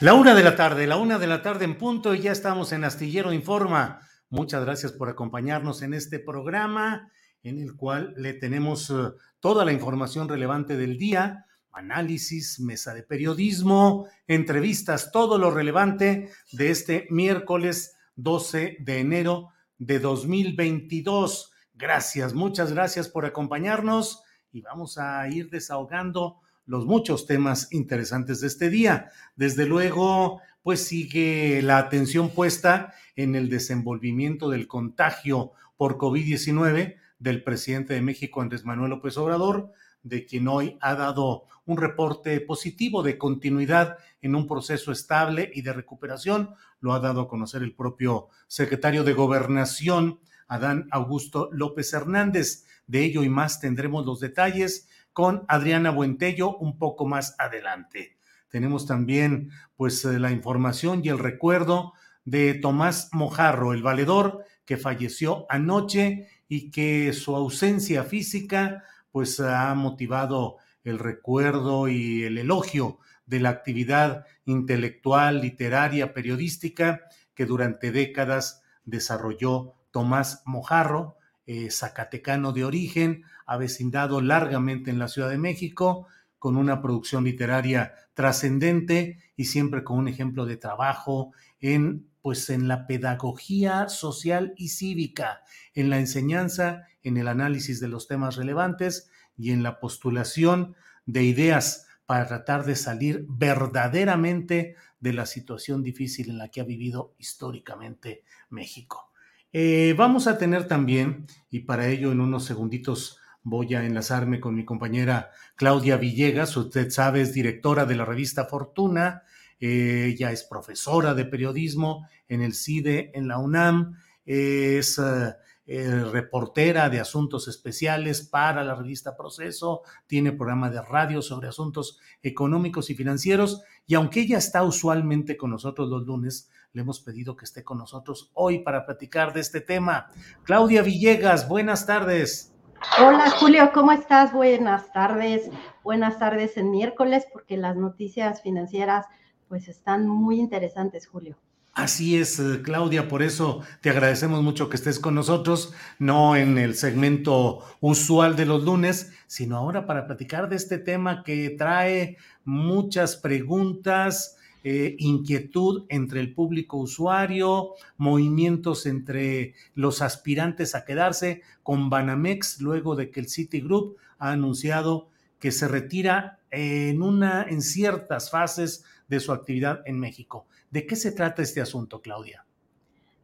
La una de la tarde, la una de la tarde en punto y ya estamos en Astillero Informa. Muchas gracias por acompañarnos en este programa en el cual le tenemos eh, toda la información relevante del día, análisis, mesa de periodismo, entrevistas, todo lo relevante de este miércoles 12 de enero de 2022. Gracias, muchas gracias por acompañarnos y vamos a ir desahogando los muchos temas interesantes de este día. Desde luego, pues sigue la atención puesta en el desenvolvimiento del contagio por COVID-19 del presidente de México, Andrés Manuel López Obrador, de quien hoy ha dado un reporte positivo de continuidad en un proceso estable y de recuperación. Lo ha dado a conocer el propio secretario de Gobernación, Adán Augusto López Hernández. De ello y más tendremos los detalles con Adriana Buentello un poco más adelante. Tenemos también pues eh, la información y el recuerdo de Tomás Mojarro, el valedor que falleció anoche y que su ausencia física pues ha motivado el recuerdo y el elogio de la actividad intelectual, literaria, periodística que durante décadas desarrolló Tomás Mojarro, eh, zacatecano de origen, avecindado largamente en la Ciudad de México, con una producción literaria trascendente y siempre con un ejemplo de trabajo en pues en la pedagogía social y cívica, en la enseñanza, en el análisis de los temas relevantes y en la postulación de ideas para tratar de salir verdaderamente de la situación difícil en la que ha vivido históricamente México. Eh, vamos a tener también, y para ello en unos segunditos voy a enlazarme con mi compañera Claudia Villegas. Usted sabe, es directora de la revista Fortuna. ella es profesora de periodismo en el CIDE, en la UNAM. Es eh, eh, reportera de asuntos especiales para la revista Proceso. Tiene programa de radio sobre asuntos económicos y financieros. Y aunque ella está usualmente con nosotros los lunes, le hemos pedido que esté con nosotros hoy para platicar de este tema. Claudia Villegas, buenas tardes. Hola Julio, ¿cómo estás? Buenas tardes. Buenas tardes en miércoles porque las noticias financieras pues están muy interesantes, Julio. Así es, eh, Claudia, por eso te agradecemos mucho que estés con nosotros, no en el segmento usual de los lunes, sino ahora para platicar de este tema que trae muchas preguntas, eh, inquietud entre el público usuario, movimientos entre los aspirantes a quedarse con Banamex luego de que el Citigroup ha anunciado que se retira en una en ciertas fases de su actividad en México. ¿De qué se trata este asunto, Claudia?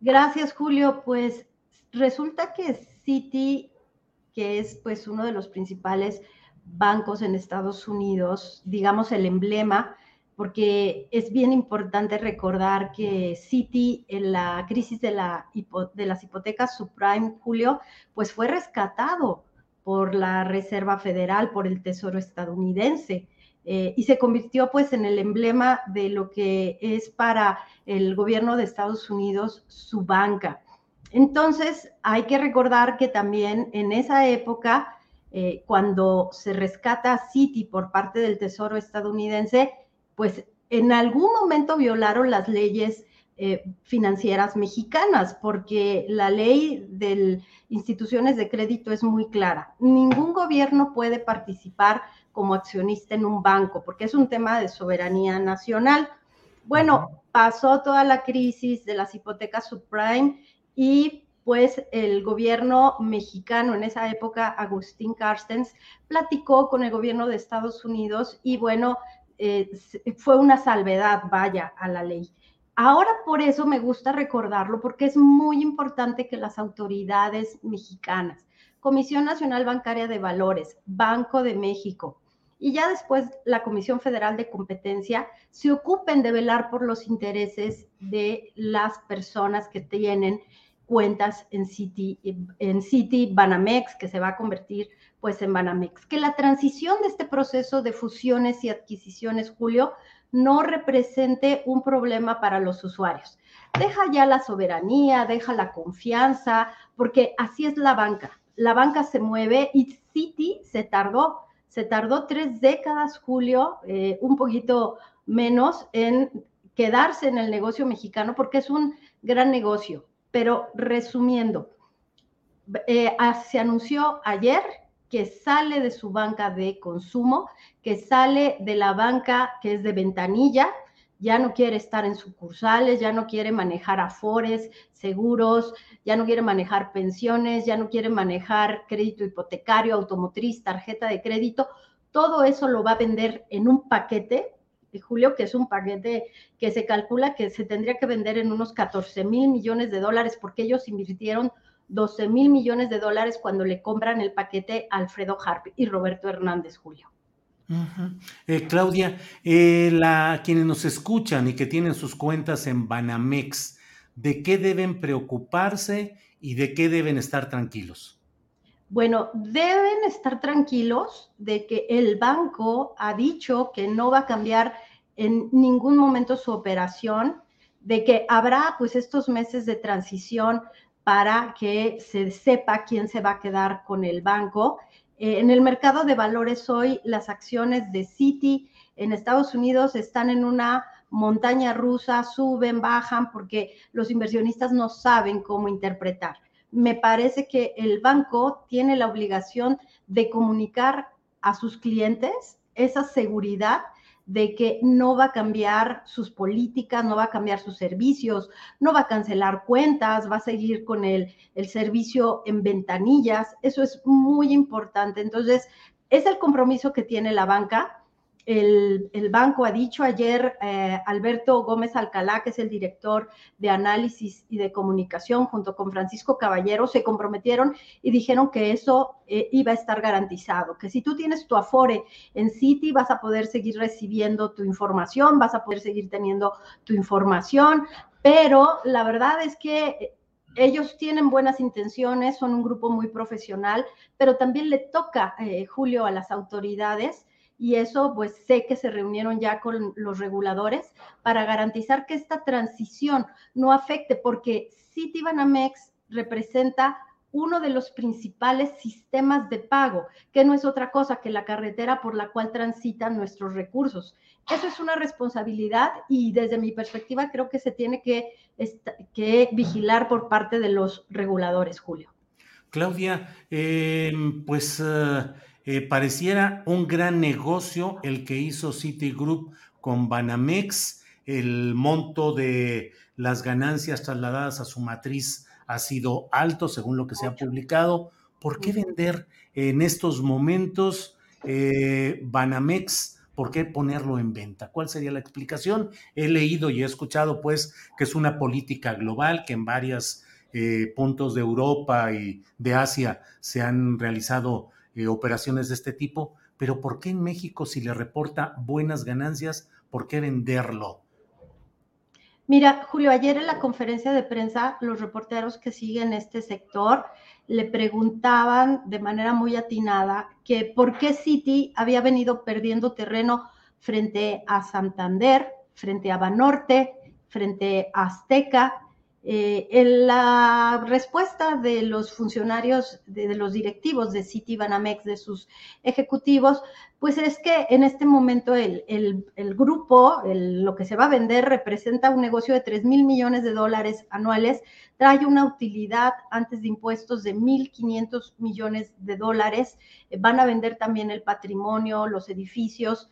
Gracias, Julio. Pues resulta que Citi, que es pues uno de los principales bancos en Estados Unidos, digamos el emblema porque es bien importante recordar que Citi en la crisis de, la, de las hipotecas subprime, Julio, pues fue rescatado por la Reserva Federal, por el Tesoro estadounidense. Eh, y se convirtió pues en el emblema de lo que es para el gobierno de Estados Unidos su banca. Entonces, hay que recordar que también en esa época, eh, cuando se rescata Citi por parte del Tesoro estadounidense, pues en algún momento violaron las leyes eh, financieras mexicanas, porque la ley de instituciones de crédito es muy clara. Ningún gobierno puede participar como accionista en un banco, porque es un tema de soberanía nacional. Bueno, pasó toda la crisis de las hipotecas subprime y pues el gobierno mexicano en esa época, Agustín Carstens, platicó con el gobierno de Estados Unidos y bueno, eh, fue una salvedad, vaya, a la ley. Ahora por eso me gusta recordarlo, porque es muy importante que las autoridades mexicanas, Comisión Nacional Bancaria de Valores, Banco de México, y ya después la Comisión Federal de Competencia se ocupen de velar por los intereses de las personas que tienen cuentas en City, en City Banamex, que se va a convertir pues en Banamex. Que la transición de este proceso de fusiones y adquisiciones, Julio, no represente un problema para los usuarios. Deja ya la soberanía, deja la confianza, porque así es la banca. La banca se mueve y City se tardó, se tardó tres décadas, Julio, eh, un poquito menos en quedarse en el negocio mexicano porque es un gran negocio. Pero resumiendo, eh, ah, se anunció ayer que sale de su banca de consumo, que sale de la banca que es de ventanilla, ya no quiere estar en sucursales, ya no quiere manejar afores, seguros, ya no quiere manejar pensiones, ya no quiere manejar crédito hipotecario, automotriz, tarjeta de crédito. Todo eso lo va a vender en un paquete, de Julio, que es un paquete que se calcula que se tendría que vender en unos 14 mil millones de dólares porque ellos invirtieron 12 mil millones de dólares cuando le compran el paquete a Alfredo Harp y Roberto Hernández Julio. Eh, Claudia, eh, la, quienes nos escuchan y que tienen sus cuentas en Banamex, ¿de qué deben preocuparse y de qué deben estar tranquilos? Bueno, deben estar tranquilos de que el banco ha dicho que no va a cambiar en ningún momento su operación, de que habrá pues estos meses de transición para que se sepa quién se va a quedar con el banco. Eh, en el mercado de valores hoy, las acciones de Citi en Estados Unidos están en una montaña rusa, suben, bajan, porque los inversionistas no saben cómo interpretar. Me parece que el banco tiene la obligación de comunicar a sus clientes esa seguridad de que no va a cambiar sus políticas, no va a cambiar sus servicios, no va a cancelar cuentas, va a seguir con el, el servicio en ventanillas. Eso es muy importante. Entonces, es el compromiso que tiene la banca el, banco ha dicho ayer, eh, Alberto Gómez Alcalá, que es el director de análisis y de comunicación, junto con Francisco Caballero, se comprometieron y dijeron que eso eh, iba a estar garantizado, que si tú tienes tu Afore en Citi, vas a poder seguir recibiendo tu información, vas a poder seguir teniendo tu información, pero la verdad es que ellos tienen buenas intenciones, son un grupo muy profesional, pero también le toca, eh, Julio, a las autoridades y eso pues sé que se reunieron ya con los para garantizar que esta transición no afecte, porque Citibanamex representa uno de los principales sistemas de pago, que no es otra cosa que la carretera por la cual transitan nuestros recursos. Eso es una responsabilidad y desde mi perspectiva creo que se tiene que, vigilar por parte de los reguladores, Julio. Claudia, eh, pues... Eh, eh, pareciera un gran negocio el que hizo Citigroup con Banamex. El monto de las ganancias trasladadas a su matriz ha sido alto, según lo que se ha publicado. ¿Por qué vender en estos momentos eh, Banamex? ¿Por qué ponerlo en venta? ¿Cuál sería la explicación? He leído y he escuchado, pues, que es una política global, que en varios eh, puntos de Europa y de Asia se han realizado eh, operaciones de este tipo, pero ¿por qué en México si le reporta buenas ganancias, ¿Por qué venderlo? Mira, Julio, ayer en la conferencia de prensa, los reporteros que siguen este sector le preguntaban de manera muy atinada que por qué Citi había venido perdiendo terreno frente a Santander, frente a Banorte, frente a Azteca eh, en la respuesta de los funcionarios, de, los directivos de City Banamex, de sus ejecutivos, pues es que en este momento el, grupo, lo que se va a vender, representa un negocio de 3 mil millones de dólares anuales, trae una utilidad antes de impuestos de 1.500 millones de dólares, eh, van a vender también el patrimonio, los edificios,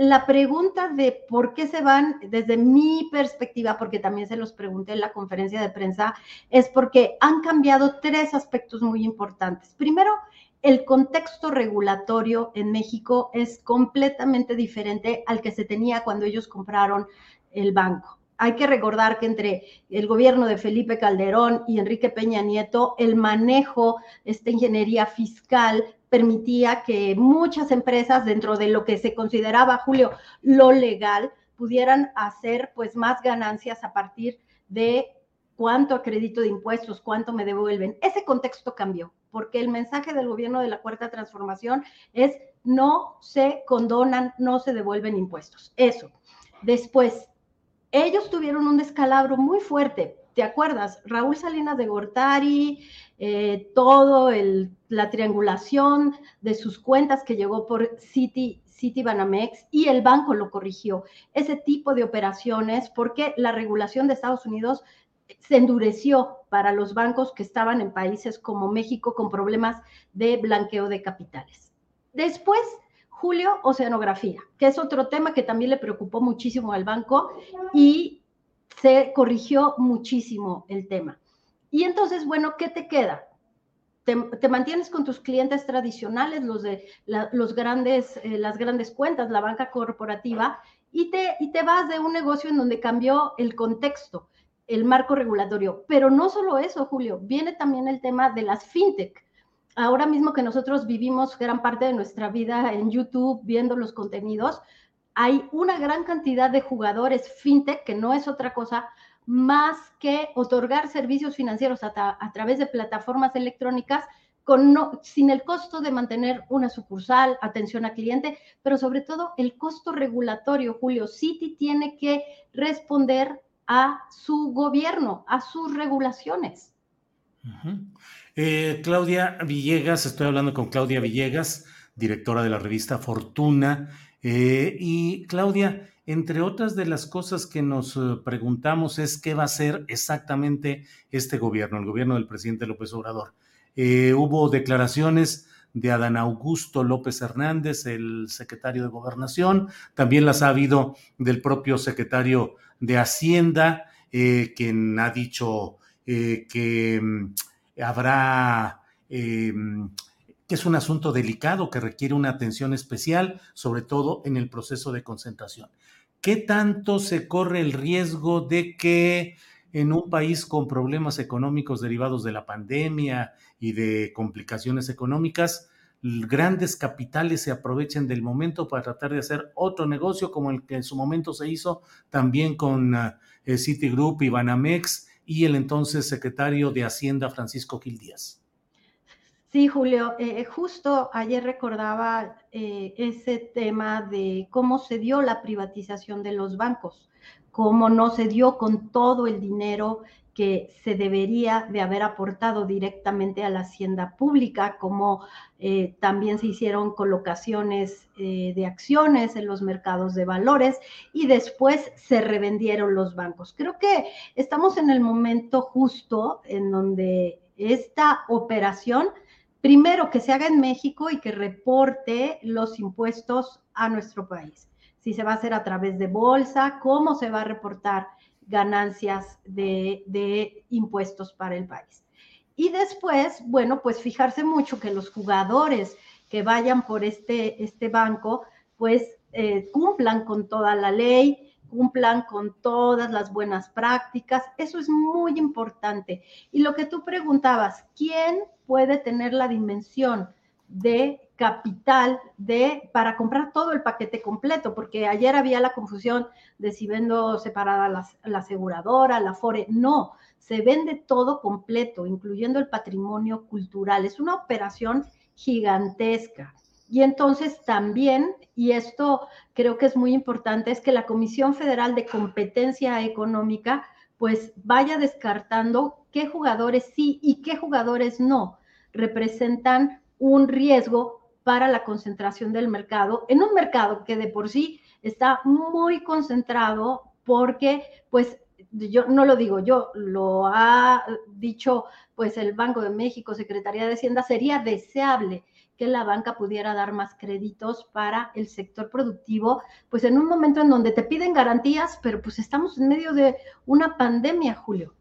la pregunta de por qué se van, desde mi perspectiva, porque también se los pregunté en la conferencia de prensa, es porque han cambiado tres aspectos muy importantes. Primero, el contexto regulatorio en México es completamente diferente al que se tenía cuando ellos compraron el banco. Hay que recordar que entre el gobierno de Felipe Calderón y Enrique Peña Nieto, el manejo, esta ingeniería fiscal permitía que muchas empresas dentro de lo que se consideraba, Julio, lo legal, pudieran hacer pues más ganancias a partir de cuánto acredito de impuestos, cuánto me devuelven. Ese contexto cambió, porque el mensaje del gobierno de la Cuarta Transformación es no se condonan, no se devuelven impuestos. Eso. Después, ellos tuvieron un descalabro muy fuerte. ¿Te acuerdas? Raúl Salinas de Gortari, eh, todo la triangulación de sus cuentas que llegó por City, City Banamex y el banco lo corrigió. Ese tipo de operaciones, porque la regulación de Estados Unidos se endureció para los bancos que estaban en países como México con problemas de blanqueo de capitales. Después, Julio, oceanografía, que es otro tema que también le preocupó muchísimo al banco y se corrigió muchísimo el tema. Y entonces, bueno, ¿qué te queda? Te, mantienes con tus clientes tradicionales, los de los grandes, eh, las grandes cuentas, la banca corporativa, y te, y te vas de un negocio en donde cambió el contexto, el marco regulatorio. Pero no solo eso, Julio, viene también el tema de las fintech. Ahora mismo que nosotros vivimos gran parte de nuestra vida en YouTube viendo los contenidos, hay una gran cantidad de jugadores fintech, que no es otra cosa más que otorgar servicios financieros a, través de plataformas electrónicas sin el costo de mantener una sucursal, atención al cliente, pero sobre todo el costo regulatorio, Julio. Citi tiene que responder a su gobierno, a sus regulaciones. Eh, Claudia Villegas, estoy hablando con Claudia Villegas, directora de la revista Fortuna. Eh, y Claudia, entre otras de las cosas que nos eh, preguntamos es qué va a hacer exactamente este gobierno, el gobierno del presidente López Obrador. Eh, hubo declaraciones de Adán Augusto López Hernández, el secretario de Gobernación, también las ha habido del propio secretario de Hacienda, quien ha dicho que mm, habrá que es un asunto delicado que requiere una atención especial, sobre todo en el proceso de concentración. ¿qué tanto se corre el riesgo de que en un país con problemas económicos derivados de la pandemia y de complicaciones económicas, grandes capitales se aprovechen del momento para tratar de hacer otro negocio como el que en su momento se hizo también con uh, Citigroup y Banamex y el entonces secretario de Hacienda Francisco Gil Díaz? Sí, Julio, eh, justo ayer recordaba eh, ese tema de cómo se dio la privatización de los bancos, cómo no se dio con todo el dinero que se debería de haber aportado directamente a la hacienda pública, como eh, también se hicieron colocaciones de acciones en los mercados de valores y después se revendieron los bancos. Creo que estamos en el momento justo en donde esta operación primero que se haga en México y que reporte los impuestos a nuestro país. Si se va a hacer a través de bolsa, cómo se va a reportar ganancias de, impuestos para el país. Y después, bueno, pues fijarse mucho que los jugadores que vayan por este, este banco, pues eh, cumplan con toda la ley, cumplan con todas las buenas prácticas. Eso es muy importante. Y lo que tú preguntabas, ¿quién puede tener la dimensión de capital de para comprar todo el paquete completo, porque ayer había la confusión de si vendo separada la, la aseguradora, la FORE. No, se vende todo completo, incluyendo el patrimonio cultural. Es una operación gigantesca. Y entonces también, y esto creo que es muy importante, es que la Comisión Federal de Competencia Económica pues vaya descartando qué jugadores sí y qué jugadores no representan un riesgo para la concentración del mercado, en un mercado que de por sí está muy concentrado porque pues yo no lo digo yo, lo ha dicho pues el Banco de México, Secretaría de Hacienda, sería deseable que la banca pudiera dar más créditos para el sector productivo, pues en un momento en donde te piden garantías, pero pues estamos en medio de una pandemia, Julio.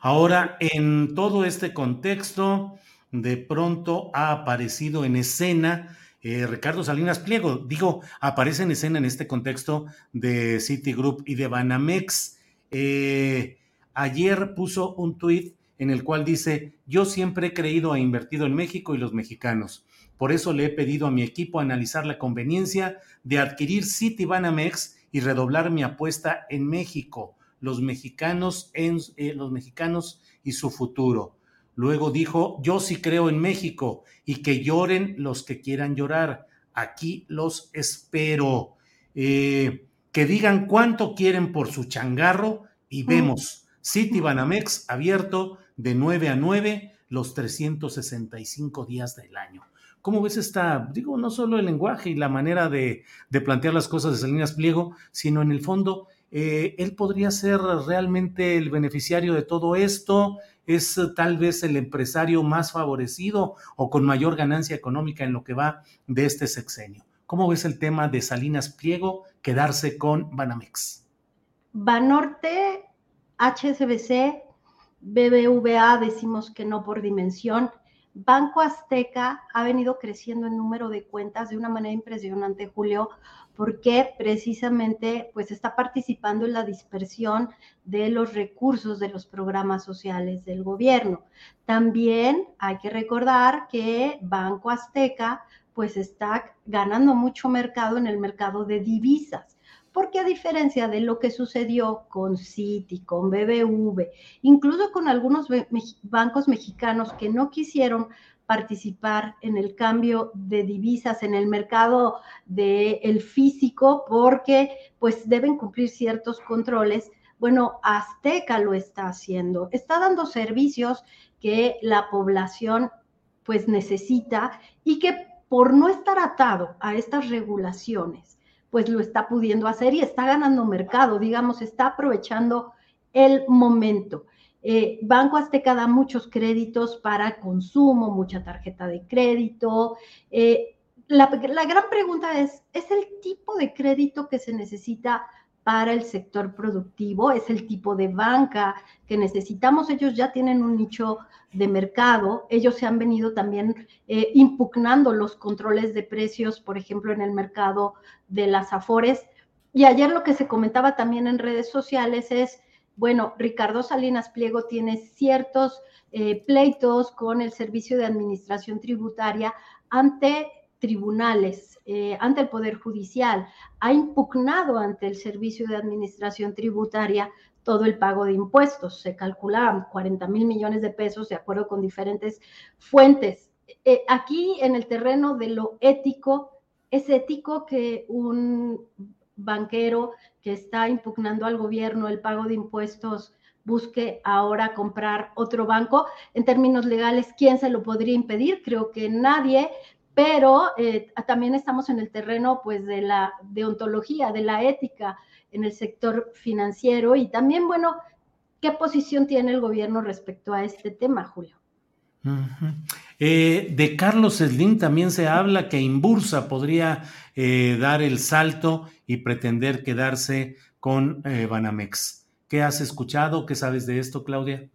Ahora, en todo este contexto, de pronto ha aparecido en escena eh, Ricardo Salinas Pliego. Digo, aparece en escena en este contexto de Citigroup y de Banamex. Eh, ayer puso un tuit en el cual dice, yo siempre he creído e invertido en México y los mexicanos. Por eso le he pedido a mi equipo analizar la conveniencia de adquirir Citibanamex y redoblar mi apuesta en México, los mexicanos, en, eh, los mexicanos y su futuro. Luego dijo, yo sí creo en México y que lloren los que quieran llorar. Aquí los espero. Eh, que digan cuánto quieren por su changarro y vemos. Citibanamex abierto de 9 a 9 los 365 días del año. ¿Cómo ves esta, digo, no solo el lenguaje y la manera de, plantear las cosas de Salinas Pliego, sino en el fondo, eh, él podría ser realmente el beneficiario de todo esto, es tal vez el empresario más favorecido o con mayor ganancia económica en lo que va de este sexenio. ¿Cómo ves el tema de Salinas Pliego quedarse con Banamex? Banorte, HSBC, BBVA decimos que no por dimensión. Banco Azteca ha venido creciendo en número de cuentas de una manera impresionante, Julio, porque precisamente pues está participando en la dispersión de los recursos de los programas sociales del gobierno. También hay que recordar que Banco Azteca pues está ganando mucho mercado en el mercado de divisas porque a diferencia de lo que sucedió con Citi, con BBV, incluso con algunos bancos mexicanos que no quisieron participar en el cambio de divisas en el mercado del el físico porque pues deben cumplir ciertos controles. Bueno, Azteca lo está haciendo, está dando servicios que la población pues necesita y que por no estar atado a estas regulaciones pues lo está pudiendo hacer y está ganando mercado, digamos, está aprovechando el momento. Eh, Banco Azteca da muchos créditos para consumo, mucha tarjeta de crédito. Eh, la, la, gran pregunta es, ¿es el tipo de crédito que se necesita para el sector productivo? ¿Es el tipo de banca que necesitamos? Ellos ya tienen un nicho de mercado. Ellos se han venido también eh, impugnando los controles de precios, por ejemplo, en el mercado de las afores. Y ayer lo que se comentaba también en redes sociales es, bueno, Ricardo Salinas Pliego tiene ciertos eh, pleitos con el Servicio de Administración Tributaria ante tribunales, eh, ante el Poder Judicial, ha impugnado ante el Servicio de Administración Tributaria todo el pago de impuestos. Se calculaban 40 mil millones de pesos de acuerdo con diferentes fuentes. Eh, aquí en el terreno de lo ético, es ético que un banquero que está impugnando al gobierno el pago de impuestos busque ahora comprar otro banco. En términos legales, ¿quién se lo podría impedir? Creo que nadie, pero eh, también estamos en el terreno pues de la deontología, de la ética en el sector financiero y también, bueno, ¿qué posición tiene el gobierno respecto a este tema, Julio? Eh, de Carlos Slim también se habla que Inbursa podría eh, dar el salto y pretender quedarse con Banamex. ¿Qué has escuchado? ¿Qué sabes de esto, Claudia?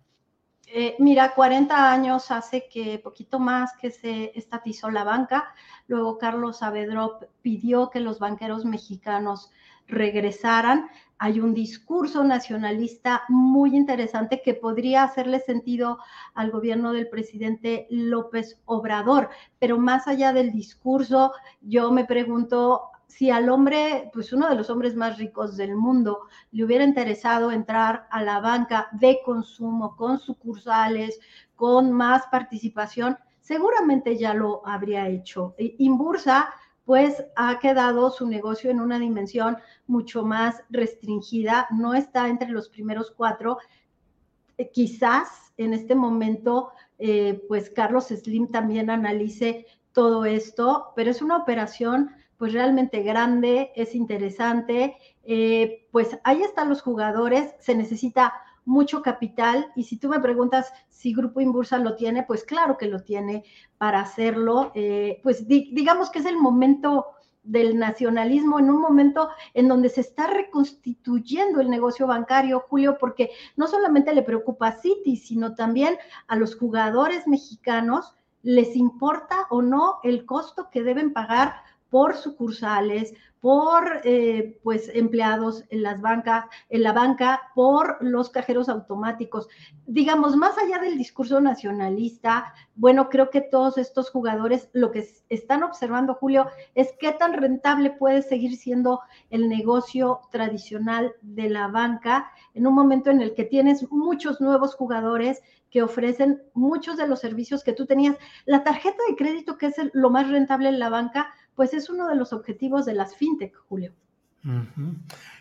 Mira, 40 años hace que poquito más que se estatizó la banca. Luego Carlos Avedrop pidió que los banqueros mexicanos regresaran. hay un discurso nacionalista muy interesante que podría hacerle sentido al gobierno del presidente López Obrador. Pero más allá del discurso, yo me pregunto si al hombre, pues uno de los hombres más ricos del mundo, le hubiera interesado entrar a la banca de consumo con sucursales, con más participación, seguramente ya lo habría hecho. Inbursa pues ha quedado su negocio en una dimensión mucho más restringida, no está entre los primeros cuatro. Eh, quizás en este momento, eh, pues Carlos Slim también analice todo esto, pero es una operación pues realmente grande, es interesante, eh, pues ahí están los jugadores, se necesita mucho capital y si tú me preguntas si Grupo Inbursa lo tiene, pues claro que lo tiene para hacerlo. Eh, pues digamos que es el momento del nacionalismo en un momento en donde se está reconstituyendo el negocio bancario, Julio, porque no solamente le preocupa a Citi, sino también a los jugadores mexicanos les importa o no el costo que deben pagar por sucursales, por eh, pues empleados en las bancas, en la banca, por los cajeros automáticos. Digamos, más allá del discurso nacionalista, bueno, creo que todos estos jugadores lo que están observando, Julio, es qué tan rentable puede seguir siendo el negocio tradicional de la banca en un momento en el que tienes muchos nuevos jugadores que ofrecen muchos de los servicios que tú tenías. La tarjeta de crédito, que es lo más rentable en la banca, pues es uno de los objetivos de las fintech, Julio.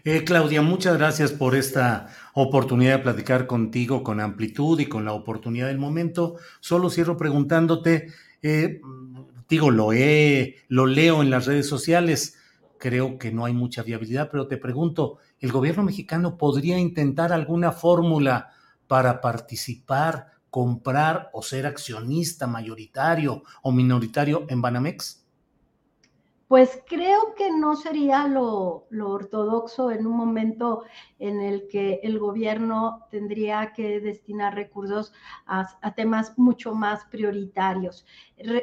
Eh, Claudia, muchas gracias por esta oportunidad de platicar contigo con amplitud y con la oportunidad del momento. Solo cierro preguntándote, eh, digo, lo, he, lo leo en las redes sociales, creo que no hay mucha viabilidad, pero te pregunto, ¿el gobierno mexicano podría intentar alguna fórmula para participar, comprar o ser accionista mayoritario o minoritario en Banamex? Pues creo que no sería lo, ortodoxo en un momento en el que el gobierno tendría que destinar recursos a, temas mucho más prioritarios.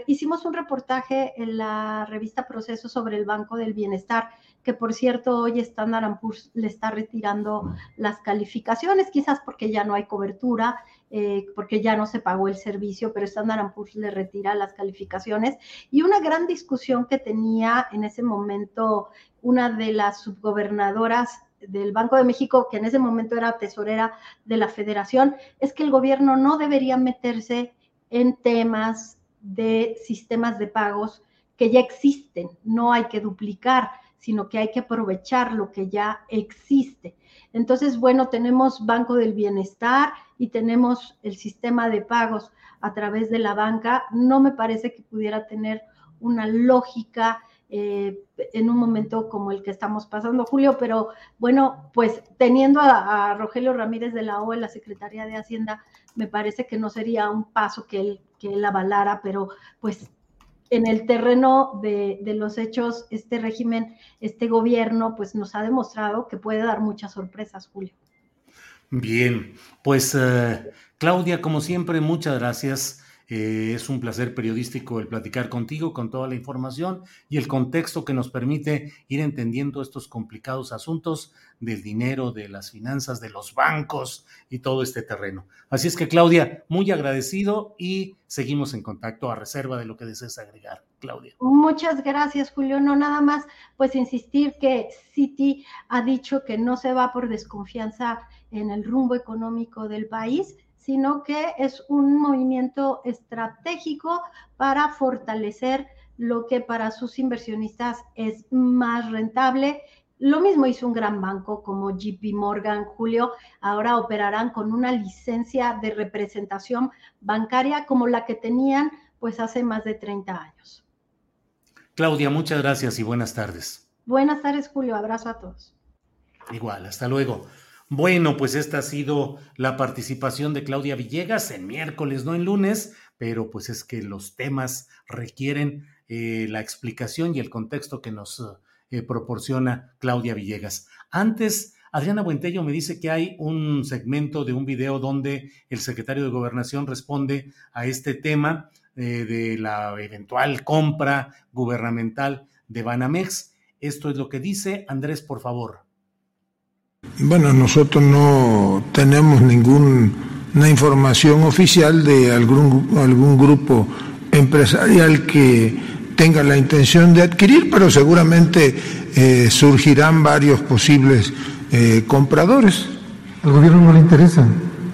Hicimos un reportaje en la revista Proceso sobre el Banco del Bienestar que por cierto hoy Standard Poor's le está retirando las calificaciones, quizás porque ya no hay cobertura, eh, porque ya no se pagó el servicio, pero Standard Poor's le retira las calificaciones. Y una gran discusión que tenía en ese momento una de las subgobernadoras del Banco de México, que en ese momento era tesorera de la federación, es que el gobierno no debería meterse en temas de sistemas de pagos que ya existen, no hay que duplicar sino que hay que aprovechar lo que ya existe. Entonces, bueno, tenemos Banco del Bienestar y tenemos el sistema de pagos a través de la banca. No me parece que pudiera tener una lógica eh, en un momento como el que estamos pasando, Julio, pero bueno, pues teniendo a, Rogelio Ramírez de la OE, la Secretaría de Hacienda, me parece que no sería un paso que él, que él avalara, pero pues en el terreno de, los hechos, este régimen, este gobierno, pues nos ha demostrado que puede dar muchas sorpresas, Julio. Bien, pues eh, Claudia, como siempre, muchas gracias eh, es un placer periodístico el platicar contigo con toda la información y el contexto que nos permite ir entendiendo estos complicados asuntos del dinero, de las finanzas, de los bancos y todo este terreno. Así es que Claudia, muy agradecido y seguimos en contacto a reserva de lo que desees agregar. Claudia. Muchas gracias, Julio. No nada más, pues insistir que Citi ha dicho que no se va por desconfianza en el rumbo económico del país, sino que es un movimiento estratégico para fortalecer lo que para sus inversionistas es más rentable. Lo mismo hizo un gran banco como JP Morgan, Julio. Ahora operarán con una licencia de representación bancaria como la que tenían pues hace más de 30 años. Claudia, muchas gracias y buenas tardes. Buenas tardes, Julio. Abrazo a todos. Igual, hasta luego. Bueno, pues esta ha sido la participación de Claudia Villegas en miércoles, no en lunes, pero pues es que los temas requieren eh, la explicación y el contexto que nos eh, proporciona Claudia Villegas. Antes, Adriana Buentello me dice que hay un segmento de un video donde el secretario de Gobernación responde a este tema eh, de la eventual compra gubernamental de Banamex. Esto es lo que dice Andrés, por favor. Bueno, nosotros no tenemos ninguna información oficial de algún, algún grupo empresarial que tenga la intención de adquirir, pero seguramente eh, surgirán varios posibles eh, compradores. ¿Al gobierno no le interesa?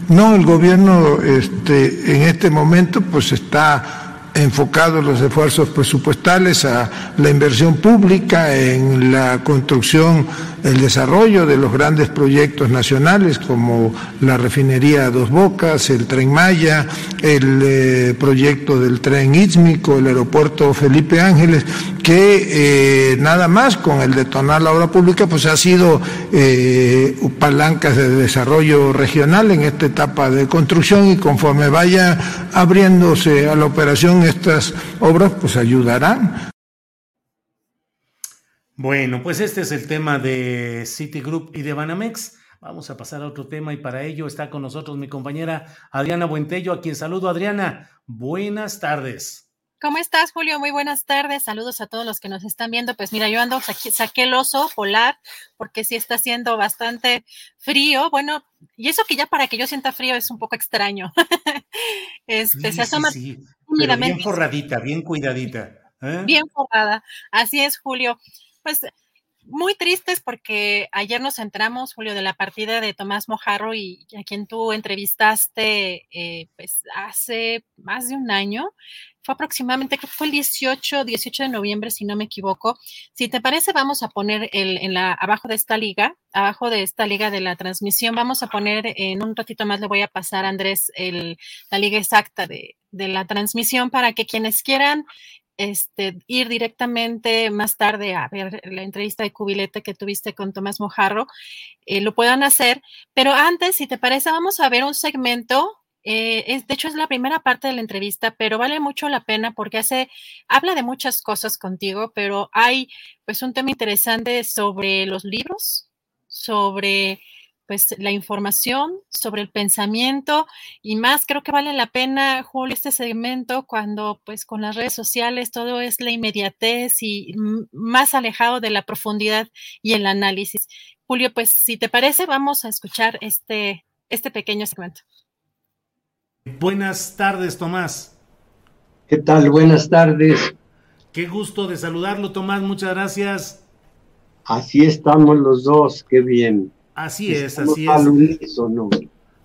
No, el gobierno este, en este momento pues está enfocado los esfuerzos presupuestales a la inversión pública en la construcción, el desarrollo de los grandes proyectos nacionales como la refinería Dos Bocas, el tren Maya, el eh, proyecto del tren Ísmico, el aeropuerto Felipe Ángeles, que eh, nada más con el detonar la obra pública pues ha sido eh, palancas de desarrollo regional en esta etapa de construcción y conforme vaya abriéndose a la operación estas obras pues ayudarán. Bueno, pues este es el tema de Citigroup y de Banamex. Vamos a pasar a otro tema y para ello está con nosotros mi compañera Adriana Buentello, a quien saludo. Adriana, buenas tardes. ¿Cómo estás, Julio? Muy buenas tardes. Saludos a todos los que nos están viendo. Pues mira, yo ando, saqué el oso polar porque sí está haciendo bastante frío. Bueno, y eso que ya para que yo sienta frío es un poco extraño. este, se asoma bien forradita, bien cuidadita. ¿eh? Bien forrada. Así es, Julio. Pues muy tristes porque ayer nos enteramos, Julio, de la partida de Tomás Mojarro y a quien tú entrevistaste eh, pues hace más de un año. Fue aproximadamente, creo que fue el 18, 18 de noviembre, si no me equivoco. Si te parece, vamos a poner el, en la, abajo de esta liga, abajo de esta liga de la transmisión, vamos a poner en un ratito más, le voy a pasar a Andrés el, la liga exacta de, de la transmisión para que quienes quieran este, ir directamente más tarde a ver la entrevista de cubilete que tuviste con Tomás Mojarro, eh, lo puedan hacer. Pero antes, si te parece, vamos a ver un segmento. Eh, es, de hecho, es la primera parte de la entrevista, pero vale mucho la pena porque hace, habla de muchas cosas contigo, pero hay pues un tema interesante sobre los libros, sobre pues la información sobre el pensamiento y más creo que vale la pena Julio este segmento cuando pues con las redes sociales todo es la inmediatez y más alejado de la profundidad y el análisis. Julio, pues si te parece vamos a escuchar este este pequeño segmento. Buenas tardes, Tomás. ¿Qué tal? Buenas tardes. Qué gusto de saludarlo, Tomás. Muchas gracias. Así estamos los dos. Qué bien. Así es, así es.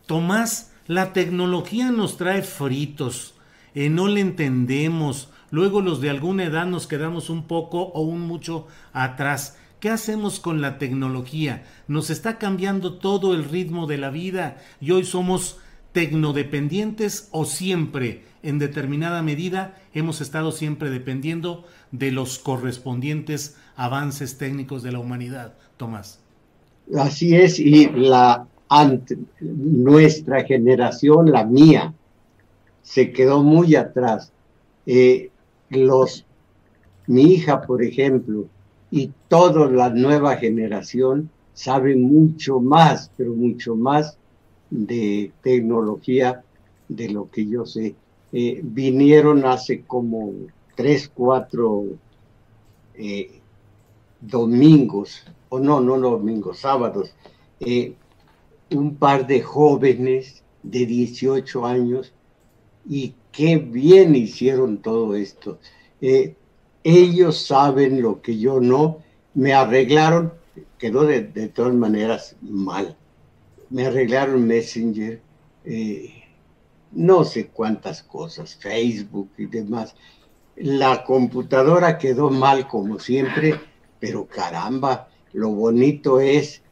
Tomás, la tecnología nos trae fritos, eh, no le entendemos, luego los de alguna edad nos quedamos un poco o un mucho atrás. ¿Qué hacemos con la tecnología? Nos está cambiando todo el ritmo de la vida y hoy somos tecnodependientes o siempre, en determinada medida, hemos estado siempre dependiendo de los correspondientes avances técnicos de la humanidad. Tomás. Así es, y la nuestra generación, la mía, se quedó muy atrás. Eh, los, mi hija, por ejemplo, y toda la nueva generación saben mucho más, pero mucho más de tecnología de lo que yo sé. Eh, vinieron hace como tres, cuatro eh, domingos o no, no domingos, sábados, eh, un par de jóvenes de 18 años y qué bien hicieron todo esto. Eh, ellos saben lo que yo no, me arreglaron, quedó de, todas maneras mal, me arreglaron Messenger, eh, no sé cuántas cosas, Facebook y demás. La computadora quedó mal como siempre, pero caramba, lo bonito es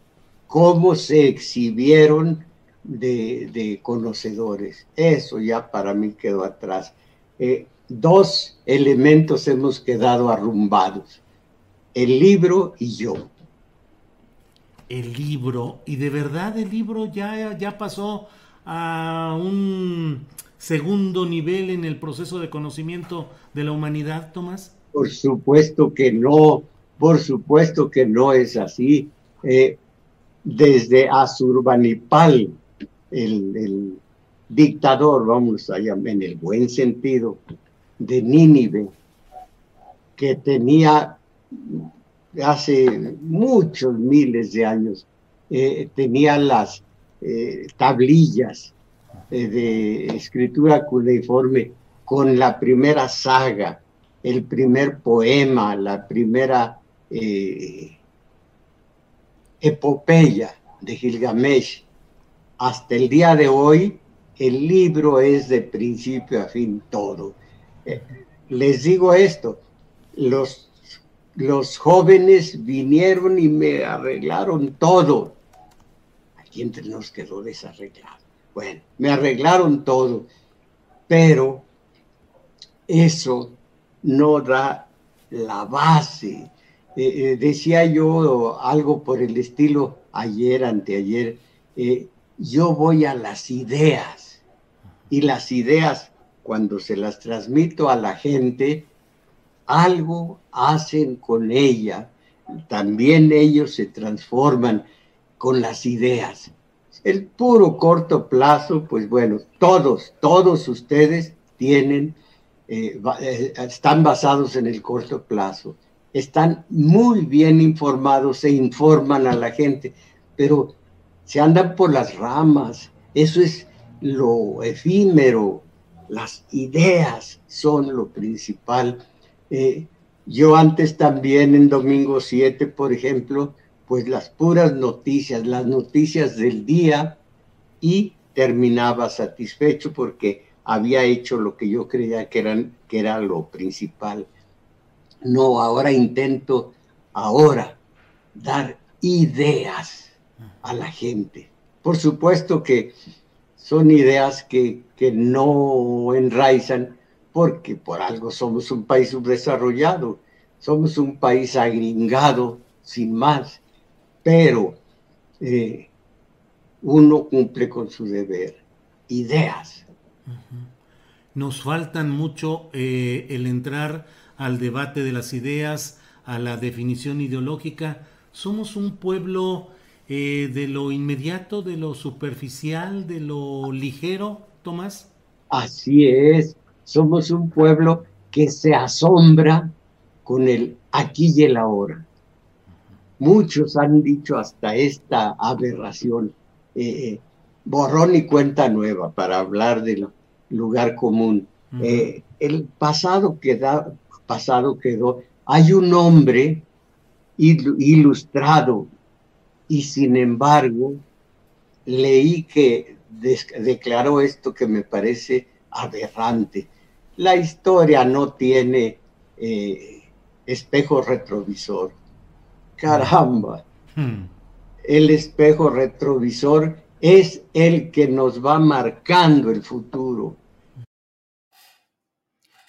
cómo se exhibieron de, conocedores. Eso ya para mí quedó atrás. Eh, dos elementos hemos quedado arrumbados, el libro y yo. El libro, y de verdad el libro ya, ya pasó a un segundo nivel en el proceso de conocimiento de la humanidad, Tomás? Por supuesto que no. Por supuesto que no es así. Eh, desde Azurbanipal, el, el, dictador, vamos a llamar en el buen sentido, de Nínive, que tenía hace muchos miles de años eh, tenía las eh, tablillas eh, de escritura cuneiforme con la primera saga, el primer poema, la primera epopeya de Gilgamesh. Hasta el día de hoy, el libro es de principio a fin todo. les digo esto, los, los jóvenes vinieron y me arreglaron todo. Aquí entre nos quedó desarreglado. Bueno, me arreglaron todo, pero eso no da la base. Eh, eh, decía yo algo por el estilo ayer, anteayer, eh, yo voy a las ideas y las ideas cuando se las transmito a la gente, algo hacen con ella, también ellos se transforman con las ideas. El puro corto plazo, pues bueno, todos, todos ustedes tienen, eh, eh, están basados en el corto plazo, están muy bien informados e informan a la gente, pero se andan por las ramas, eso es lo efímero, las ideas son lo principal eh, yo antes también en Domingo 7, por ejemplo, pues las puras noticias, las noticias del día y terminaba satisfecho porque había hecho lo que yo creía que, eran, que era lo principal. No, ahora intento, ahora, dar ideas a la gente. Por supuesto que son ideas que, que no enraizan, porque por algo somos un país subdesarrollado, somos un país agringado, sin más, pero eh, uno cumple con su deber. Ideas. Nos faltan mucho eh, el entrar al debate de las ideas, a la definición ideológica. Somos un pueblo eh, de lo inmediato, de lo superficial, de lo ligero, Tomás. Así es somos un pueblo que se asombra con el aquí y el ahora. Muchos han dicho hasta esta aberración, eh, eh, borrón y cuenta nueva para hablar del lugar común. Eh, el pasado, queda, pasado quedó. Hay un hombre ilustrado y sin embargo leí que declaró esto que me parece aberrante la historia no tiene eh, espejo retrovisor. Caramba. Hmm. El espejo retrovisor es el que nos va marcando el futuro.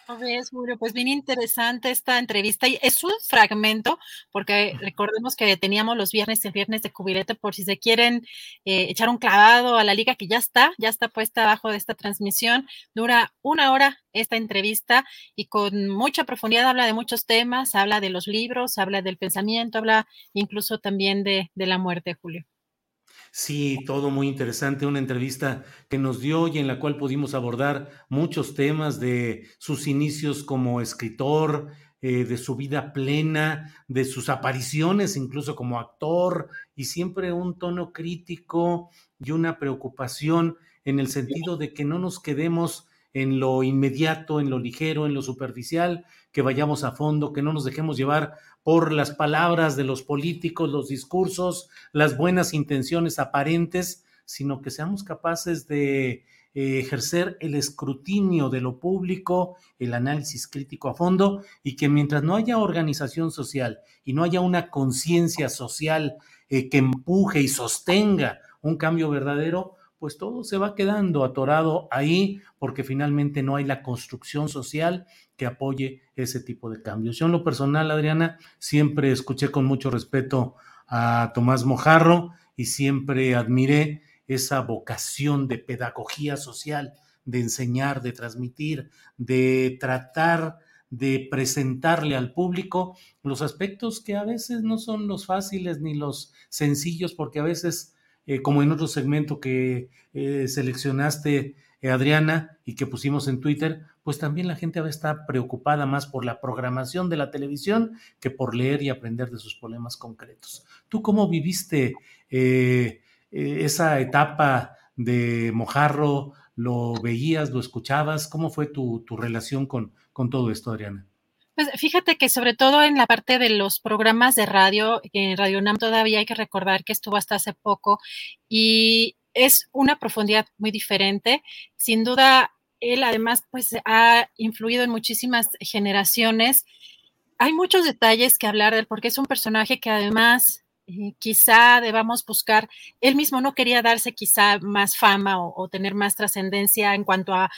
Ves, Julio, pues bien interesante esta entrevista. Y es un fragmento, porque recordemos que teníamos los viernes y el viernes de cubilete, por si se quieren eh, echar un clavado a la liga que ya está, ya está puesta abajo de esta transmisión. Dura una hora esta entrevista y con mucha profundidad habla de muchos temas, habla de los libros, habla del pensamiento, habla incluso también de, de la muerte, Julio. Sí, todo muy interesante, una entrevista que nos dio y en la cual pudimos abordar muchos temas de sus inicios como escritor, eh, de su vida plena, de sus apariciones incluso como actor y siempre un tono crítico y una preocupación en el sentido de que no nos quedemos en lo inmediato, en lo ligero, en lo superficial, que vayamos a fondo, que no nos dejemos llevar por las palabras de los políticos, los discursos, las buenas intenciones aparentes, sino que seamos capaces de eh, ejercer el escrutinio de lo público, el análisis crítico a fondo, y que mientras no haya organización social y no haya una conciencia social eh, que empuje y sostenga un cambio verdadero, pues todo se va quedando atorado ahí porque finalmente no hay la construcción social que apoye ese tipo de cambios. Yo en lo personal, Adriana, siempre escuché con mucho respeto a Tomás Mojarro y siempre admiré esa vocación de pedagogía social, de enseñar, de transmitir, de tratar de presentarle al público los aspectos que a veces no son los fáciles ni los sencillos, porque a veces, eh, como en otro segmento que eh, seleccionaste, Adriana, y que pusimos en Twitter, pues también la gente está preocupada más por la programación de la televisión que por leer y aprender de sus problemas concretos. ¿Tú cómo viviste eh, eh, esa etapa de Mojarro, ¿lo veías, lo escuchabas? ¿Cómo fue tu, relación con, con todo esto, Adriana? Pues fíjate que sobre todo en la parte de los programas de radio, en Radio NAM todavía hay que recordar que estuvo hasta hace poco y es una profundidad muy diferente. Sin duda, él además pues ha influido en muchísimas generaciones. Hay muchos detalles que hablar de él porque es un personaje que además quizá debamos buscar, él mismo no quería darse quizá más fama o, tener más trascendencia en cuanto a,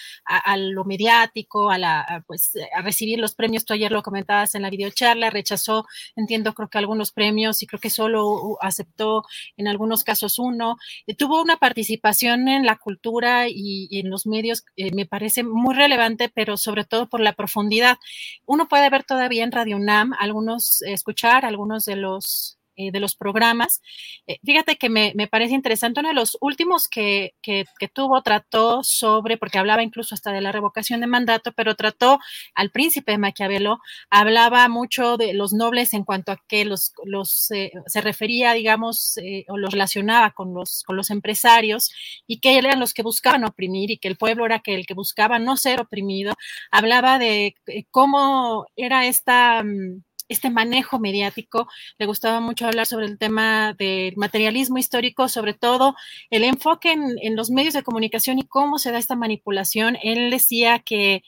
lo mediático, a, la, pues, a recibir los premios, tú ayer lo comentabas en la videocharla, rechazó, entiendo, creo que algunos premios y creo que solo aceptó en algunos casos uno, eh, tuvo una participación en la cultura y, en los medios, eh, me parece muy relevante, pero sobre todo por la profundidad. Uno puede ver todavía en Radio UNAM, algunos, escuchar algunos de los eh, de los programas. Eh, fíjate que me, parece interesante, uno de los últimos que, que, tuvo trató sobre, porque hablaba incluso hasta de la revocación de mandato, pero trató al príncipe de Maquiavelo, hablaba mucho de los nobles en cuanto a que los, los eh, se refería, digamos, o los relacionaba con los, con los empresarios y que eran los que buscaban oprimir y que el pueblo era que el que buscaba no ser oprimido. Hablaba de cómo era esta mm, este manejo mediático. Le gustaba mucho hablar sobre el tema del materialismo histórico, sobre todo el enfoque en, los medios de comunicación y cómo se da esta manipulación. Él decía que,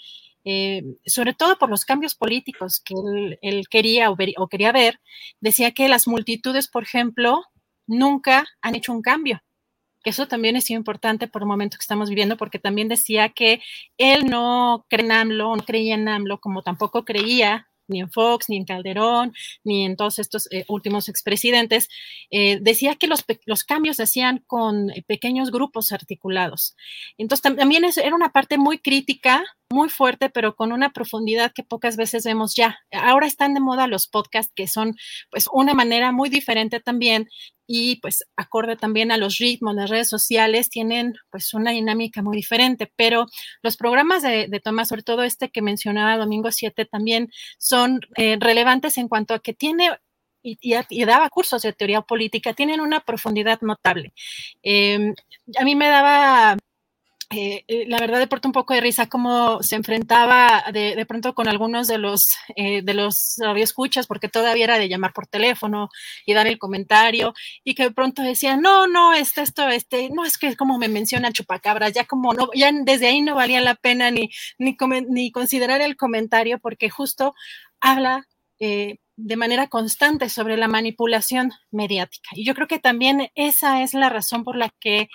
eh, sobre todo por los cambios políticos que él, quería o, o quería ver, decía que las multitudes, por ejemplo, nunca han hecho un cambio eso también es importante por el momento que estamos viviendo, porque también decía que él no cree en AMLO, no creía en AMLO, como tampoco creía ni en Fox, ni en Calderón, ni en todos estos eh, últimos expresidentes, eh, decía que los, los, cambios se hacían con eh, pequeños grupos articulados. Entonces también era una parte muy crítica muy fuerte, pero con una profundidad que pocas veces vemos ya. Ahora están de moda los podcasts, que son pues una manera muy diferente también y pues acorde también a los ritmos, las redes sociales tienen pues una dinámica muy diferente, pero los programas de, Tomás, sobre todo este que mencionaba Domingo 7, también son eh, relevantes en cuanto a que tiene y, daba cursos de teoría política, tienen una profundidad notable. Em, a mí me daba eh, eh, la verdad de pronto un poco de risa cómo se enfrentaba de, pronto con algunos de los eh, de los radioescuchas porque todavía era de llamar por teléfono y dar el comentario y que de pronto decía no no este esto este no es que como me menciona chupacabras ya como no ya desde ahí no valía la pena ni ni, ni considerar el comentario porque justo habla de manera constante sobre la manipulación mediática y yo creo que también esa es la razón por la que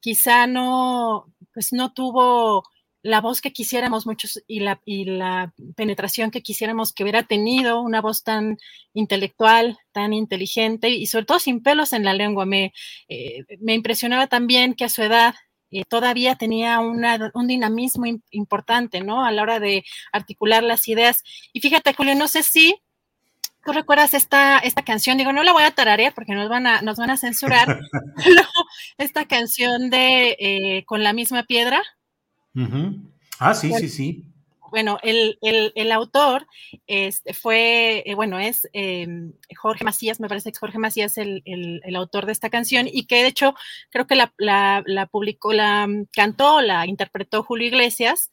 quizá no, pues no tuvo la voz que quisiéramos muchos y la, y la penetración que quisiéramos que hubiera tenido, una voz tan intelectual, tan inteligente y sobre todo sin pelos en la lengua. Me, eh, me impresionaba también que a su edad eh, todavía tenía una, un dinamismo importante, ¿no? A la hora de articular las ideas. Y fíjate, Julio, no sé si ¿Tú recuerdas esta, esta canción? Digo, no la voy a tararear porque nos van a, nos van a censurar. esta canción de eh, Con la misma piedra. Ah, sí, sí, sí. Bueno, el, autor este, fue, eh, bueno, es em, Jorge Macías, me parece que Jorge Macías el, el, autor de esta canción y que de hecho creo que la, la publicó, la mm, cantó, la interpretó Julio Iglesias.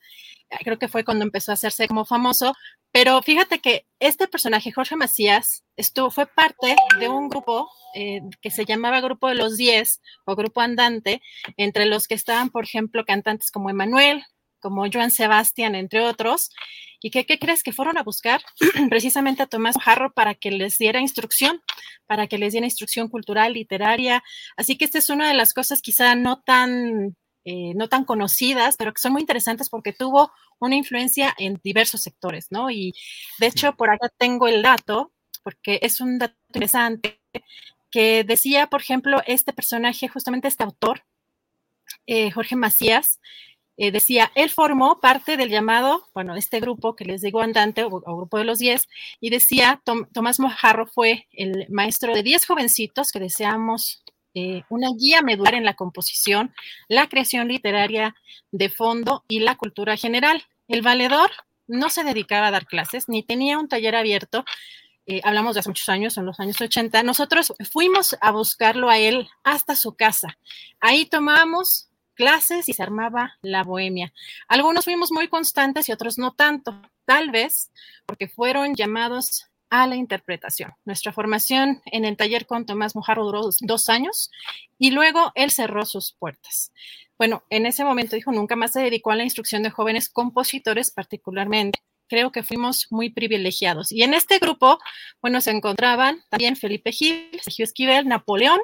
Creo que fue cuando empezó a hacerse como famoso, pero fíjate que este personaje, Jorge Macías, estuvo, fue parte de un grupo eh, que se llamaba Grupo de los Diez o Grupo Andante, entre los que estaban, por ejemplo, cantantes como Emanuel, como Joan Sebastián, entre otros. ¿Y qué, qué crees que fueron a buscar? Precisamente a Tomás Jarro para que les diera instrucción, para que les diera instrucción cultural, literaria. Así que esta es una de las cosas quizá no tan eh, no tan conocidas, pero que son muy interesantes porque tuvo una influencia en diversos sectores, ¿no? Y de hecho, por acá tengo el dato, porque es un dato interesante, que decía, por ejemplo, este personaje, justamente este autor, eh, Jorge Macías, eh, decía, él formó parte del llamado, bueno, este grupo que les digo andante o, grupo de los 10, y decía, Tomás Mojarro fue el maestro de 10 jovencitos que deseamos eh, una guía medular en la composición, la creación literaria de fondo y la cultura general. El valedor no se dedicaba a dar clases ni tenía un taller abierto, eh, hablamos de hace muchos años, en los años 80, nosotros fuimos a buscarlo a él hasta su casa. Ahí tomábamos clases y se armaba la bohemia. Algunos fuimos muy constantes y otros no tanto, tal vez porque fueron llamados a la interpretación. Nuestra formación en el taller con Tomás Mojarro duró dos años y luego él cerró sus puertas. Bueno, en ese momento dijo, nunca más se dedicó a la instrucción de jóvenes compositores particularmente. Creo que fuimos muy privilegiados. Y en este grupo, bueno, se encontraban también Felipe Gil, Sergio Esquivel, Napoleón,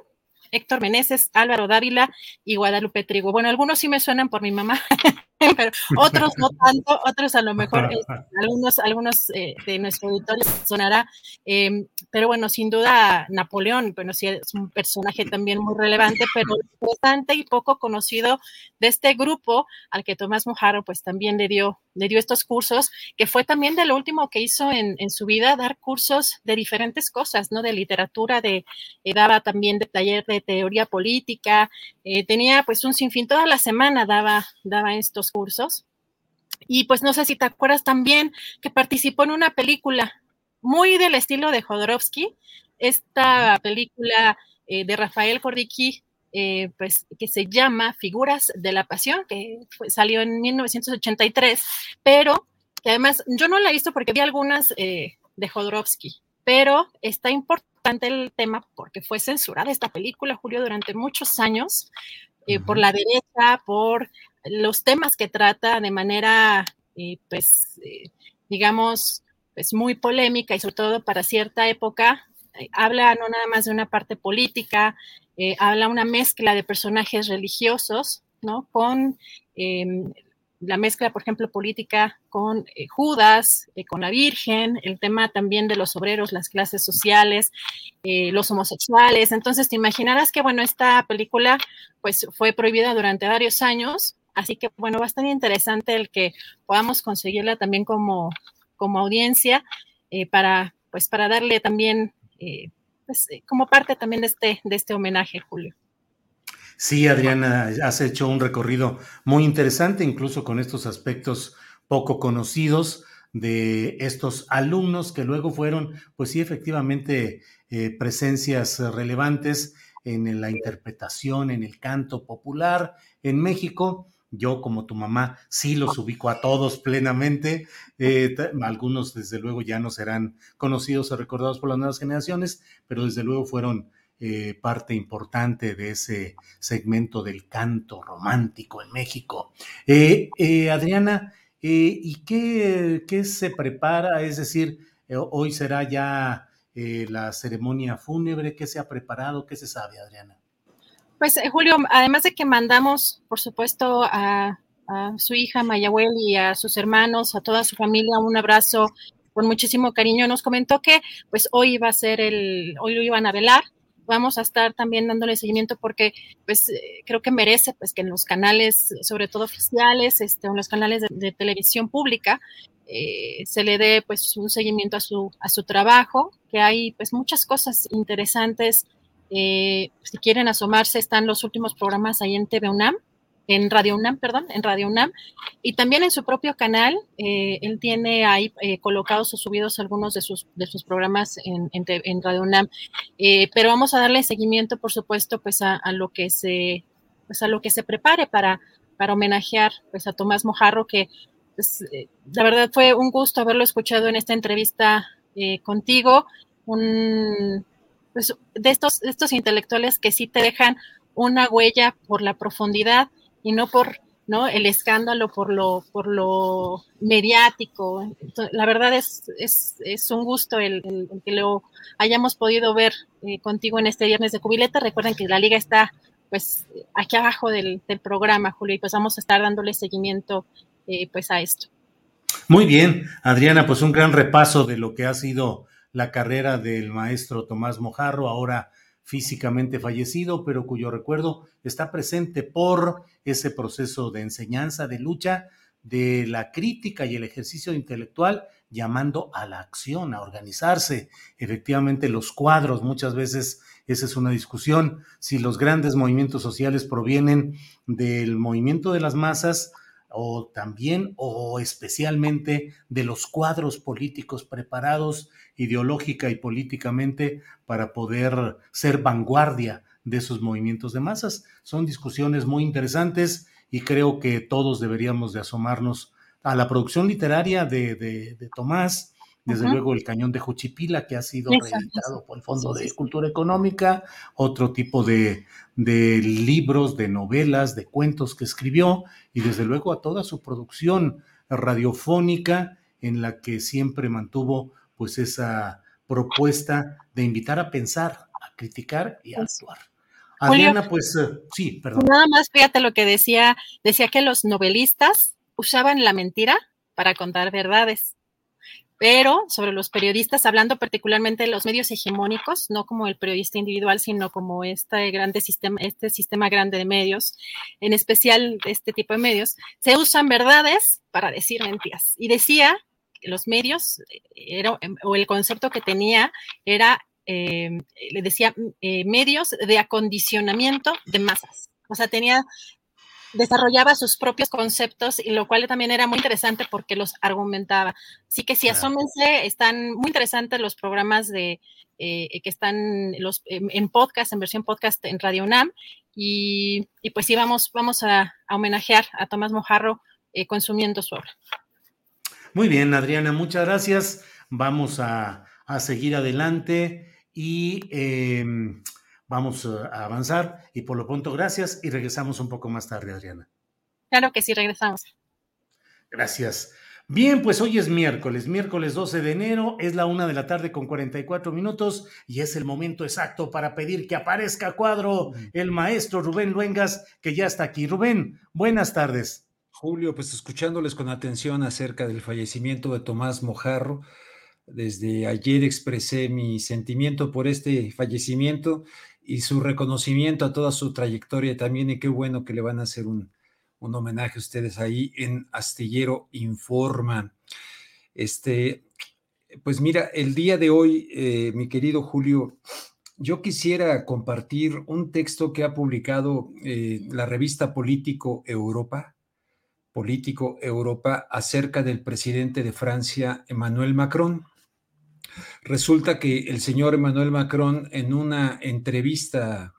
Héctor Meneses, Álvaro Dávila y Guadalupe Trigo. Bueno, algunos sí me suenan por mi mamá, pero otros no tanto, otros a lo mejor, este, algunos, algunos eh, de nuestro auditorio sonará, em, pero bueno, sin duda Napoleón, bueno, sí es un personaje también muy relevante, pero bastante y poco conocido de este grupo al que Tomás Mojaro pues también le dio, le dio estos cursos, que fue también de lo último que hizo en, en su vida, dar cursos de diferentes cosas, ¿no? De literatura, de, eh, daba también de taller de teoría política, eh, tenía pues un sinfín, toda la semana daba, daba estos cursos. Y pues no sé si te acuerdas también que participó en una película muy del estilo de Jodorowsky, esta película eh, de Rafael Cordiqui, eh, pues que se llama Figuras de la Pasión, que salió en 1983, pero que además yo no la he visto porque vi algunas eh, de Jodorowsky, pero está importante el tema porque fue censurada esta película, Julio, durante muchos años, por la derecha, por los temas que trata de manera, eh, pues, eh, digamos, pues muy polémica y sobre todo para cierta época, eh, habla no nada más de una parte política, habla una mezcla de personajes religiosos, ¿no? Con la mezcla, por ejemplo, política con Judas, con la Virgen, el tema también de los obreros, las clases sociales, los homosexuales. Entonces, te imaginarás que, bueno, esta película pues fue prohibida durante varios años Así que, bueno, estar interesante el que podamos conseguirla también como, como audiencia eh, para, pues, para darle también, eh, pues, eh, como parte también de este, de este homenaje, Julio. Sí, Adriana, has hecho un recorrido muy interesante, incluso con estos aspectos poco conocidos de estos alumnos que luego fueron, pues sí, efectivamente, presencias relevantes en la interpretación, en el canto popular en México yo, como tu mamá, sí los ubico a todos plenamente. Eh, algunos, desde luego, ya no serán conocidos o recordados por las nuevas generaciones, pero desde luego fueron eh, parte importante de ese segmento del canto romántico en México. Eh, Adriana, ¿y qué, qué, se prepara? Es decir, hoy será ya la ceremonia fúnebre. ¿Qué se ha preparado? ¿Qué se sabe, Adriana? Pues eh, Julio, además de que mandamos, por supuesto, a, su hija Mayahuel y a sus hermanos, a toda su familia, un abrazo con muchísimo cariño, nos comentó que pues hoy iba a ser el, hoy lo iban a velar, vamos a estar también dándole seguimiento porque pues eh, creo que merece pues que en los canales, sobre todo oficiales, este, en los canales de, televisión pública, eh, se le dé pues un seguimiento a su, a su trabajo, que hay pues muchas cosas interesantes eh, si quieren asomarse, están los últimos programas ahí en TV UNAM, en Radio UNAM, perdón, en Radio UNAM, y también en su propio canal. Eh, él tiene ahí eh, colocados o subidos algunos de sus, de sus programas en, en, Radio UNAM. pero vamos a darle seguimiento, por supuesto, pues a, lo que se, pues a lo que se prepare para, para homenajear pues a Tomás Mojarro, que pues, la verdad fue un gusto haberlo escuchado en esta entrevista contigo. Un, pues, de estos, intelectuales que sí te dejan una huella por la profundidad y no por ¿no? el escándalo, por lo, por lo mediático. la verdad es, es, un gusto el, que lo hayamos podido ver eh, contigo en este viernes de cubileta. Recuerden que la liga está pues aquí abajo del, programa, Julio, y pues vamos a estar dándole seguimiento eh, pues a esto. Muy bien, Adriana, pues un gran repaso de lo que ha sido la carrera del maestro Tomás Mojarro, ahora físicamente fallecido, pero cuyo recuerdo está presente por ese proceso de enseñanza, de lucha, de la crítica y el ejercicio intelectual, llamando a la acción, a organizarse. Efectivamente, los cuadros, muchas veces esa es una discusión, si los grandes movimientos sociales provienen del movimiento de las masas o también o especialmente de los cuadros políticos preparados ideológica y políticamente para poder ser vanguardia de esos movimientos de masas. Son discusiones muy interesantes y creo que todos deberíamos de asomarnos a la producción literaria de, de, Tomás, desde luego el cañón de Juchipila, que ha sido reeditado por el Fondo de Cultura Económica, otro tipo de, de, libros, de novelas, de cuentos que escribió, y desde luego a toda su producción radiofónica, en la que siempre mantuvo pues esa propuesta de invitar a pensar, a criticar y a pues actuar. Adriana, pues eh, sí, perdón. Nada más fíjate lo que decía, decía que los novelistas usaban la mentira para contar verdades. Pero sobre los periodistas, hablando particularmente de los medios hegemónicos, no como el periodista individual, sino como este grande sistema, este sistema grande de medios, en especial este tipo de medios, se usan verdades para decir mentiras. Y decía que los medios, era, o el concepto que tenía era eh, le decía, eh, medios de acondicionamiento de masas. O sea, tenía, desarrollaba sus propios conceptos y lo cual también era muy interesante porque los argumentaba. Así que sí, asómense, están muy interesantes los programas de, eh, que están los, en podcast, en versión podcast en Radio UNAM. Y, pues sí, vamos, vamos a, homenajear a Tomás Mojarro consumiendo su obra. Muy bien, Adriana, muchas gracias. Vamos a, a seguir adelante y em, vamos a avanzar. Y por lo pronto, gracias y regresamos un poco más tarde, Adriana. Claro que sí, regresamos. Gracias. Bien, pues hoy es miércoles, miércoles 12 de enero, es la una de la tarde con 44 minutos y es el momento exacto para pedir que aparezca a cuadro el maestro Rubén Luengas, que ya está aquí. Rubén, buenas tardes. Julio, pues escuchándoles con atención acerca del fallecimiento de Tomás Mojarro, desde ayer expresé mi sentimiento por este fallecimiento y su reconocimiento a toda su trayectoria también y qué bueno que le van a hacer un, homenaje a ustedes ahí en Astillero Informa. Este, pues mira, el día de hoy, eh, mi querido Julio, yo quisiera compartir un texto que ha publicado eh, la revista Político Europa, Político Europa, acerca del presidente de Francia, Emmanuel Macron. Resulta que el señor Emmanuel Macron en una entrevista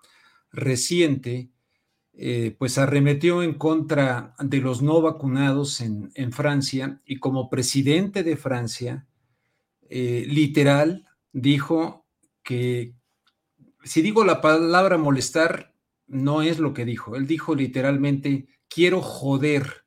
reciente, eh, pues arremetió en contra de los no vacunados en, Francia y como presidente de Francia, eh, literal, dijo que, si digo la palabra molestar, no es lo que dijo. Él dijo literalmente, quiero joder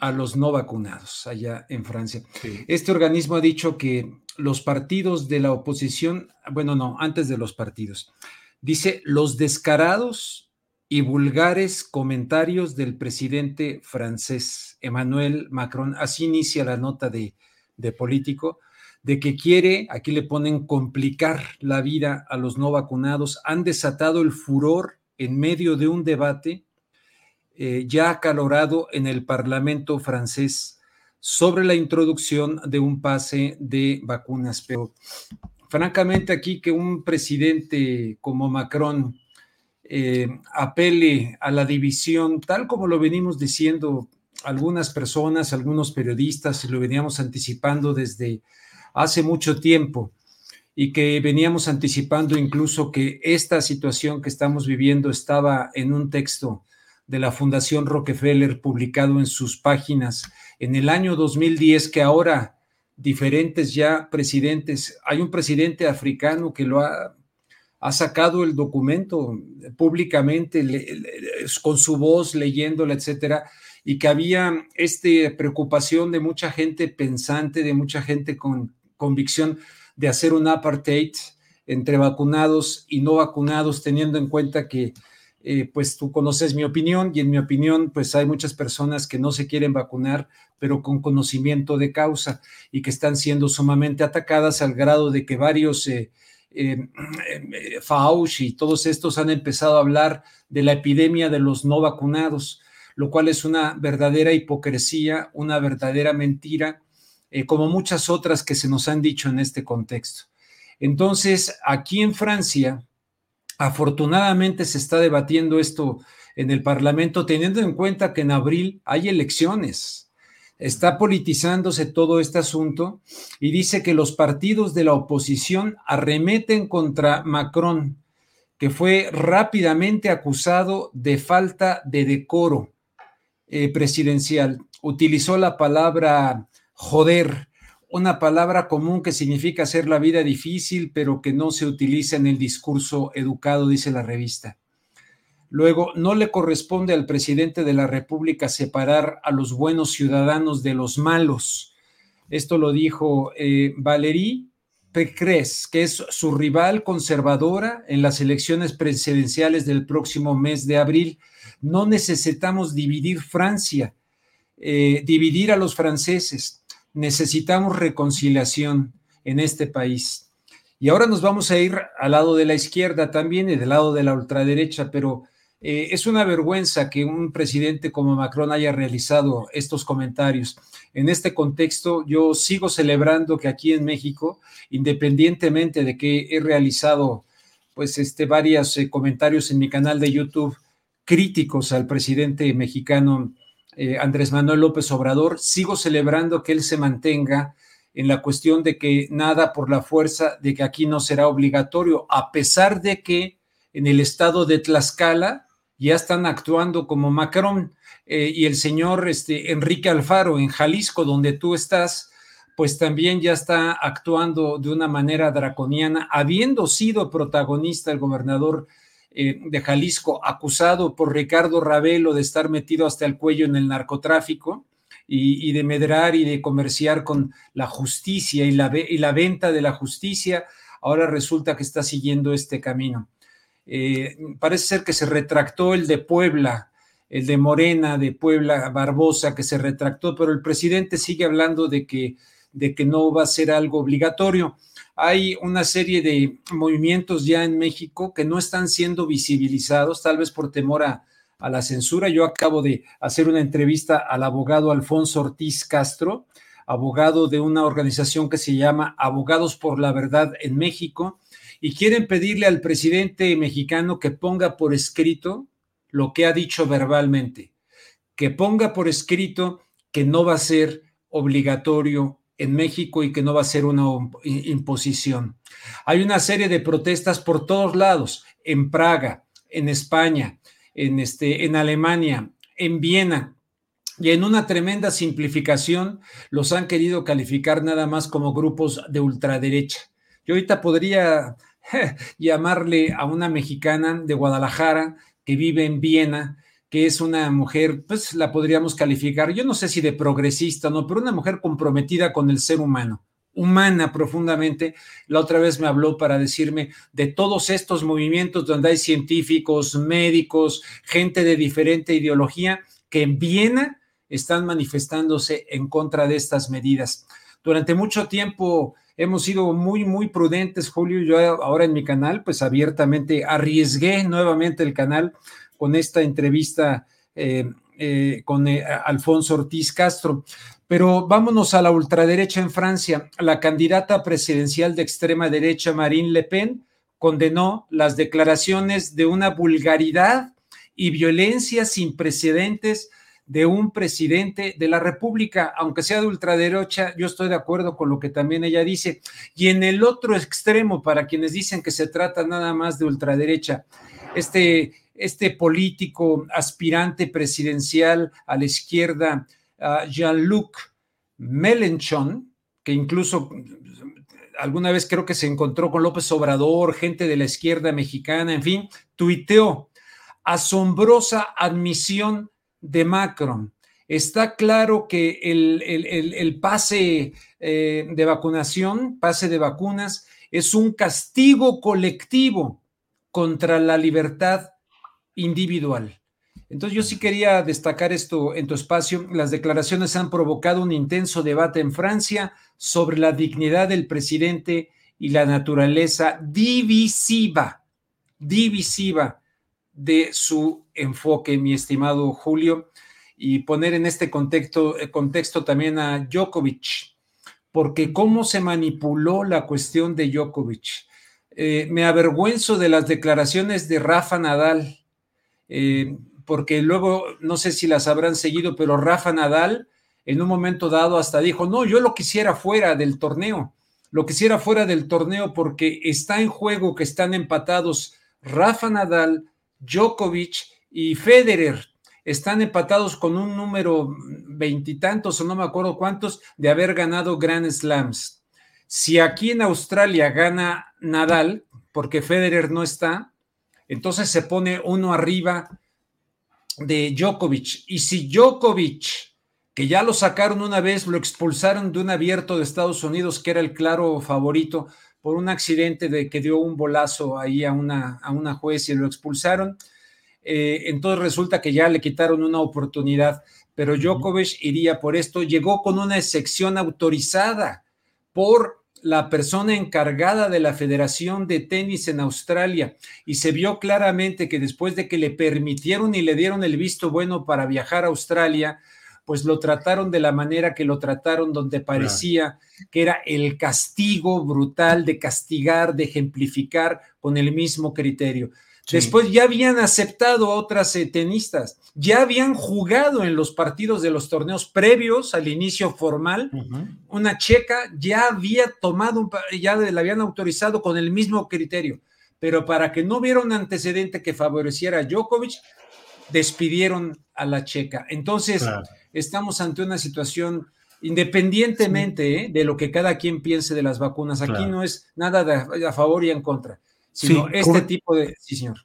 a los no vacunados allá en Francia. Este organismo ha dicho que los partidos de la oposición, bueno, no, antes de los partidos, dice los descarados y vulgares comentarios del presidente francés Emmanuel Macron, así inicia la nota de, de político, de que quiere, aquí le ponen complicar la vida a los no vacunados, han desatado el furor en medio de un debate eh, ya acalorado en el Parlamento francés sobre la introducción de un pase de vacunas. Pero francamente aquí que un presidente como Macron eh, apele a la división, tal como lo venimos diciendo algunas personas, algunos periodistas, y lo veníamos anticipando desde hace mucho tiempo, y que veníamos anticipando incluso que esta situación que estamos viviendo estaba en un texto de la Fundación Rockefeller publicado en sus páginas. En el año 2010 que ahora diferentes ya presidentes, hay un presidente africano que lo ha, ha sacado el documento públicamente con su voz leyéndola, etcétera, y que había esta preocupación de mucha gente pensante, de mucha gente con convicción de hacer un apartheid entre vacunados y no vacunados, teniendo en cuenta que eh, pues tú conoces mi opinión y en mi opinión, pues hay muchas personas que no se quieren vacunar, pero con conocimiento de causa y que están siendo sumamente atacadas al grado de que varios eh, eh, eh y todos estos han empezado a hablar de la epidemia de los no vacunados, lo cual es una verdadera hipocresía, una verdadera mentira, como muchas otras que se nos han dicho en este contexto. Entonces, aquí en Francia, Afortunadamente se está debatiendo esto en el Parlamento, teniendo en cuenta que en abril hay elecciones. Está politizándose todo este asunto y dice que los partidos de la oposición arremeten contra Macron, que fue rápidamente acusado de falta de decoro eh, presidencial. Utilizó la palabra joder, una palabra común que significa hacer la vida difícil, pero que no se utiliza en el discurso educado, dice la revista. Luego, no le corresponde al presidente de la República separar a los buenos ciudadanos de los malos. Esto lo dijo eh, Valérie Pécresse, que es su rival conservadora en las elecciones presidenciales del próximo mes de abril. No necesitamos dividir Francia, eh, dividir a los franceses. Necesitamos reconciliación en este país. Y ahora nos vamos a ir al lado de la izquierda también y del lado de la ultraderecha, pero eh, es una vergüenza que un presidente como Macron haya realizado estos comentarios. En este contexto, yo sigo celebrando que aquí en México, independientemente de que he realizado pues este varios eh, comentarios en mi canal de YouTube críticos al presidente mexicano eh, Andrés Manuel López Obrador, sigo celebrando que él se mantenga en la cuestión de que nada por la fuerza, de que aquí no será obligatorio, a pesar de que en el estado de Tlaxcala ya están actuando como Macron eh, y el señor este, Enrique Alfaro en Jalisco, donde tú estás, pues también ya está actuando de una manera draconiana, habiendo sido protagonista el gobernador eh, de Jalisco, acusado por Ricardo Ravelo de estar metido hasta el cuello en el narcotráfico. Y, de medrar y de comerciar con la justicia y la, y la venta de la justicia, ahora resulta que está siguiendo este camino. Eh, parece ser que se retractó el de Puebla, el de Morena, de Puebla, Barbosa, que se retractó, pero el presidente sigue hablando de que, de que no va a ser algo obligatorio. Hay una serie de movimientos ya en México que no están siendo visibilizados, tal vez por temor a, la censura. Yo acabo de hacer una entrevista al abogado Alfonso Ortiz Castro, abogado de una organización que se llama Abogados por la Verdad en México, y quieren pedirle al presidente mexicano que ponga por escrito lo que ha dicho verbalmente, que ponga por escrito que no va a ser obligatorio en México y que no va a ser una imposición. Hay una serie de protestas por todos lados, en Praga, en España, en, este, en Alemania, en Viena, y en una tremenda simplificación los han querido calificar nada más como grupos de ultraderecha. Yo ahorita podría llamarle a una mexicana de Guadalajara que vive en Viena, que es una mujer, pues la podríamos calificar, yo no sé si de progresista no, pero una mujer comprometida con el ser humano, humana profundamente. La otra vez me habló para decirme de todos estos movimientos donde hay científicos, médicos, gente de diferente ideología, que en Viena están manifestándose en contra de estas medidas. Durante mucho tiempo hemos sido muy, muy prudentes, Julio. Yo ahora en mi canal, pues abiertamente arriesgué nuevamente el canal con esta entrevista eh, eh, con eh, Alfonso Ortiz Castro. Pero vámonos a la ultraderecha en Francia. La candidata presidencial de extrema derecha, Marine Le Pen, condenó las declaraciones de una vulgaridad y violencia sin precedentes de un presidente de la República, aunque sea de ultraderecha, yo estoy de acuerdo con lo que también ella dice. Y en el otro extremo, para quienes dicen que se trata nada más de ultraderecha, este, este político aspirante presidencial a la izquierda, Jean-Luc Mélenchon, que incluso alguna vez creo que se encontró con López Obrador, gente de la izquierda mexicana, en fin, tuiteó asombrosa admisión de Macron. Está claro que el, pase eh, de vacunación, pase de vacunas, es un castigo colectivo contra la libertad individual. Entonces yo sí quería destacar esto en tu espacio. Las declaraciones han provocado un intenso debate en Francia sobre la dignidad del presidente y la naturaleza divisiva, divisiva de su enfoque, mi estimado Julio, y poner en este contexto, eh, contexto también a Djokovic, porque cómo se manipuló la cuestión de Djokovic. Eh, me avergüenzo de las declaraciones de Rafa Nadal. Eh, porque luego no sé si las habrán seguido, pero Rafa Nadal en un momento dado hasta dijo, no, yo lo quisiera fuera del torneo, lo quisiera fuera del torneo porque está en juego que están empatados Rafa Nadal, Djokovic y Federer. Están empatados con un número veintitantos o no me acuerdo cuántos de haber ganado Grand Slams. Si aquí en Australia gana Nadal, porque Federer no está, entonces se pone uno arriba de Djokovic. Y si Djokovic, que ya lo sacaron una vez, lo expulsaron de un abierto de Estados Unidos, que era el claro favorito, por un accidente de que dio un bolazo ahí a una, a una juez y lo expulsaron. Eh, entonces resulta que ya le quitaron una oportunidad, pero Djokovic iría por esto. Llegó con una excepción autorizada por la persona encargada de la Federación de Tenis en Australia y se vio claramente que después de que le permitieron y le dieron el visto bueno para viajar a Australia, pues lo trataron de la manera que lo trataron, donde parecía que era el castigo brutal de castigar, de ejemplificar con el mismo criterio. Después ya habían aceptado a otras eh, tenistas, ya habían jugado en los partidos de los torneos previos al inicio formal. Una checa ya había tomado, ya la habían autorizado con el mismo criterio, pero para que no hubiera un antecedente que favoreciera a Djokovic, despidieron a la checa. Entonces, estamos ante una situación independientemente eh, de lo que cada quien piense de las vacunas. Aquí no es nada a favor y en contra sino este tipo de... Sí, señor.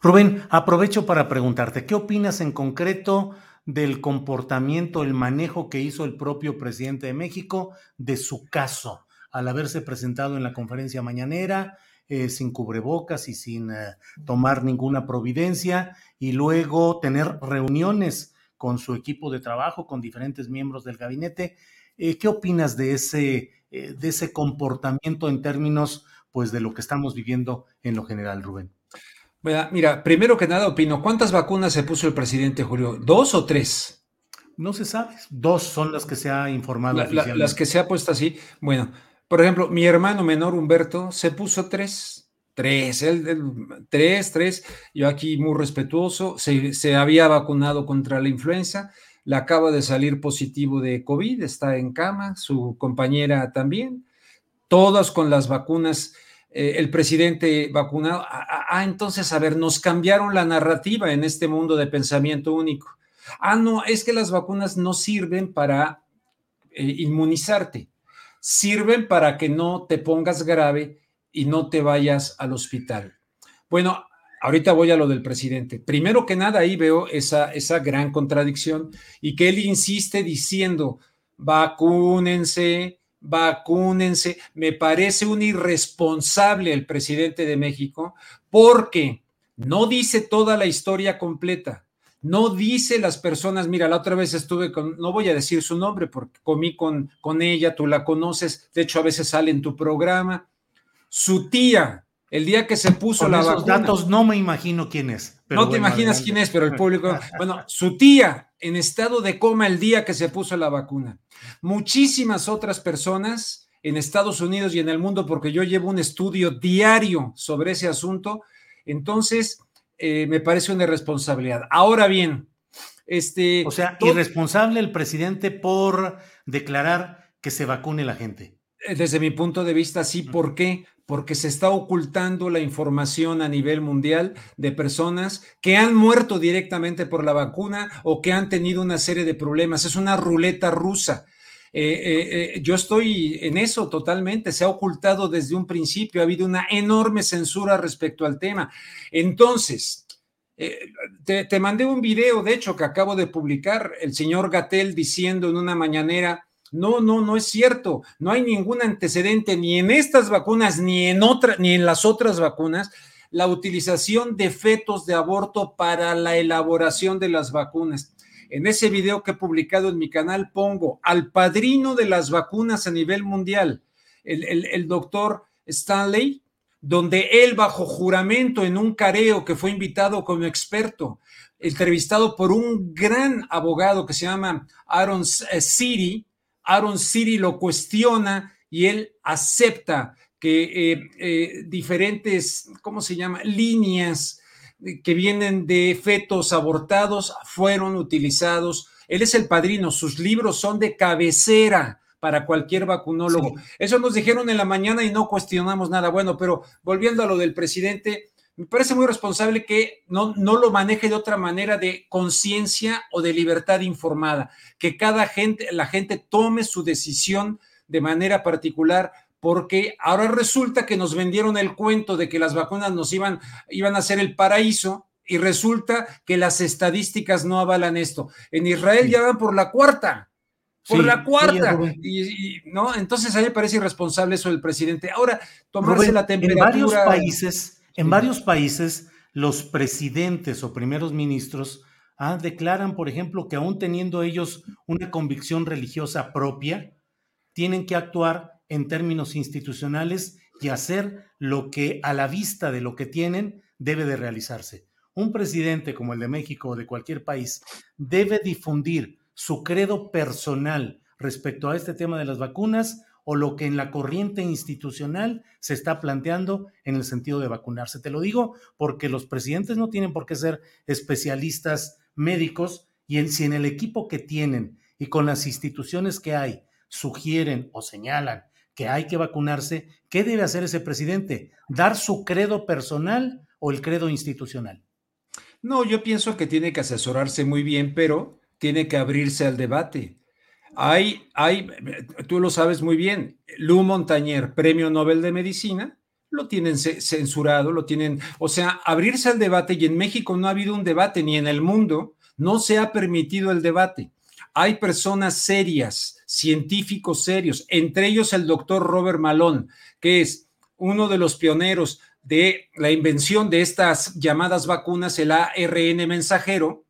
Rubén, aprovecho para preguntarte, ¿qué opinas en concreto del comportamiento, el manejo que hizo el propio presidente de México de su caso al haberse presentado en la conferencia mañanera eh, sin cubrebocas y sin eh, tomar ninguna providencia y luego tener reuniones con su equipo de trabajo, con diferentes miembros del gabinete? Eh, ¿Qué opinas de ese, de ese comportamiento en términos pues de lo que estamos viviendo en lo general, Rubén. Mira, primero que nada opino, ¿cuántas vacunas se puso el presidente Julio? ¿Dos o tres? No se sabe. Dos son las que se ha informado. las que se ha puesto así. Bueno, por ejemplo, mi hermano menor Humberto se puso tres. Tres, él, tres, tres. Yo aquí muy respetuoso. Se, se había vacunado contra la influenza. Le acaba de salir positivo de COVID. Está en cama. Su compañera también todas con las vacunas, eh, el presidente vacunado. Ah, ah, ah, entonces, a ver, nos cambiaron la narrativa en este mundo de pensamiento único. Ah, no, es que las vacunas no sirven para eh, inmunizarte, sirven para que no te pongas grave y no te vayas al hospital. Bueno, ahorita voy a lo del presidente. Primero que nada, ahí veo esa, esa gran contradicción y que él insiste diciendo, vacúnense, vacúnense. Me parece un irresponsable el presidente de México porque no dice toda la historia completa. No dice las personas, mira, la otra vez estuve con, no voy a decir su nombre porque comí con, con ella, tú la conoces, de hecho a veces sale en tu programa. Su tía, el día que se puso la esos datos no me imagino quién es. no te imaginas quién es, pero el público. Bueno, su tía en estado de coma el día que se puso la vacuna. Muchísimas otras personas en Estados Unidos y en el mundo, porque yo llevo un estudio diario sobre ese asunto, entonces eh, me parece una irresponsabilidad. Ahora bien, este... O sea, irresponsable el presidente por declarar que se vacune la gente. Eh, desde mi punto de vista, sí. ¿Por qué? Porque se está ocultando la información a nivel mundial de personas que han muerto directamente por la vacuna o que han tenido una serie de problemas. Es una ruleta rusa. Eh, eh, eh, yo estoy en eso totalmente. Se ha ocultado desde un principio. Ha habido una enorme censura respecto al tema. Entonces, te, te mandé un video, de hecho, que acabo de publicar, el señor Gatel diciendo en una mañanera no, no, no es cierto. No hay ningún antecedente ni en estas vacunas ni en otra, ni en las otras vacunas la utilización de fetos de aborto para la elaboración de las vacunas. En ese video que he publicado en mi canal pongo al padrino de las vacunas a nivel mundial, el, el doctor Stanley, donde él bajo juramento en un careo que fue invitado como experto, entrevistado por un gran abogado que se llama Aaron City, Aaron City lo cuestiona y él acepta que eh, eh, diferentes, ¿cómo se llama? Líneas que vienen de fetos abortados fueron utilizados. Él es el padrino, sus libros son de cabecera para cualquier vacunólogo. Eso nos dijeron en la mañana y no cuestionamos nada. Bueno, pero volviendo a lo del presidente, me parece muy responsable que no, no lo maneje de otra manera de conciencia o de libertad informada, que cada gente, la gente tome su decisión de manera particular, porque ahora resulta que nos vendieron el cuento de que las vacunas nos iban, iban a ser el paraíso y resulta que las estadísticas no avalan esto. En Israel ya van por la cuarta por la cuarta. y, ¿no? Entonces a mí me parece irresponsable eso del presidente. Ahora, tomarse la temperatura. En varios países, en varios países, los presidentes o primeros ministros ah, declaran, por ejemplo, que aún teniendo ellos una convicción religiosa propia, tienen que actuar en términos institucionales y hacer lo que a la vista de lo que tienen debe de realizarse. Un presidente como el de México o de cualquier país debe difundir su credo personal respecto a este tema de las vacunas o lo que en la corriente institucional se está planteando en el sentido de vacunarse. Te lo digo porque los presidentes no tienen por qué ser especialistas médicos y si en el equipo que tienen y con las instituciones que hay sugieren o señalan que hay que vacunarse, ¿qué debe hacer ese presidente? ¿Dar su credo personal o el credo institucional? No, yo pienso que tiene que asesorarse muy bien, pero tiene que abrirse al debate. Hay, tú lo sabes muy bien, Lou Montañer, Premio Nobel de Medicina, lo tienen censurado, lo tienen, o sea, abrirse al debate y en México no ha habido un debate, ni en el mundo, no se ha permitido el debate. Hay personas serias, científicos serios, entre ellos el doctor Robert Malone, que es uno de los pioneros de la invención de estas llamadas vacunas, el ARN mensajero,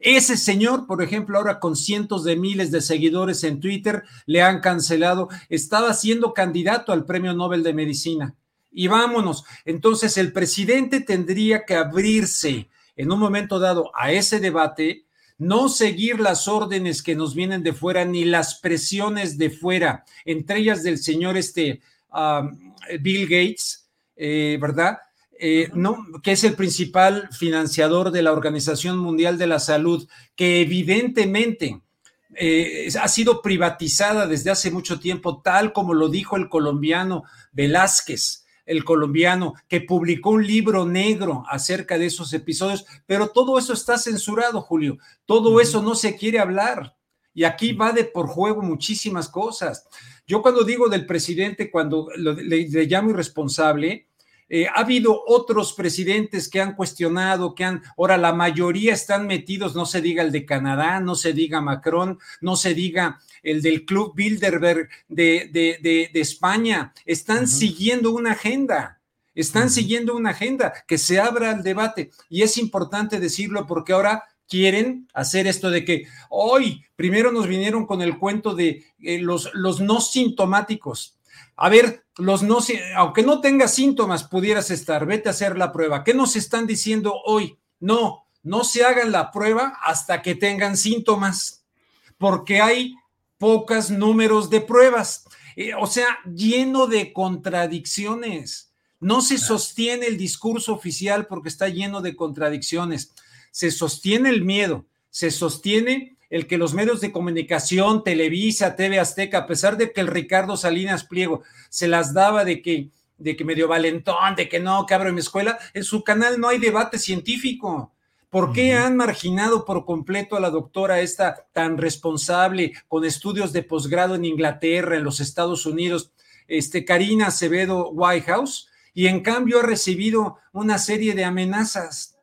ese señor, por ejemplo, ahora con cientos de miles de seguidores en Twitter, le han cancelado, estaba siendo candidato al Premio Nobel de Medicina. Y vámonos. Entonces, el presidente tendría que abrirse en un momento dado a ese debate, no seguir las órdenes que nos vienen de fuera, ni las presiones de fuera, entre ellas del señor este, Bill Gates, eh, ¿verdad? Eh, no, que es el principal financiador de la Organización Mundial de la Salud, que evidentemente eh, ha sido privatizada desde hace mucho tiempo, tal como lo dijo el colombiano Velázquez, el colombiano, que publicó un libro negro acerca de esos episodios, pero todo eso está censurado, Julio, todo eso no se quiere hablar. Y aquí va de por juego muchísimas cosas. Yo cuando digo del presidente, cuando le, le llamo irresponsable, eh, ha habido otros presidentes que han cuestionado, que han, ahora la mayoría están metidos, no se diga el de Canadá, no se diga Macron, no se diga el del Club Bilderberg de, de, España, están siguiendo una agenda. Están siguiendo una agenda que se abra el debate. Y es importante decirlo porque ahora quieren hacer esto de que hoy primero nos vinieron con el cuento de eh, los, los no sintomáticos a ver, los no, aunque no tengas síntomas, pudieras estar, vete a hacer la prueba. ¿Qué nos están diciendo hoy? No, no se hagan la prueba hasta que tengan síntomas, porque hay pocos números de pruebas. Eh, o sea, lleno de contradicciones. No se sostiene el discurso oficial porque está lleno de contradicciones. Se sostiene el miedo, se sostiene el que los medios de comunicación, Televisa, TV Azteca, a pesar de que el Ricardo Salinas Pliego se las daba de que, de que medio valentón, de que no, que abro mi escuela, en su canal no hay debate científico. ¿Por qué han marginado por completo a la doctora esta tan responsable con estudios de posgrado en Inglaterra, en los Estados Unidos, este Karina Acevedo Whitehouse? Y en cambio ha recibido una serie de amenazas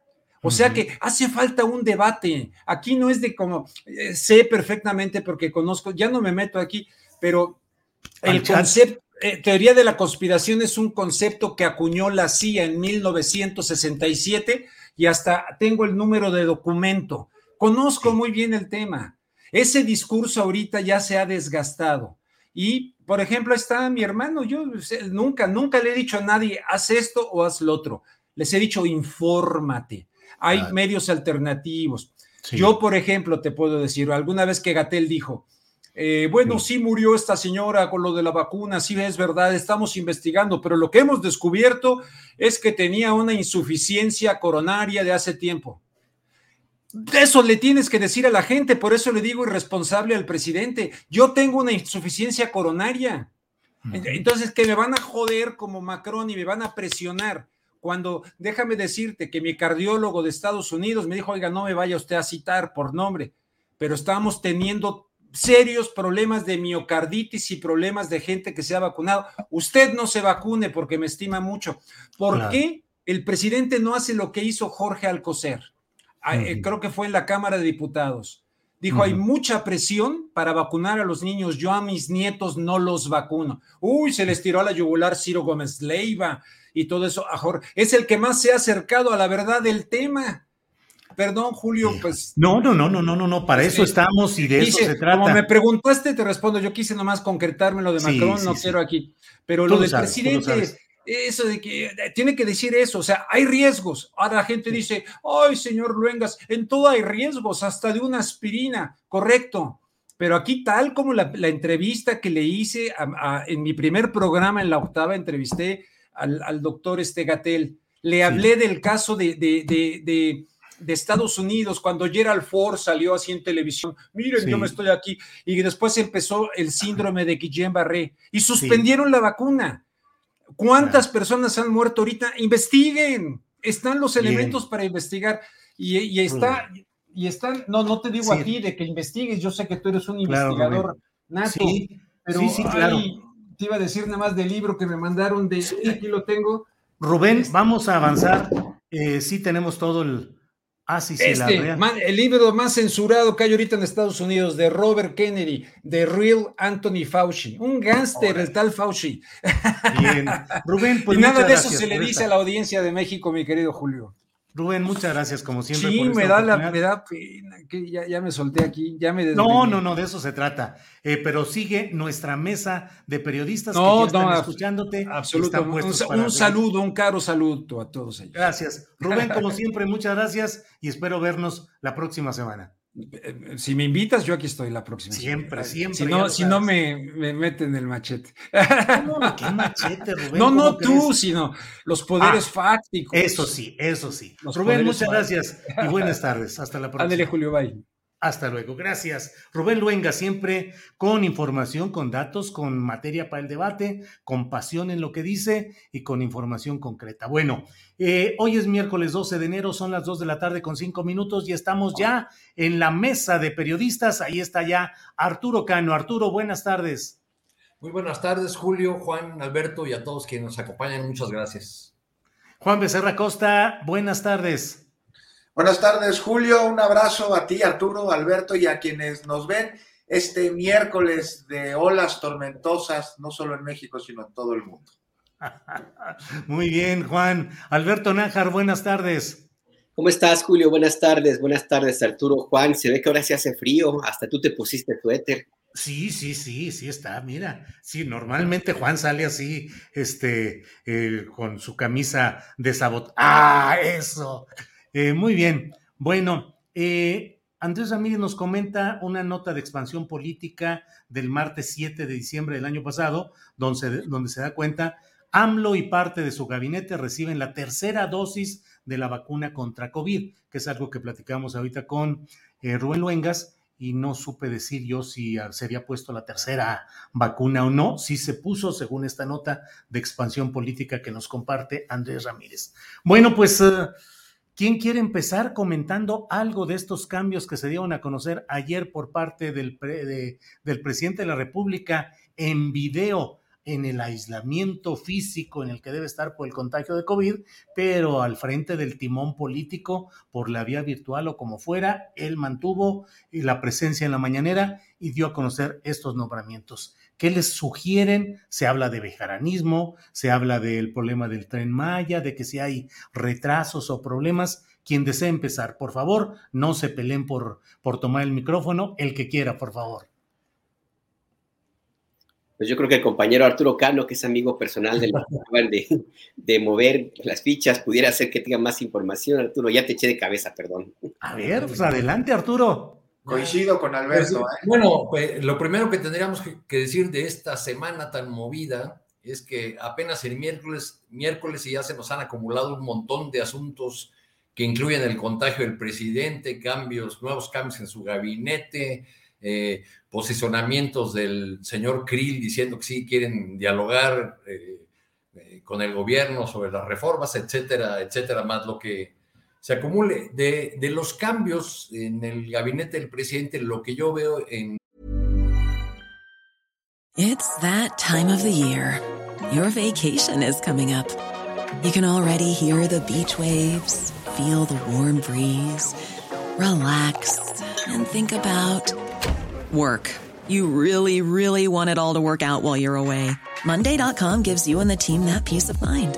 o sea que hace falta un debate. Aquí no es de como, eh, sé perfectamente porque conozco, ya no me meto aquí, pero el concepto, eh, teoría de la conspiración es un concepto que acuñó la CIA en 1967 y hasta tengo el número de documento. Conozco muy bien el tema. Ese discurso ahorita ya se ha desgastado. Y, por ejemplo, está mi hermano, yo nunca, nunca le he dicho a nadie, haz esto o haz lo otro. Les he dicho, infórmate hay medios alternativos. Yo, por ejemplo, te puedo decir, alguna vez que Gatel dijo, eh, bueno, sí murió esta señora con lo de la vacuna, sí es verdad, estamos investigando, pero lo que hemos descubierto es que tenía una insuficiencia coronaria de hace tiempo. Eso le tienes que decir a la gente, por eso le digo irresponsable al presidente. Yo tengo una insuficiencia coronaria. Entonces, que me van a joder como Macron y me van a presionar. Cuando déjame decirte que mi cardiólogo de Estados Unidos me dijo, oiga, no me vaya usted a citar por nombre, pero estamos teniendo serios problemas de miocarditis y problemas de gente que se ha vacunado. Usted no se vacune porque me estima mucho. ¿Por qué el presidente no hace lo que hizo Jorge Alcocer? Ah, eh, creo que fue en la Cámara de Diputados. Dijo, hay mucha presión para vacunar a los niños. Yo a mis nietos no los vacuno. Uy, se les tiró a la yugular Ciro Gómez Leiva y todo eso. Es el que más se ha acercado a la verdad del tema. Perdón, Julio, pues. No, no, no, no, no, no, no, para eso estamos y de eso se trata. Como me preguntaste, te respondo. Yo quise nomás concretarme lo de Macron, no quiero aquí. Pero lo del presidente, eso de que tiene que decir eso, o sea, hay riesgos. Ahora la gente dice, ay, señor Luengas, en todo hay riesgos, hasta de una aspirina, correcto. Pero aquí, tal como la, entrevista que le hice en mi primer programa en la octava, entrevisté al, doctor Estegatel, le hablé del caso de, de, Estados Unidos, cuando Gerald Ford salió así en televisión, miren, yo me estoy aquí, y después empezó el síndrome de Guillain-Barré. Y suspendieron la vacuna. ¿Cuántas personas han muerto ahorita? Investiguen. Están los elementos para investigar. Y, está, y están, no, no te digo a ti de que investigues, yo sé que tú eres un investigador nato, sí, pero sí, claro. Te iba a decir nada más del libro que me mandaron de aquí lo tengo. Rubén, este vamos a avanzar. Eh, sí tenemos todo el, Ah, sí, sí, este, el libro más censurado que hay ahorita en Estados Unidos de Robert Kennedy, de Real Anthony Fauci, un gángster, el tal Fauci. Bien, Rubén, pues. Y nada de eso se le dice a la audiencia de México, mi querido Julio. Rubén, muchas gracias como siempre. Sí, me, da la, me da pena, que ya, me solté aquí, ya me No, no, no, de eso se trata. Eh, pero sigue nuestra mesa de periodistas que ya están escuchándote. Absolutamente. Un, un saludo, un caro saludo a todos ellos. Gracias. Rubén, como siempre, muchas gracias y espero vernos la próxima semana. Eh, si me invitas, yo aquí estoy la próxima. Siempre, siempre. Si no, si no me, me, meten el machete. No, ¿Qué machete, Rubén? No, no tú, sino los poderes ah, fácticos. Eso sí, eso sí. Rubén, muchas gracias y buenas tardes. Hasta la próxima. Ándale, Julio, bye. Hasta luego. Gracias. Rubén Luenga, siempre con información, con datos, con materia para el debate, con pasión en lo que dice y con información concreta. Bueno, eh, hoy es miércoles 12 de enero, son las 2 de la tarde con 5 minutos y estamos ya en la mesa de periodistas. Ahí está ya Arturo Cano. Arturo, buenas tardes. Muy buenas tardes, Julio, Juan, Alberto y a todos quienes nos acompañan. Muchas gracias. Juan Becerra Costa, buenas tardes. Buenas tardes, Julio. Un abrazo a ti, Arturo, Alberto y a quienes nos ven este miércoles de olas tormentosas, no solo en México, sino en todo el mundo. Muy bien, Juan. Alberto Nájar, buenas tardes. ¿Cómo estás, Julio? Buenas tardes, buenas tardes, Arturo. Juan, se ve que ahora se hace frío, hasta tú te pusiste tu éter. Sí, sí, sí, sí está, mira. Sí, normalmente Juan sale así, este, eh, con su camisa de sabot. ¡Ah, eso! Eh, muy bien. Bueno, eh, Andrés Ramírez nos comenta una nota de expansión política del martes 7 de diciembre del año pasado, donde se, donde se da cuenta, AMLO y parte de su gabinete reciben la tercera dosis de la vacuna contra COVID, que es algo que platicamos ahorita con eh, Rubén Luengas, y no supe decir yo si se había puesto la tercera vacuna o no. Sí se puso, según esta nota de expansión política que nos comparte Andrés Ramírez. Bueno, pues... ¿Quién quiere empezar comentando algo de estos cambios que se dieron a conocer ayer por parte del, del presidente de la República en video? en el aislamiento físico en el que debe estar por el contagio de COVID, pero al frente del timón político, por la vía virtual o como fuera, él mantuvo la presencia en la mañanera y dio a conocer estos nombramientos. ¿Qué les sugieren? Se habla de bejaranismo, se habla del problema del tren Maya, de que si hay retrasos o problemas. Quien desee empezar, por favor, no se peleen por, por tomar el micrófono, el que quiera, por favor. Pues yo creo que el compañero Arturo Cano, que es amigo personal de, de, de mover las fichas, pudiera hacer que tenga más información. Arturo, ya te eché de cabeza, perdón. A ver, pues adelante, Arturo. Coincido con Alberto. Pues, ¿eh? Bueno, pues, lo primero que tendríamos que, que decir de esta semana tan movida es que apenas el miércoles, miércoles y ya se nos han acumulado un montón de asuntos que incluyen el contagio del presidente, cambios, nuevos cambios en su gabinete, eh, posicionamientos del señor Krill diciendo que sí quieren dialogar eh, eh, con el gobierno sobre las reformas, etcétera, etcétera, más lo que se acumule. De, de los cambios en el gabinete del presidente, lo que yo veo en It's that time of the year. Your vacation is coming up. You can already hear the beach waves, feel the warm breeze, relax, and think about work. You really, really want it all to work out while you're away. Monday.com gives you and the team that peace of mind.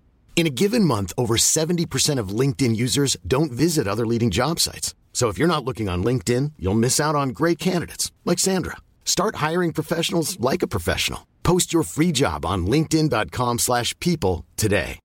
In a given month, over 70% of LinkedIn users don't visit other leading job sites. So if you're not looking on LinkedIn, you'll miss out on great candidates like Sandra. Start hiring professionals like a professional. Post your free job on linkedin.com/people today.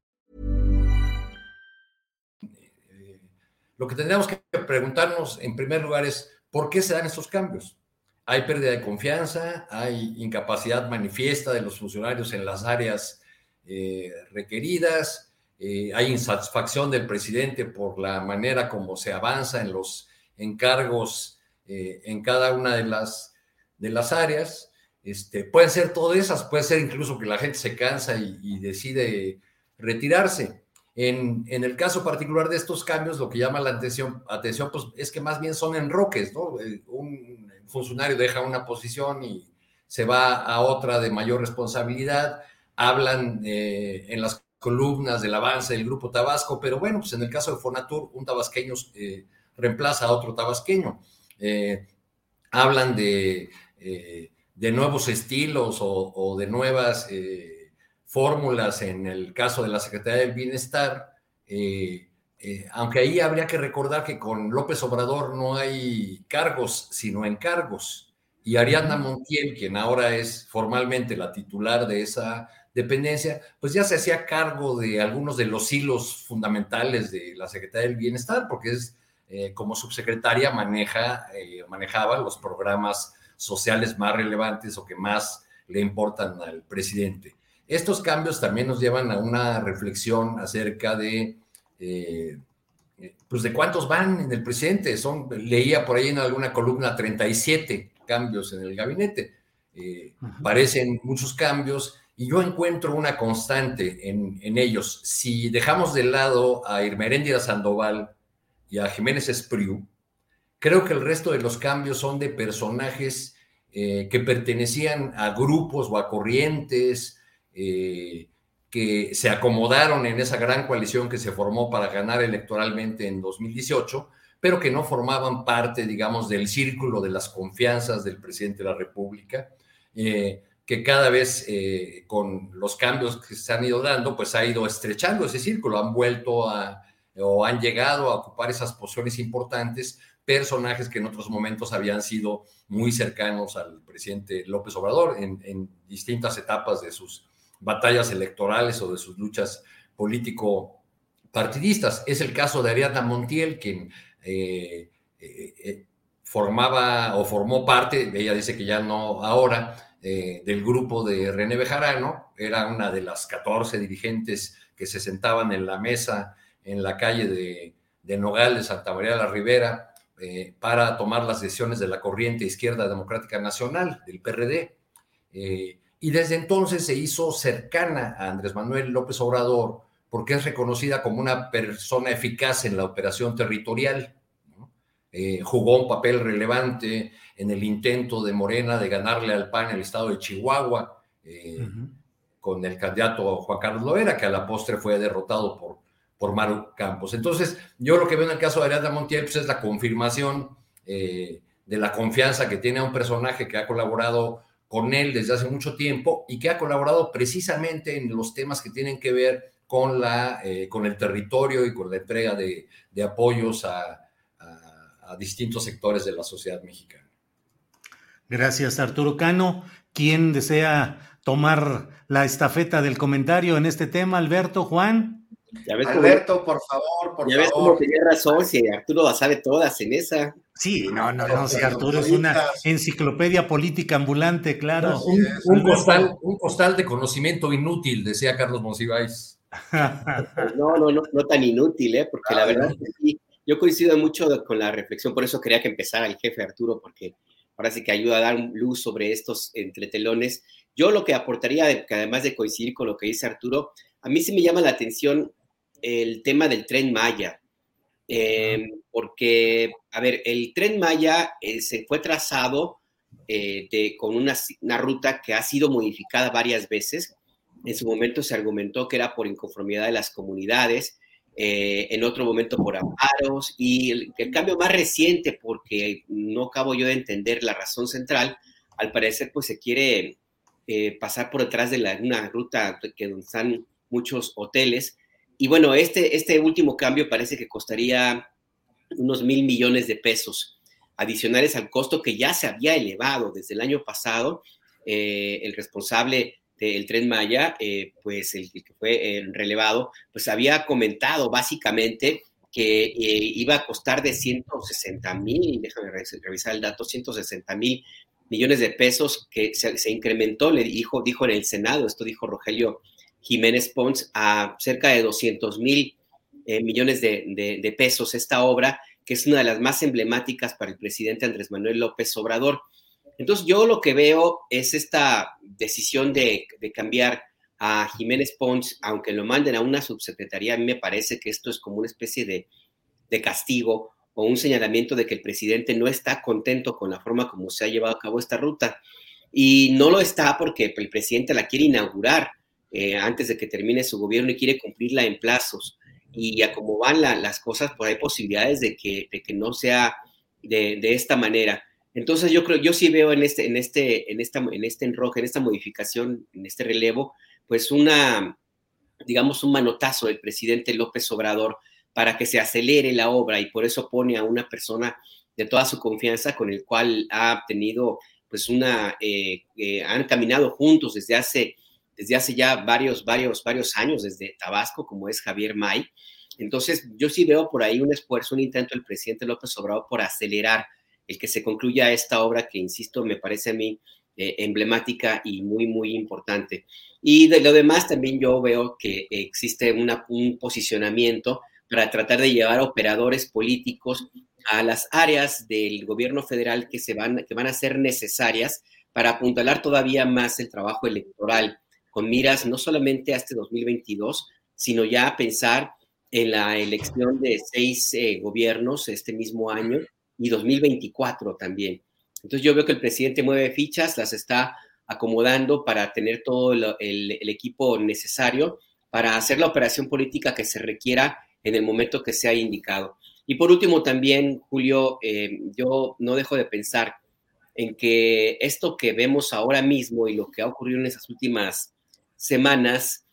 Lo que tendríamos que preguntarnos en primer lugar es ¿por qué se dan estos cambios? Hay pérdida de confianza, hay incapacidad manifiesta de los funcionarios en las áreas eh, requeridas, eh, hay insatisfacción del presidente por la manera como se avanza en los encargos eh, en cada una de las, de las áreas. Este, pueden ser todas esas, puede ser incluso que la gente se cansa y, decide retirarse. En, en, el caso particular de estos cambios, lo que llama la atención, atención pues, es que más bien son enroques, ¿no? Eh, un funcionario deja una posición y se va a otra de mayor responsabilidad, hablan en las columnas del avance del Grupo Tabasco, pero bueno, pues en el caso de Fonatur, un tabasqueño eh, reemplaza a otro tabasqueño. Eh, hablan de, de, nuevos estilos o, o de nuevas fórmulas en el caso de la Secretaría del Bienestar, eh, eh, aunque ahí habría que recordar que con López Obrador no hay cargos, sino encargos. Y Ariadna Montiel, quien ahora es formalmente la titular de esa dependencia, pues ya se hacía cargo de algunos de los hilos fundamentales de la Secretaría del Bienestar, porque es eh, como subsecretaria maneja, eh, manejaba los programas sociales más relevantes o que más le importan al presidente. Estos cambios también nos llevan a una reflexión acerca de, eh, pues de cuántos van en el presidente. Son, leía por ahí en alguna columna 37 cambios en el gabinete. Parecen muchos cambios y yo encuentro una constante en, en ellos. Si dejamos de lado a Irmeréndira Sandoval y a Jiménez Espriu, creo que el resto de los cambios son de personajes eh, que pertenecían a grupos o a corrientes, eh, que se acomodaron en esa gran coalición que se formó para ganar electoralmente en 2018, pero que no formaban parte, digamos, del círculo de las confianzas del presidente de la República, eh, que cada vez eh, con los cambios que se han ido dando, pues ha ido estrechando ese círculo, han vuelto a, o han llegado a ocupar esas posiciones importantes, personajes que en otros momentos habían sido muy cercanos al presidente López Obrador en, en distintas etapas de sus batallas electorales o de sus luchas político-partidistas. Es el caso de Ariadna Montiel, quien eh, eh, formaba o formó parte, ella dice que ya no ahora, eh, del grupo de René Bejarano, era una de las 14 dirigentes que se sentaban en la mesa en la calle de, de Nogales, Santa María de la Ribera, eh, para tomar las decisiones de la corriente izquierda democrática nacional, del PRD. Eh, y desde entonces se hizo cercana a Andrés Manuel López Obrador porque es reconocida como una persona eficaz en la operación territorial. jugó un papel relevante en el intento de Morena de ganarle al PAN el estado de Chihuahua eh, uh -huh. con el candidato Juan Carlos Loera, que a la postre fue derrotado por, por Maru Campos. Entonces, yo lo que veo en el caso de Ariadna Montiel pues, es la confirmación eh, de la confianza que tiene a un personaje que ha colaborado con él desde hace mucho tiempo y que ha colaborado precisamente en los temas que tienen que ver con, la, eh, con el territorio y con la entrega de, apoyos a, distintos sectores de la sociedad mexicana. Gracias, Arturo Cano. ¿Quién desea tomar la estafeta del comentario en este tema? Alberto, Juan. Alberto, por favor, por ya ves cómo tenía razón, si Arturo sabe todas en esa. Sí, no, no, no, si Arturo es una enciclopedia política ambulante, claro. Un, postal, un postal de conocimiento inútil, decía Carlos Monsiváis. No, no, no, no tan inútil, ¿eh? porque la verdad es que yo coincido mucho con la reflexión, por eso quería que empezara el jefe Arturo, porque ahora sí que ayuda a dar luz sobre estos entretelones. Yo lo que aportaría, que además de coincidir con lo que dice Arturo, a mí sí me llama la atención el tema del tren Maya, em, porque, a ver, el tren Maya eh, se fue trazado eh, de, con una, una, ruta que ha sido modificada varias veces. En su momento se argumentó que era por inconformidad de las comunidades, eh, en otro momento por amparos, y el, cambio más reciente, porque no acabo yo de entender la razón central, al parecer pues se quiere pasar por detrás de la, una ruta que donde están muchos hoteles, y bueno, este, este último cambio parece que costaría unos mil millones de pesos adicionales al costo que ya se había elevado desde el año pasado. Eh, el responsable del tren Maya, eh, pues el, que fue eh, relevado, pues había comentado básicamente que iba a costar de 160 mil, déjame revisar el dato, 160 mil millones de pesos que se, se, incrementó, le dijo, dijo en el Senado, esto dijo Rogelio Jiménez Pons a cerca de 200 mil eh, millones de, pesos esta obra, que es una de las más emblemáticas para el presidente Andrés Manuel López Obrador. Entonces yo lo que veo es esta decisión de, cambiar a Jiménez Pons, aunque lo manden a una subsecretaría, a mí me parece que esto es como una especie de, castigo o un señalamiento de que el presidente no está contento con la forma como se ha llevado a cabo esta ruta. Y no lo está porque el presidente la quiere inaugurar eh, antes de que termine su gobierno y quiere cumplirla en plazos. Y a cómo van las cosas, pues hay posibilidades de que, no sea de, esta manera. Entonces yo creo, yo sí veo en este, en este, en esta, en este enroque, en esta modificación, en este relevo, pues una, digamos, un manotazo del presidente López Obrador para que se acelere la obra y por eso pone a una persona de toda su confianza con el cual ha tenido, pues una, eh, eh, han caminado juntos desde hace desde hace ya varios, varios, varios años, desde Tabasco, como es Javier May. Entonces, yo sí veo por ahí un esfuerzo, un intento del presidente López Obrador por acelerar el que se concluya esta obra que, insisto, me parece a mí eh, emblemática y muy, muy importante. Y de lo demás, también yo veo que existe un posicionamiento para tratar de llevar operadores políticos a las áreas del gobierno federal que, se van, que van a ser necesarias para apuntalar todavía más el trabajo electoral con miras no solamente a este 2022, sino ya a pensar en la elección de seis eh, gobiernos este mismo año y 2024 también. Entonces yo veo que el presidente mueve fichas, las está acomodando para tener todo el, equipo necesario para hacer la operación política que se requiera en el momento que sea indicado. Y por último también, Julio, eh, yo no dejo de pensar en que esto que vemos ahora mismo y lo que ha ocurrido en esas últimas semanas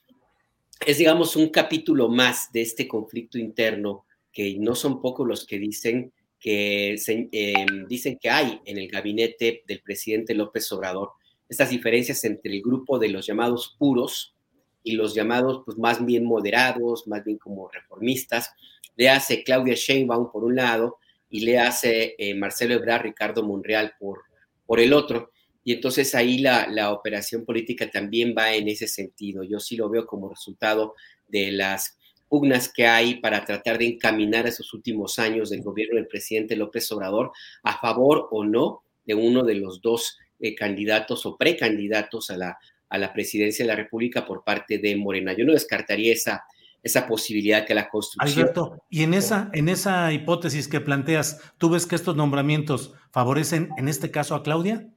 es, digamos, un capítulo más de este conflicto interno, que no son pocos los que dicen que, em, dicen que hay en el gabinete del presidente López Obrador estas diferencias entre el grupo de los llamados puros y los llamados pues, más bien moderados, más bien como reformistas. Le hace Claudia Sheinbaum por un lado y le hace eh, Marcelo Ebrard, Ricardo Monreal por, por el otro. Y entonces ahí la, operación política también va en ese sentido. Yo sí lo veo como resultado de las pugnas que hay para tratar de encaminar esos últimos años del gobierno del presidente López Obrador a favor o no de uno de los dos eh, candidatos o precandidatos a la, a la presidencia de la República por parte de Morena. Yo no descartaría esa, esa posibilidad que la construcción. Alberto, y en esa, en esa hipótesis que planteas, ¿tú ves que estos nombramientos favorecen en este caso a Claudia?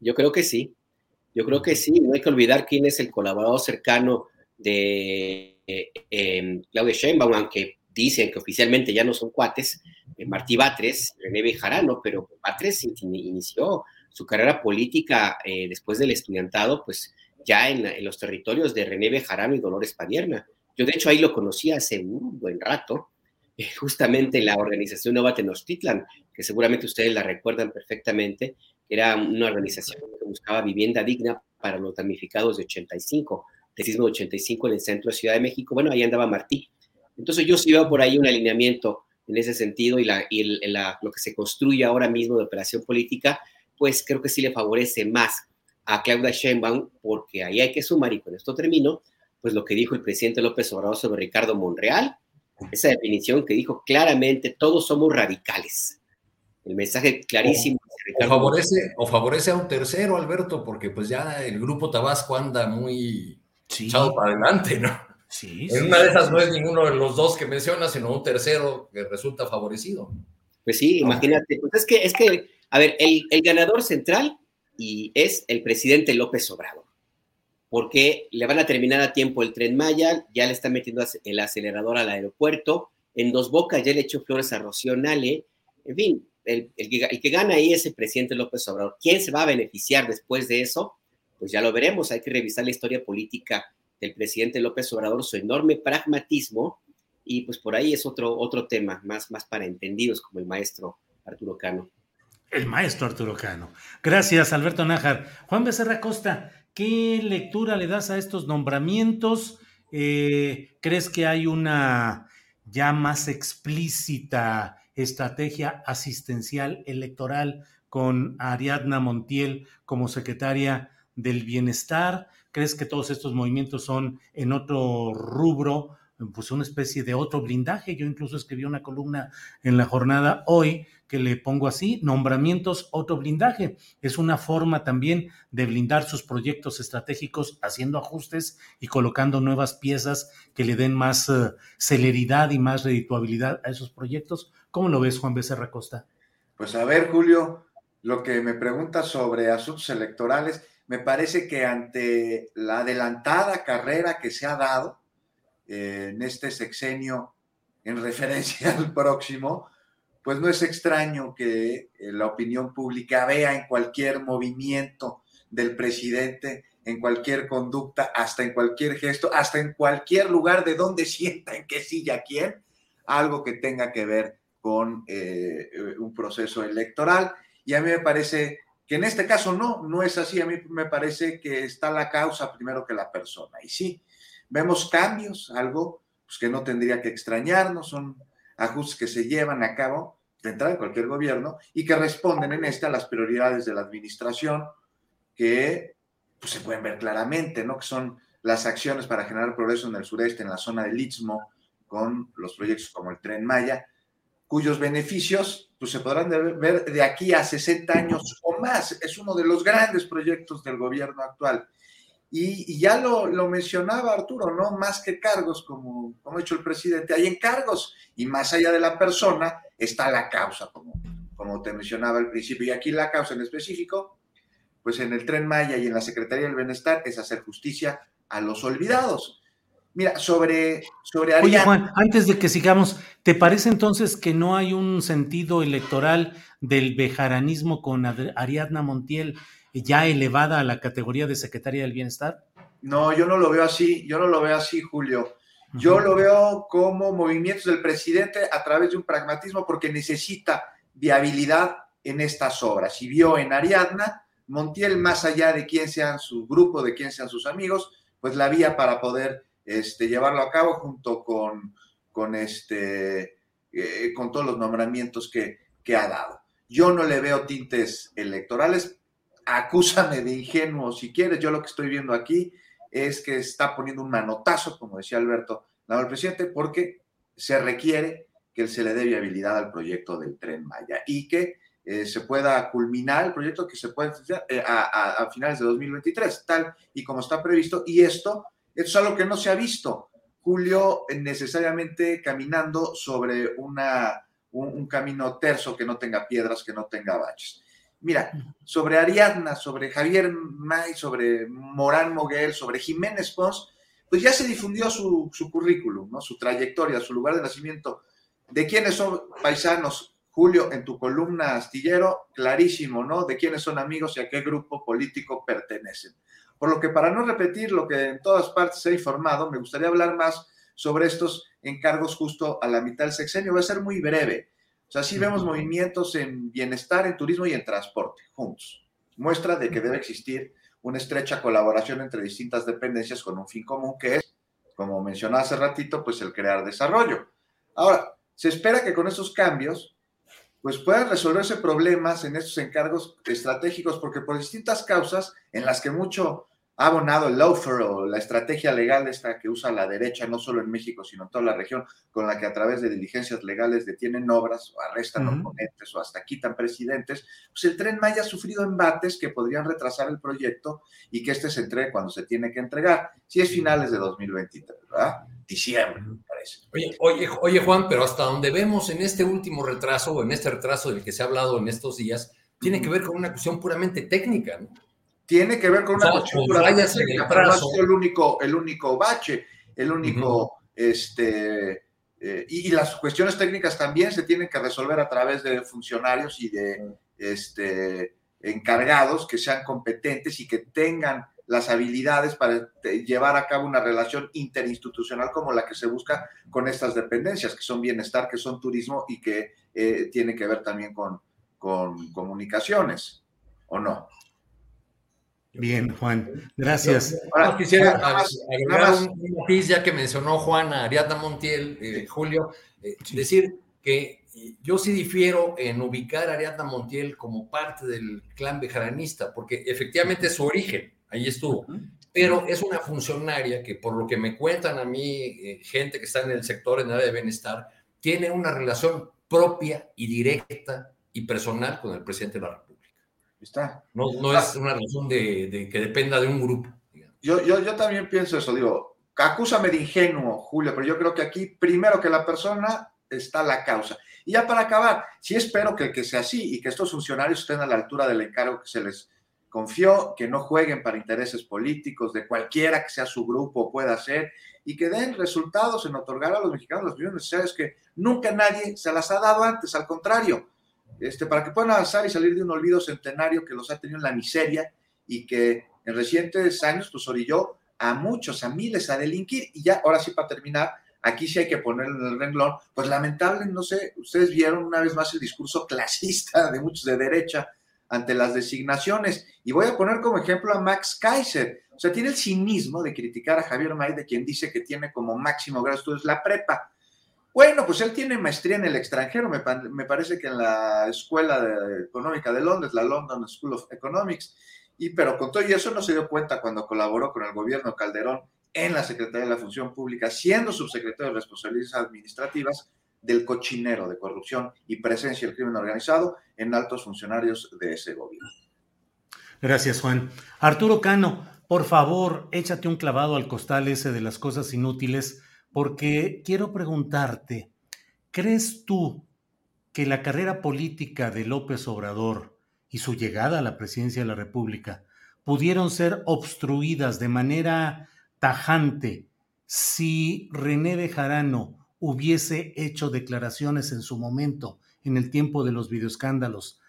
Yo creo que sí. Yo creo que sí. No hay que olvidar quién es el colaborador cercano de Claudia Sheinbaum, aunque dicen que oficialmente ya no son cuates, eh, Martí Batres, René Bejarano, pero Batres inició su carrera política eh, después del estudiantado, pues ya en, los territorios de René Bejarano y Dolores Padierna. Yo de hecho ahí lo conocí hace un buen rato, eh, justamente en la organización Nueva Tenochtitlan, que seguramente ustedes la recuerdan perfectamente, era una organización que buscaba vivienda digna para los damnificados de 85, de sismo de 85 en el centro de Ciudad de México. Bueno, ahí andaba Martí. Entonces yo sí veo por ahí un alineamiento en ese sentido y, la, y lo que se construye ahora mismo de operación política, pues creo que sí le favorece más a Claudia Sheinbaum, porque ahí hay que sumar, y con esto termino, pues lo que dijo el presidente López Obrador sobre Ricardo Monreal, esa definición que dijo claramente, todos somos radicales. El mensaje clarísimo. O, favorece, o favorece a un tercero, Alberto, porque pues ya el grupo Tabasco anda muy echado para adelante, ¿no? Sí, en una de esas no es ninguno de los dos que mencionas, sino un tercero que resulta favorecido. Pues sí, imagínate. Pues es que, es que, a ver, el, el ganador central y es el presidente López Obrador, porque le van a terminar a tiempo el tren Maya, ya le están metiendo el acelerador al aeropuerto, en Dos Bocas ya le echó flores a Rocío Nale, en fin, el, que, gana ahí es el presidente López Obrador. ¿Quién se va a beneficiar después de eso? Pues ya lo veremos, hay que revisar la historia política del presidente López Obrador, su enorme pragmatismo, y pues por ahí es otro, otro tema, más, más para entendidos como el maestro Arturo Cano. El maestro Arturo Cano. Gracias, Alberto Nájar. Juan Becerra Costa, ¿qué lectura le das a estos nombramientos? Eh, ¿Crees que hay una ya más explícita estrategia asistencial electoral con Ariadna Montiel como secretaria del Bienestar? ¿Crees que todos estos movimientos son en otro rubro pues una especie de otro blindaje. Yo incluso escribí una columna en la jornada hoy que le pongo así, nombramientos, otro blindaje. Es una forma también de blindar sus proyectos estratégicos haciendo ajustes y colocando nuevas piezas que le den más eh, celeridad y más redituabilidad a esos proyectos. ¿Cómo lo ves, Juan Becerra Costa? Pues a ver, Julio, lo que me preguntas sobre asuntos electorales, me parece que ante la adelantada carrera que se ha dado, en este sexenio en referencia al próximo, pues no es extraño que eh, la opinión pública vea en cualquier movimiento del presidente, en cualquier conducta, hasta en cualquier gesto, hasta en cualquier lugar de donde sienta en qué silla quién, algo que tenga que ver con eh, un proceso electoral. Y a mí me parece que en este caso no, no es así. A mí me parece que está la causa primero que la persona. Y sí, Vemos cambios, algo pues, que no tendría que extrañarnos, son ajustes que se llevan a cabo dentro de cualquier gobierno y que responden en este a las prioridades de la administración que pues, se pueden ver claramente, ¿no? Que son las acciones para generar progreso en el sureste, en la zona del Istmo, con los proyectos como el Tren Maya, cuyos beneficios pues, se podrán ver de aquí a 60 años o más. Es uno de los grandes proyectos del gobierno actual. Y, ya lo, mencionaba Arturo, ¿no? Más que cargos, como, como ha hecho el presidente, hay encargos y más allá de la persona está la causa, como, como te mencionaba al principio. Y aquí la causa en específico, pues en el Tren Maya y en la Secretaría del Bienestar es hacer justicia a los olvidados. Mira, sobre, sobre Oye, Juan, antes de que sigamos, ¿te parece entonces que no hay un sentido electoral del bejaranismo con Ariadna Montiel? ya elevada a la categoría de secretaria del bienestar? No, yo no lo veo así, yo no lo veo así, Julio. Yo lo veo como movimientos del presidente a través de un pragmatismo porque necesita viabilidad en estas obras. Y vio en Ariadna, Montiel, más allá de quién sean su grupo, de quién sean sus amigos, pues la vía para poder este, llevarlo a cabo junto con, con, este, eh, con todos los nombramientos que, que ha dado. Yo no le veo tintes electorales, acúsame de ingenuo si quieres, yo lo que estoy viendo aquí es que está poniendo un manotazo, como decía Alberto, el presidente, porque se requiere que se le dé viabilidad al proyecto del tren Maya y que eh, se pueda culminar el proyecto que se puede eh, a, finales de 2023, tal y como está previsto. Y esto, es algo que no se ha visto. Julio necesariamente caminando sobre una, un camino terso que no tenga piedras, que no tenga baches. Mira, sobre Ariadna, sobre Javier May, sobre Morán Moguel, sobre Jiménez Pons, pues ya se difundió su, currículum, ¿no? su trayectoria, su lugar de nacimiento, de quiénes son paisanos Julio, en tu columna astillero, clarísimo, ¿no? De quiénes son amigos y a qué grupo político pertenecen. Por lo que para no repetir lo que en todas partes ha informado, me gustaría hablar más sobre estos encargos justo a la mitad del sexenio. Voy a ser muy breve. O sea, sí vemos movimientos en bienestar, en turismo y en transporte juntos. Muestra de que debe existir una estrecha colaboración entre distintas dependencias con un fin común que es, como mencionaba hace ratito, pues el crear desarrollo. Ahora, se espera que con estos cambios pues puedan resolverse problemas en estos encargos estratégicos, porque por distintas causas en las que mucho ha abonado el lawfare o la estrategia legal esta que usa la derecha, no solo en México, sino en toda la región, con la que a través de diligencias legales detienen obras o arrestan oponentes o hasta quitan presidentes, pues el tren Maya ha sufrido embates que podrían retrasar el proyecto y que este se entregue cuando se tiene que entregar, si es finales de 2023, ¿verdad? Diciembre, me parece. Oye, oye, oye, Juan, pero hasta donde vemos en este último retraso, o en este retraso del que se ha hablado en estos días, tiene que ver con una cuestión puramente técnica, ¿no? Tiene que ver con una cuestión pero no ha sido el único, el único bache, el único, este, eh, y, las cuestiones técnicas también se tienen que resolver a través de funcionarios y de este, encargados que sean competentes y que tengan las habilidades para llevar a cabo una relación interinstitucional como la que se busca con estas dependencias, que son bienestar, que son turismo y que eh, tiene que ver también con, con comunicaciones, ¿o no? Bien, Juan, gracias. Ahora quisiera agregar un, matiz, ya que mencionó Juan a Ariadna Montiel, eh, Julio, eh, decir que eh, yo sí difiero en ubicar a Ariadna Montiel como parte del clan bejaranista, porque efectivamente es su origen, ahí estuvo, pero es una funcionaria que por lo que me cuentan a mí, gente que está en el sector en el área de bienestar, tiene una relación propia y directa y personal con el presidente de la República. Está. No, no es una razón de, que dependa de un grupo. Yo, yo, yo también pienso eso, digo, acúsame de ingenuo, Julio, pero yo creo que aquí, primero que la persona, está la causa. Y ya para acabar, sí espero que, que sea así y que estos funcionarios estén a la altura del encargo que se les confió, que no jueguen para intereses políticos de cualquiera que sea su grupo pueda ser y que den resultados en otorgar a los mexicanos las millones necesarias que nunca nadie se las ha dado antes, al contrario, este, para que puedan avanzar y salir de un olvido centenario que los ha tenido en la miseria y que en recientes años pues orilló a muchos, a miles a delinquir. Y ya, ahora sí para terminar, aquí sí hay que poner en el renglón, pues lamentable, no sé, ustedes vieron una vez más el discurso clasista de muchos de derecha ante las designaciones. Y voy a poner como ejemplo a Max Kaiser. O sea, tiene el cinismo de criticar a Javier May, de quien dice que tiene como máximo grado de estudios la prepa. Bueno, pues él tiene maestría en el extranjero, me, parece que en la Escuela Económica de Londres, la London School of Economics, y pero con todo y eso no se dio cuenta cuando colaboró con el gobierno Calderón en la Secretaría de la Función Pública, siendo subsecretario de Responsabilidades Administrativas del cochinero de corrupción y presencia del crimen organizado en altos funcionarios de ese gobierno. Gracias, Juan. Arturo Cano, por favor, échate un clavado al costal ese de las cosas inútiles porque quiero preguntarte, ¿crees tú que la carrera política de López Obrador y su llegada a la presidencia de la República pudieron ser obstruidas de manera tajante si René Bejarano hubiese hecho declaraciones en su momento, en el tiempo de los videoescándalos,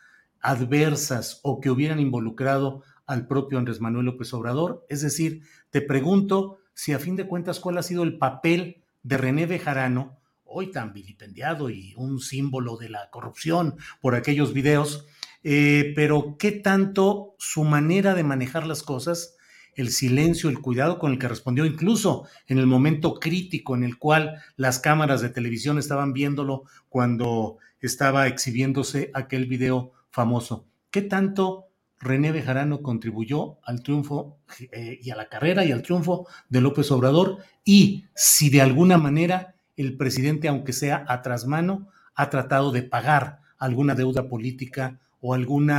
adversas o que hubieran involucrado al propio Andrés Manuel López Obrador? Es decir, te pregunto si a fin de cuentas cuál ha sido el papel de René Bejarano, hoy tan vilipendiado y un símbolo de la corrupción por aquellos videos, eh, pero qué tanto su manera de manejar las cosas, el silencio, el cuidado con el que respondió, incluso en el momento crítico en el cual las cámaras de televisión estaban viéndolo cuando estaba exhibiéndose aquel video famoso. ¿Qué tanto René Bejarano contribuyó al triunfo eh, y a la carrera y al triunfo de López Obrador y si de alguna manera el presidente, aunque sea a trasmano, ha tratado de pagar alguna deuda política o algún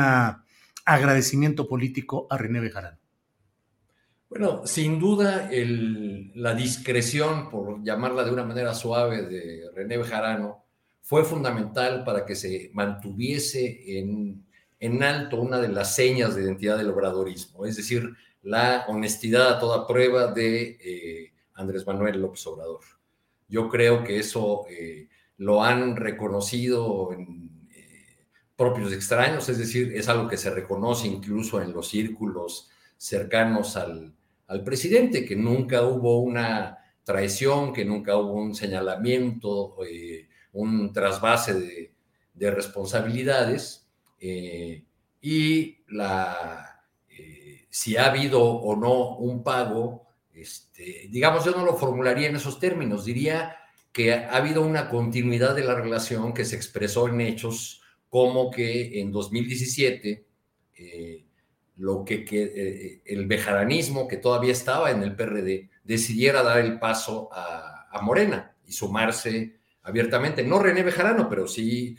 agradecimiento político a René Bejarano. Bueno, sin duda la discreción, por llamarla de una manera suave, de René Bejarano fue fundamental para que se mantuviese en en alto una de las señas de identidad del obradorismo, es decir, la honestidad a toda prueba de eh, Andrés Manuel López Obrador. Yo creo que eso eh, lo han reconocido en, propios extraños, es decir, es algo que se reconoce incluso en los círculos cercanos al, presidente, que nunca hubo una traición, que nunca hubo un señalamiento, eh, un trasvase de, responsabilidades, eh, y la, eh, si ha habido o no un pago, este, digamos, yo no lo formularía en esos términos, diría que ha habido una continuidad de la relación que se expresó en hechos como que en 2017 eh, lo que, el bejaranismo que todavía estaba en el PRD decidiera dar el paso a, Morena y sumarse abiertamente, no René Bejarano, pero sí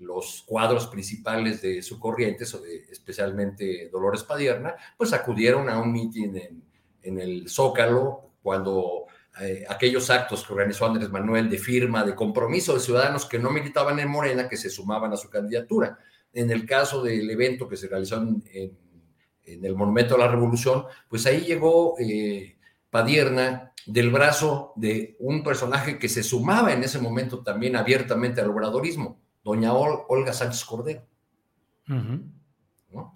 los cuadros principales de su corriente, especialmente Dolores Padierna, pues acudieron a un mitin en, en el Zócalo cuando eh, aquellos actos que organizó Andrés Manuel de firma, de compromiso de ciudadanos que no militaban en Morena, que se sumaban a su candidatura. En el caso del evento que se realizó en, el Monumento a la Revolución, pues ahí llegó eh, Padierna del brazo de un personaje que se sumaba en ese momento también abiertamente al obradorismo, doña Olga Sánchez Cordero.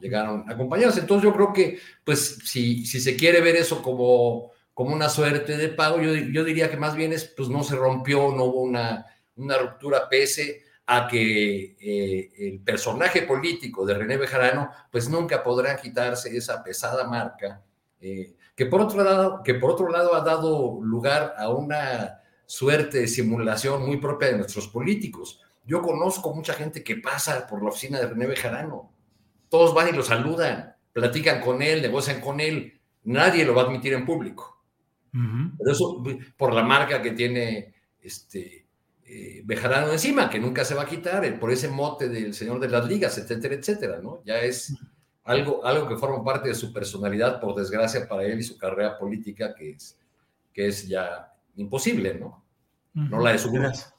Llegaron acompañados. Entonces yo creo que, pues, si, si se quiere ver eso como como una suerte de pago. Yo, yo, diría que más bien es, pues no se rompió, no hubo una, una ruptura pese a que eh, el personaje político de René Bejarano, pues nunca podrá quitarse esa pesada marca, eh, que, por otro lado, que por otro lado ha dado lugar a una suerte de simulación muy propia de nuestros políticos. Yo conozco mucha gente que pasa por la oficina de René Bejarano. Todos van y lo saludan, platican con él, negocian con él. Nadie lo va a admitir en público. Pero eso por la marca que tiene este eh, Bejarano encima, que nunca se va a quitar, eh, por ese mote del señor de las ligas, etcétera, etcétera, ¿no? Ya es algo, algo que forma parte de su personalidad, por desgracia para él y su carrera política, que es, que es ya imposible, ¿no? No la de su Gracias.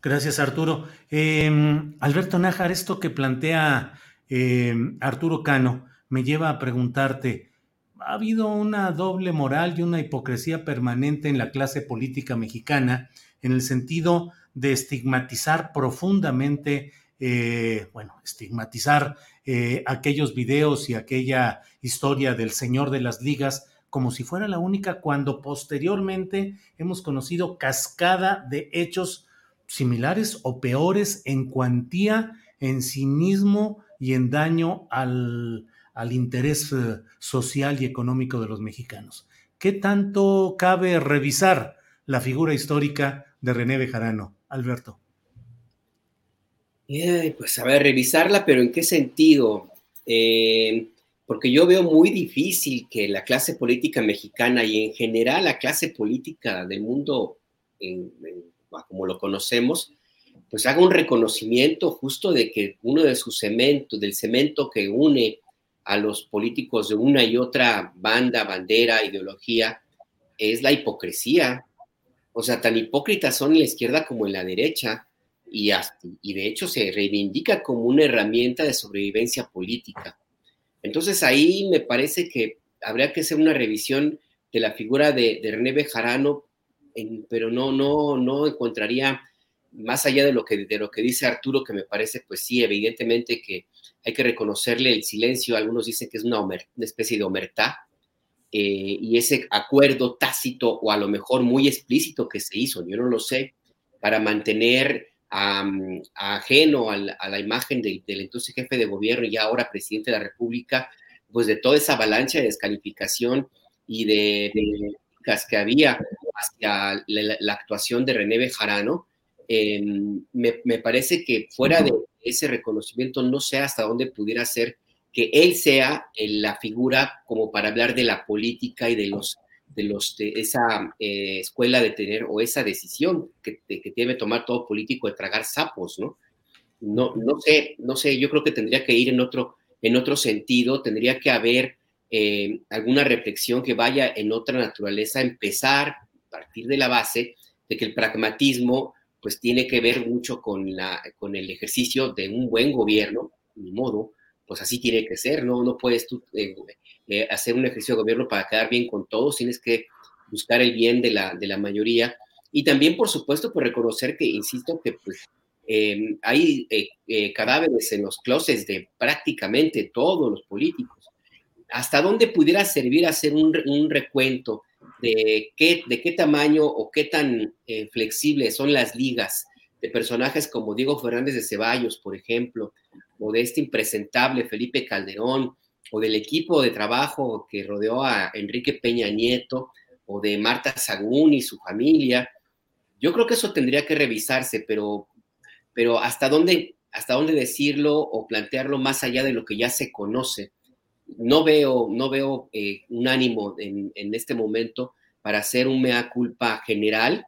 Gracias, Arturo. Em, Alberto Nájar, esto que plantea em, Arturo Cano me lleva a preguntarte, ha habido una doble moral y una hipocresía permanente en la clase política mexicana en el sentido de estigmatizar profundamente, eh, bueno, estigmatizar eh, aquellos videos y aquella historia del señor de las ligas como si fuera la única, cuando posteriormente hemos conocido cascada de hechos similares o peores en cuantía, en cinismo y en daño al, al interés eh, social y económico de los mexicanos. ¿Qué tanto cabe revisar la figura histórica de René Bejarano, Alberto? pues a ver, revisarla, pero ¿en qué sentido? Eh, porque yo veo muy difícil que la clase política mexicana y en general la clase política del mundo, como lo conocemos, pues haga un reconocimiento justo de que uno de sus cementos, del cemento que une a los políticos de una y otra banda, bandera, ideología, es la hipocresía. O sea, tan hipócritas son en la izquierda como en la derecha y, y de hecho se reivindica como una herramienta de sobrevivencia política. Entonces ahí me parece que habría que hacer una revisión de la figura de, de René Bejarano, pero no, no, no encontraría más allá de lo que, de lo que dice Arturo, que me parece, pues sí, evidentemente que hay que reconocerle el silencio, algunos dicen que es una, especie de omertá, eh, y ese acuerdo tácito o a lo mejor muy explícito que se hizo, yo no lo sé, para mantener ajeno a la, imagen del, entonces jefe de gobierno y ahora presidente de la República, pues de toda esa avalancha de descalificación y de, de que había hacia la, actuación de René Bejarano, Em, me, parece que fuera de ese reconocimiento no sé hasta dónde pudiera ser que él sea la figura como para hablar de la política y de los de los de esa eh, escuela de tener o esa decisión que, que debe tomar todo político de tragar sapos, ¿no? No, no sé, no sé, yo creo que tendría que ir en otro, en otro sentido, tendría que haber eh, alguna reflexión que vaya en otra naturaleza, empezar a partir de la base de que el pragmatismo pues tiene que ver mucho con, la, con el ejercicio de un buen gobierno, ni modo, pues así tiene que ser, ¿no? No puedes tú eh, eh, hacer un ejercicio de gobierno para quedar bien con todos, tienes que buscar el bien de la, de la mayoría. Y también, por supuesto, por reconocer que, insisto, que pues hay eh, eh, cadáveres en los closets de prácticamente todos los políticos. ¿Hasta dónde pudiera servir hacer un, recuento de qué, de qué tamaño o qué tan eh, flexibles son las ligas de personajes como Diego Fernández de Ceballos, por ejemplo, o de este impresentable Felipe Calderón, o del equipo de trabajo que rodeó a Enrique Peña Nieto, o de Marta Sagún y su familia. Yo creo que eso tendría que revisarse, pero, pero hasta dónde, hasta dónde decirlo o plantearlo más allá de lo que ya se conoce. No veo, no veo eh, un ánimo en, este momento para hacer un mea culpa general.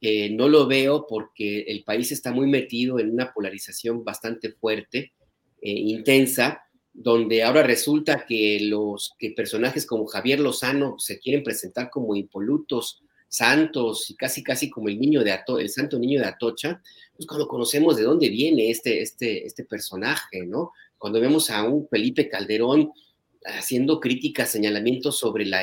Eh, no lo veo porque el país está muy metido en una polarización bastante fuerte, eh, intensa, donde ahora resulta que los personajes como Javier Lozano se quieren presentar como impolutos, santos y casi casi como el niño de el santo niño de Atocha, pues cuando conocemos de dónde viene este, este, este personaje, ¿no? Cuando vemos a un Felipe Calderón haciendo críticas, señalamientos sobre la,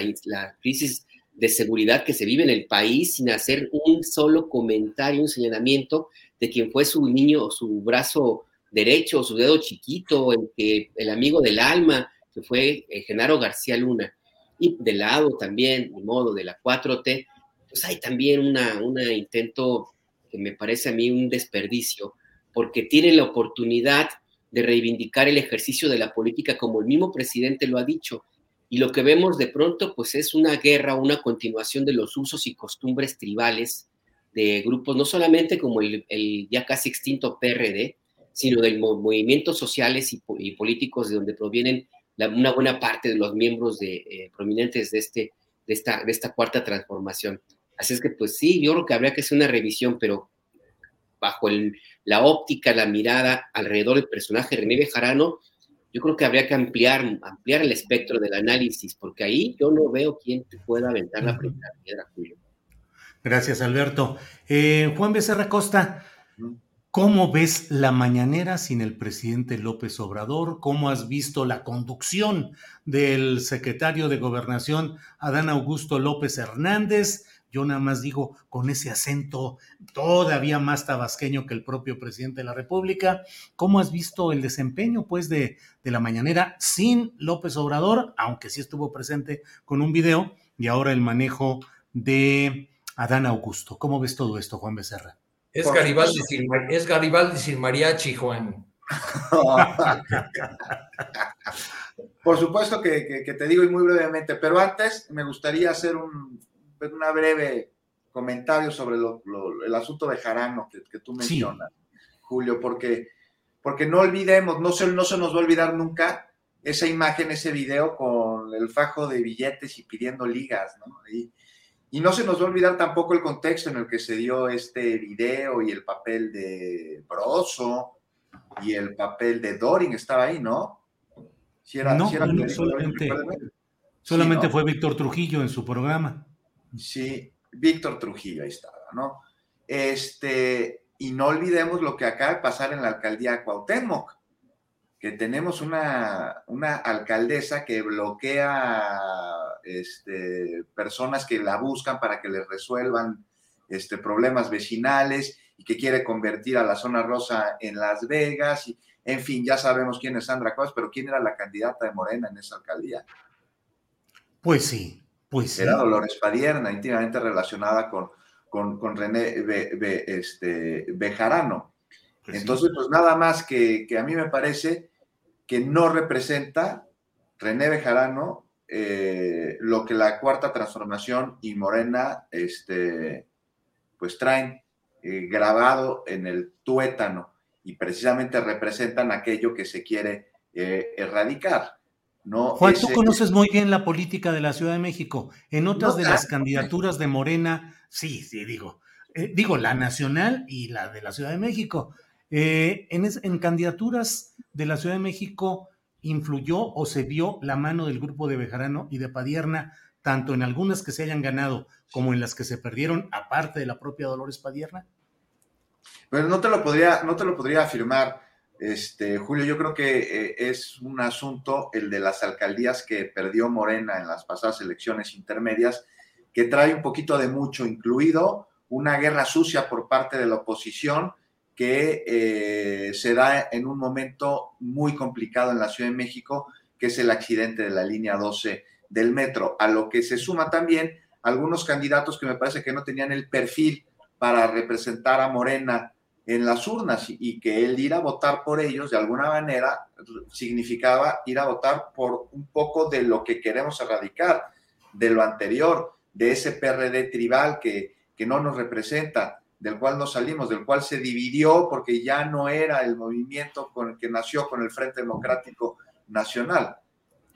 crisis de seguridad que se vive en el país sin hacer un solo comentario, un señalamiento de quien fue su niño, su brazo derecho, su dedo chiquito, que el amigo del alma, que fue eh, Genaro García Luna, y del lado también, de modo, de la 4T, pues hay también un intento que me parece a mí un desperdicio, porque tiene la oportunidad de reivindicar el ejercicio de la política como el mismo presidente lo ha dicho. Y lo que vemos de pronto, pues es una guerra, una continuación de los usos y costumbres tribales de grupos, no solamente como el, el ya casi extinto PRD, sino de movimientos sociales y, políticos de donde provienen una buena parte de los miembros de, eh, prominentes de, este, de, esta, de esta cuarta transformación. Así es que, pues sí, yo creo que habría que hacer una revisión, pero bajo la óptica, la mirada alrededor del personaje René Bejarano, yo creo que habría que ampliar, ampliar el espectro del análisis, porque ahí yo no veo quién pueda aventar la primera piedra, Julio. Gracias, Alberto. Eh, Juan Becerra Costa, ¿Cómo ves la mañanera sin el presidente López Obrador? ¿Cómo has visto la conducción del secretario de Gobernación, Adán Augusto López Hernández? Yo nada más digo con ese acento todavía más tabasqueño que el propio presidente de la República. ¿Cómo has visto el desempeño, pues, de, de la mañanera sin López Obrador, aunque sí estuvo presente con un video, y ahora el manejo de Adán Augusto? ¿Cómo ves todo esto, Juan Becerra? Es Garibaldi, sin, es Garibaldi sin mariachi, Juan. Por supuesto que, te digo y muy brevemente, pero antes me gustaría hacer un una breve comentario sobre el asunto de Jarano que, tú mencionas, Julio, porque, porque no olvidemos, no se, no se nos va a olvidar nunca esa imagen, ese video con el fajo de billetes y pidiendo ligas, ¿no? Y, y no se nos va a olvidar tampoco el contexto en el que se dio este video y el papel de Broso y el papel de Dorin estaba ahí, ¿no? Si era, no, solamente, solamente fue Víctor Trujillo en su programa. Sí, Víctor Trujillo ahí estaba, ¿no? Este, y no olvidemos lo que acaba de pasar en la alcaldía Cuauhtémoc que tenemos una, una alcaldesa que bloquea este, personas que la buscan para que les resuelvan este, problemas vecinales y que quiere convertir a la zona rosa en Las Vegas. Y, en fin, ya sabemos quién es Sandra Cuevas, pero ¿quién era la candidata de Morena en esa alcaldía? Pues sí, pues Era Dolores Padierna, íntimamente relacionada con, con, René este, Bejarano. Pues Entonces, pues nada más que, que a mí me parece que no representa René Bejarano eh, lo que la cuarta transformación y Morena este, pues traen eh, grabado en el tuétano y precisamente representan aquello que se quiere eh, erradicar. ¿No? Juan, tú conoces muy bien la política de la Ciudad de México. En otras de las candidaturas de Morena, sí, sí, digo, digo la nacional y la de la Ciudad de México. en, en candidaturas de la Ciudad de México influyó o se vio la mano del grupo de Bejarano y de Padierna, tanto en algunas que se hayan ganado como en las que se perdieron, aparte de la propia Dolores Padierna? Bueno, no te lo podría, no te lo podría afirmar, este, Julio. Yo creo que eh, es un asunto el de las alcaldías que perdió Morena en las pasadas elecciones intermedias, que trae un poquito de mucho, incluido una guerra sucia por parte de la oposición que eh, se da en un momento muy complicado en la Ciudad de México, que es el accidente de la línea 12 del metro, a lo que se suma también algunos candidatos que me parece que no tenían el perfil para representar a Morena en las urnas y que él ir a votar por ellos de alguna manera significaba ir a votar por un poco de lo que queremos erradicar, de lo anterior, de ese PRD tribal que, que no nos representa, del cual no salimos, del cual se dividió porque ya no era el movimiento con el que nació con el Frente Democrático Nacional.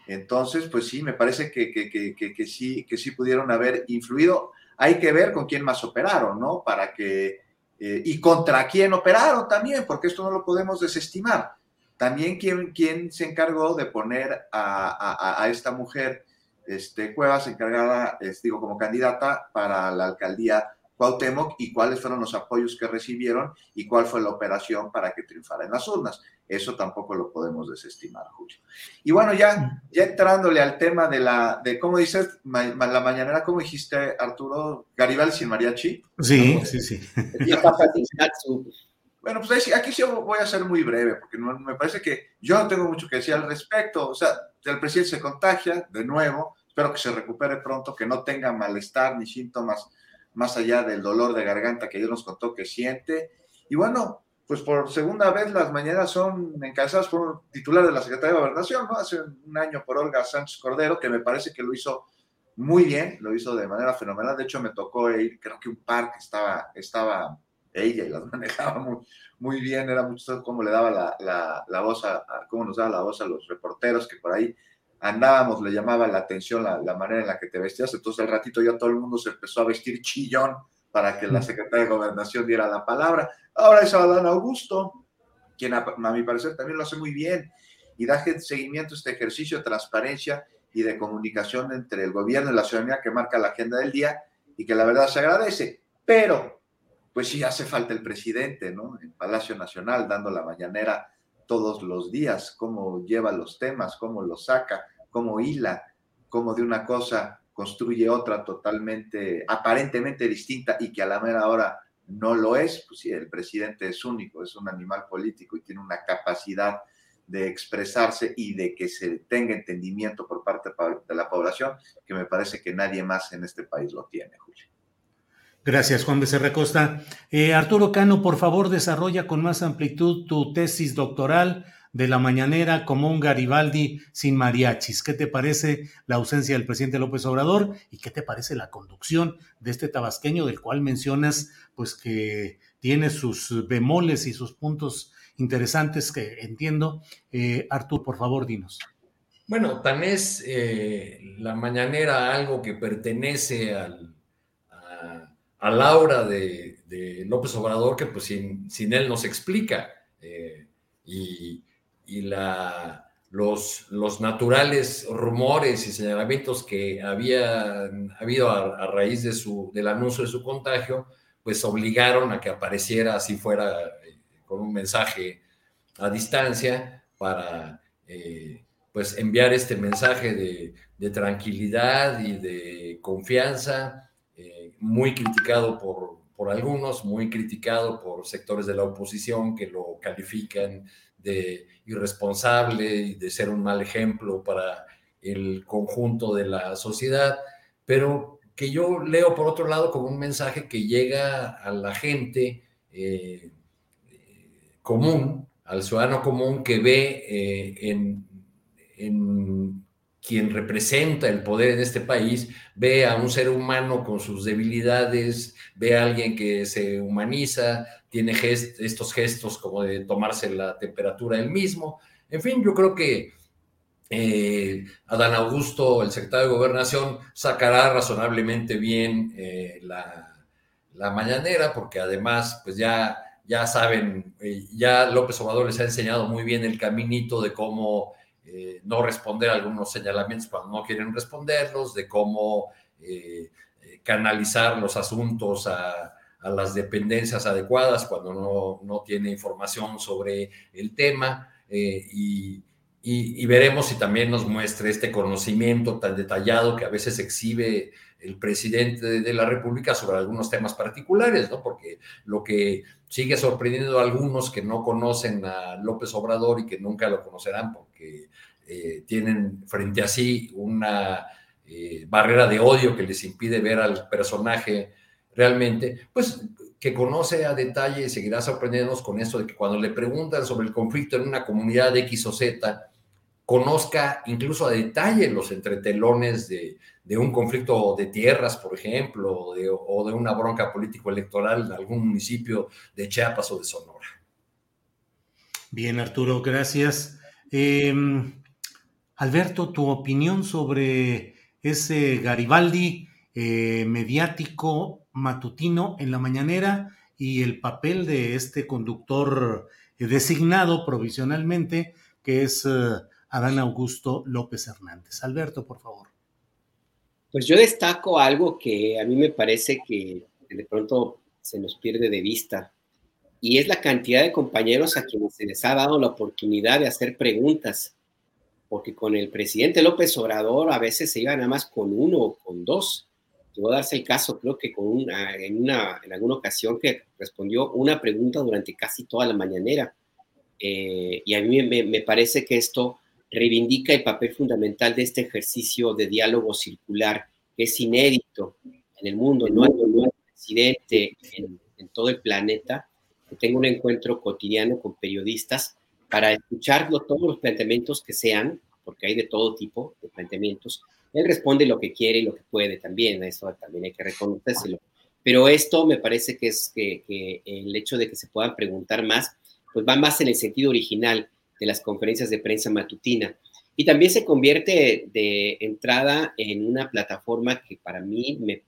Entonces, pues sí, me parece que, que, que, sí, que sí pudieron haber influido. Hay que ver con quién más operaron, ¿no? Para que, eh, y contra quién operaron también, porque esto no lo podemos desestimar. También quién, quién se encargó de poner a, esta mujer, este, Cuevas, encargada, digo, como candidata para la alcaldía Cuauhtémoc y cuáles fueron los apoyos que recibieron y cuál fue la operación para que triunfara en las urnas. Eso tampoco lo podemos desestimar, Julio. Y bueno, ya, ya entrándole al tema de la, de cómo dices, la mañanera, ¿cómo dijiste, Arturo? Garibaldi sin mariachi. Sí, sí, sí. bueno, pues aquí sí voy a ser muy breve, porque no, me parece que yo no tengo mucho que decir al respecto. O sea, el presidente se contagia de nuevo, espero que se recupere pronto, que no tenga malestar ni síntomas más allá del dolor de garganta que Dios nos contó que siente. Y bueno, pues por segunda vez las mañanas son encabezadas por un titular de la Secretaría de Gobernación, ¿no? Hace un año por Olga Sánchez Cordero, que me parece que lo hizo muy bien, lo hizo de manera fenomenal. De hecho, me tocó ir, creo que un par que estaba, estaba ella y las manejaba muy, bien. Era mucho cómo le daba la, la, la voz a, cómo nos daba la voz a los reporteros que por ahí andábamos, le llamaba la atención la, la, manera en la que te vestías, entonces al ratito ya todo el mundo se empezó a vestir chillón para que la secretaria de Gobernación diera la palabra. Ahora es Adán Augusto, quien a, a, mi parecer también lo hace muy bien y da seguimiento a este ejercicio de transparencia y de comunicación entre el gobierno y la ciudadanía que marca la agenda del día y que la verdad se agradece. Pero, pues sí hace falta el presidente, ¿no? En Palacio Nacional, dando la mañanera todos los días, cómo lleva los temas, cómo los saca, cómo hila, cómo de una cosa construye otra totalmente, aparentemente distinta y que a la mera hora no lo es, pues sí, el presidente es único, es un animal político y tiene una capacidad de expresarse y de que se tenga entendimiento por parte de la población que me parece que nadie más en este país lo tiene, Julio. Gracias, Juan Becerra Costa. Eh, Arturo Cano, por favor, desarrolla con más amplitud tu tesis doctoral de la mañanera como un Garibaldi sin mariachis. ¿Qué te parece la ausencia del presidente López Obrador y qué te parece la conducción de este tabasqueño del cual mencionas pues que tiene sus bemoles y sus puntos interesantes que entiendo? Eh, Arturo, por favor, dinos. Bueno, tan es eh, la mañanera algo que pertenece al a Laura de, de López Obrador que pues sin, sin él nos explica. Eh, y, y la, los, los, naturales rumores y señalamientos que había habido a, raíz de su, del anuncio de su contagio, pues obligaron a que apareciera, así fuera, eh, con un mensaje a distancia para eh, pues enviar este mensaje de, de tranquilidad y de confianza muy criticado por, por algunos, muy criticado por sectores de la oposición que lo califican de irresponsable y de ser un mal ejemplo para el conjunto de la sociedad, pero que yo leo por otro lado como un mensaje que llega a la gente eh, común, al ciudadano común que ve eh, en, en quien representa el poder en este país ve a un ser humano con sus debilidades, ve a alguien que se humaniza, tiene estos gestos como de tomarse la temperatura él mismo. En fin, yo creo que eh, Adán Augusto, el secretario de Gobernación, sacará razonablemente bien eh, la, la, mañanera, porque además, pues ya, ya saben, eh, ya López Obrador les ha enseñado muy bien el caminito de cómo eh, no responder algunos señalamientos cuando no quieren responderlos, de cómo eh, eh, canalizar los asuntos a, las dependencias adecuadas cuando no, no, tiene información sobre el tema y, veremos si también nos muestra este conocimiento tan detallado que a veces exhibe el presidente de la República sobre algunos temas particulares, ¿no? Porque lo que sigue sorprendiendo a algunos que no conocen a López Obrador y que nunca lo conocerán porque eh, tienen frente a sí una eh, barrera de odio que les impide ver al personaje realmente, pues que conoce a detalle y seguirá sorprendiéndonos con esto de que cuando le preguntan sobre el conflicto en una comunidad X o Z, conozca incluso a detalle los entretelones de, de un conflicto de tierras, por ejemplo, o de, o de una bronca político-electoral en algún municipio de Chiapas o de Sonora. Bien, Arturo, gracias. Em, Alberto, tu opinión sobre ese Garibaldi eh, mediático matutino en la mañanera y el papel de este conductor eh, designado provisionalmente, que es eh, Adán Augusto López Hernández. Alberto, por favor. Pues yo destaco algo que a mí me parece que de pronto se nos pierde de vista, y es la cantidad de compañeros a quienes se les ha dado la oportunidad de hacer preguntas, porque con el presidente López Obrador a veces se iba nada más con uno o con dos. Llegó a darse el caso, creo que con una, en, una, en alguna ocasión que respondió una pregunta durante casi toda la mañanera. Eh, y a mí me, me parece que esto reivindica el papel fundamental de este ejercicio de diálogo circular, que es inédito en el mundo. No hay, un presidente en, en, todo el planeta que tenga un encuentro cotidiano con periodistas para escuchar todos los planteamientos que sean, porque hay de todo tipo de planteamientos. Él responde lo que quiere y lo que puede también, eso también hay que reconocérselo. Pero esto me parece que es que, el hecho de que se puedan preguntar más, pues va más en el sentido original de las conferencias de prensa matutina. Y también se convierte de entrada en una plataforma que para mí me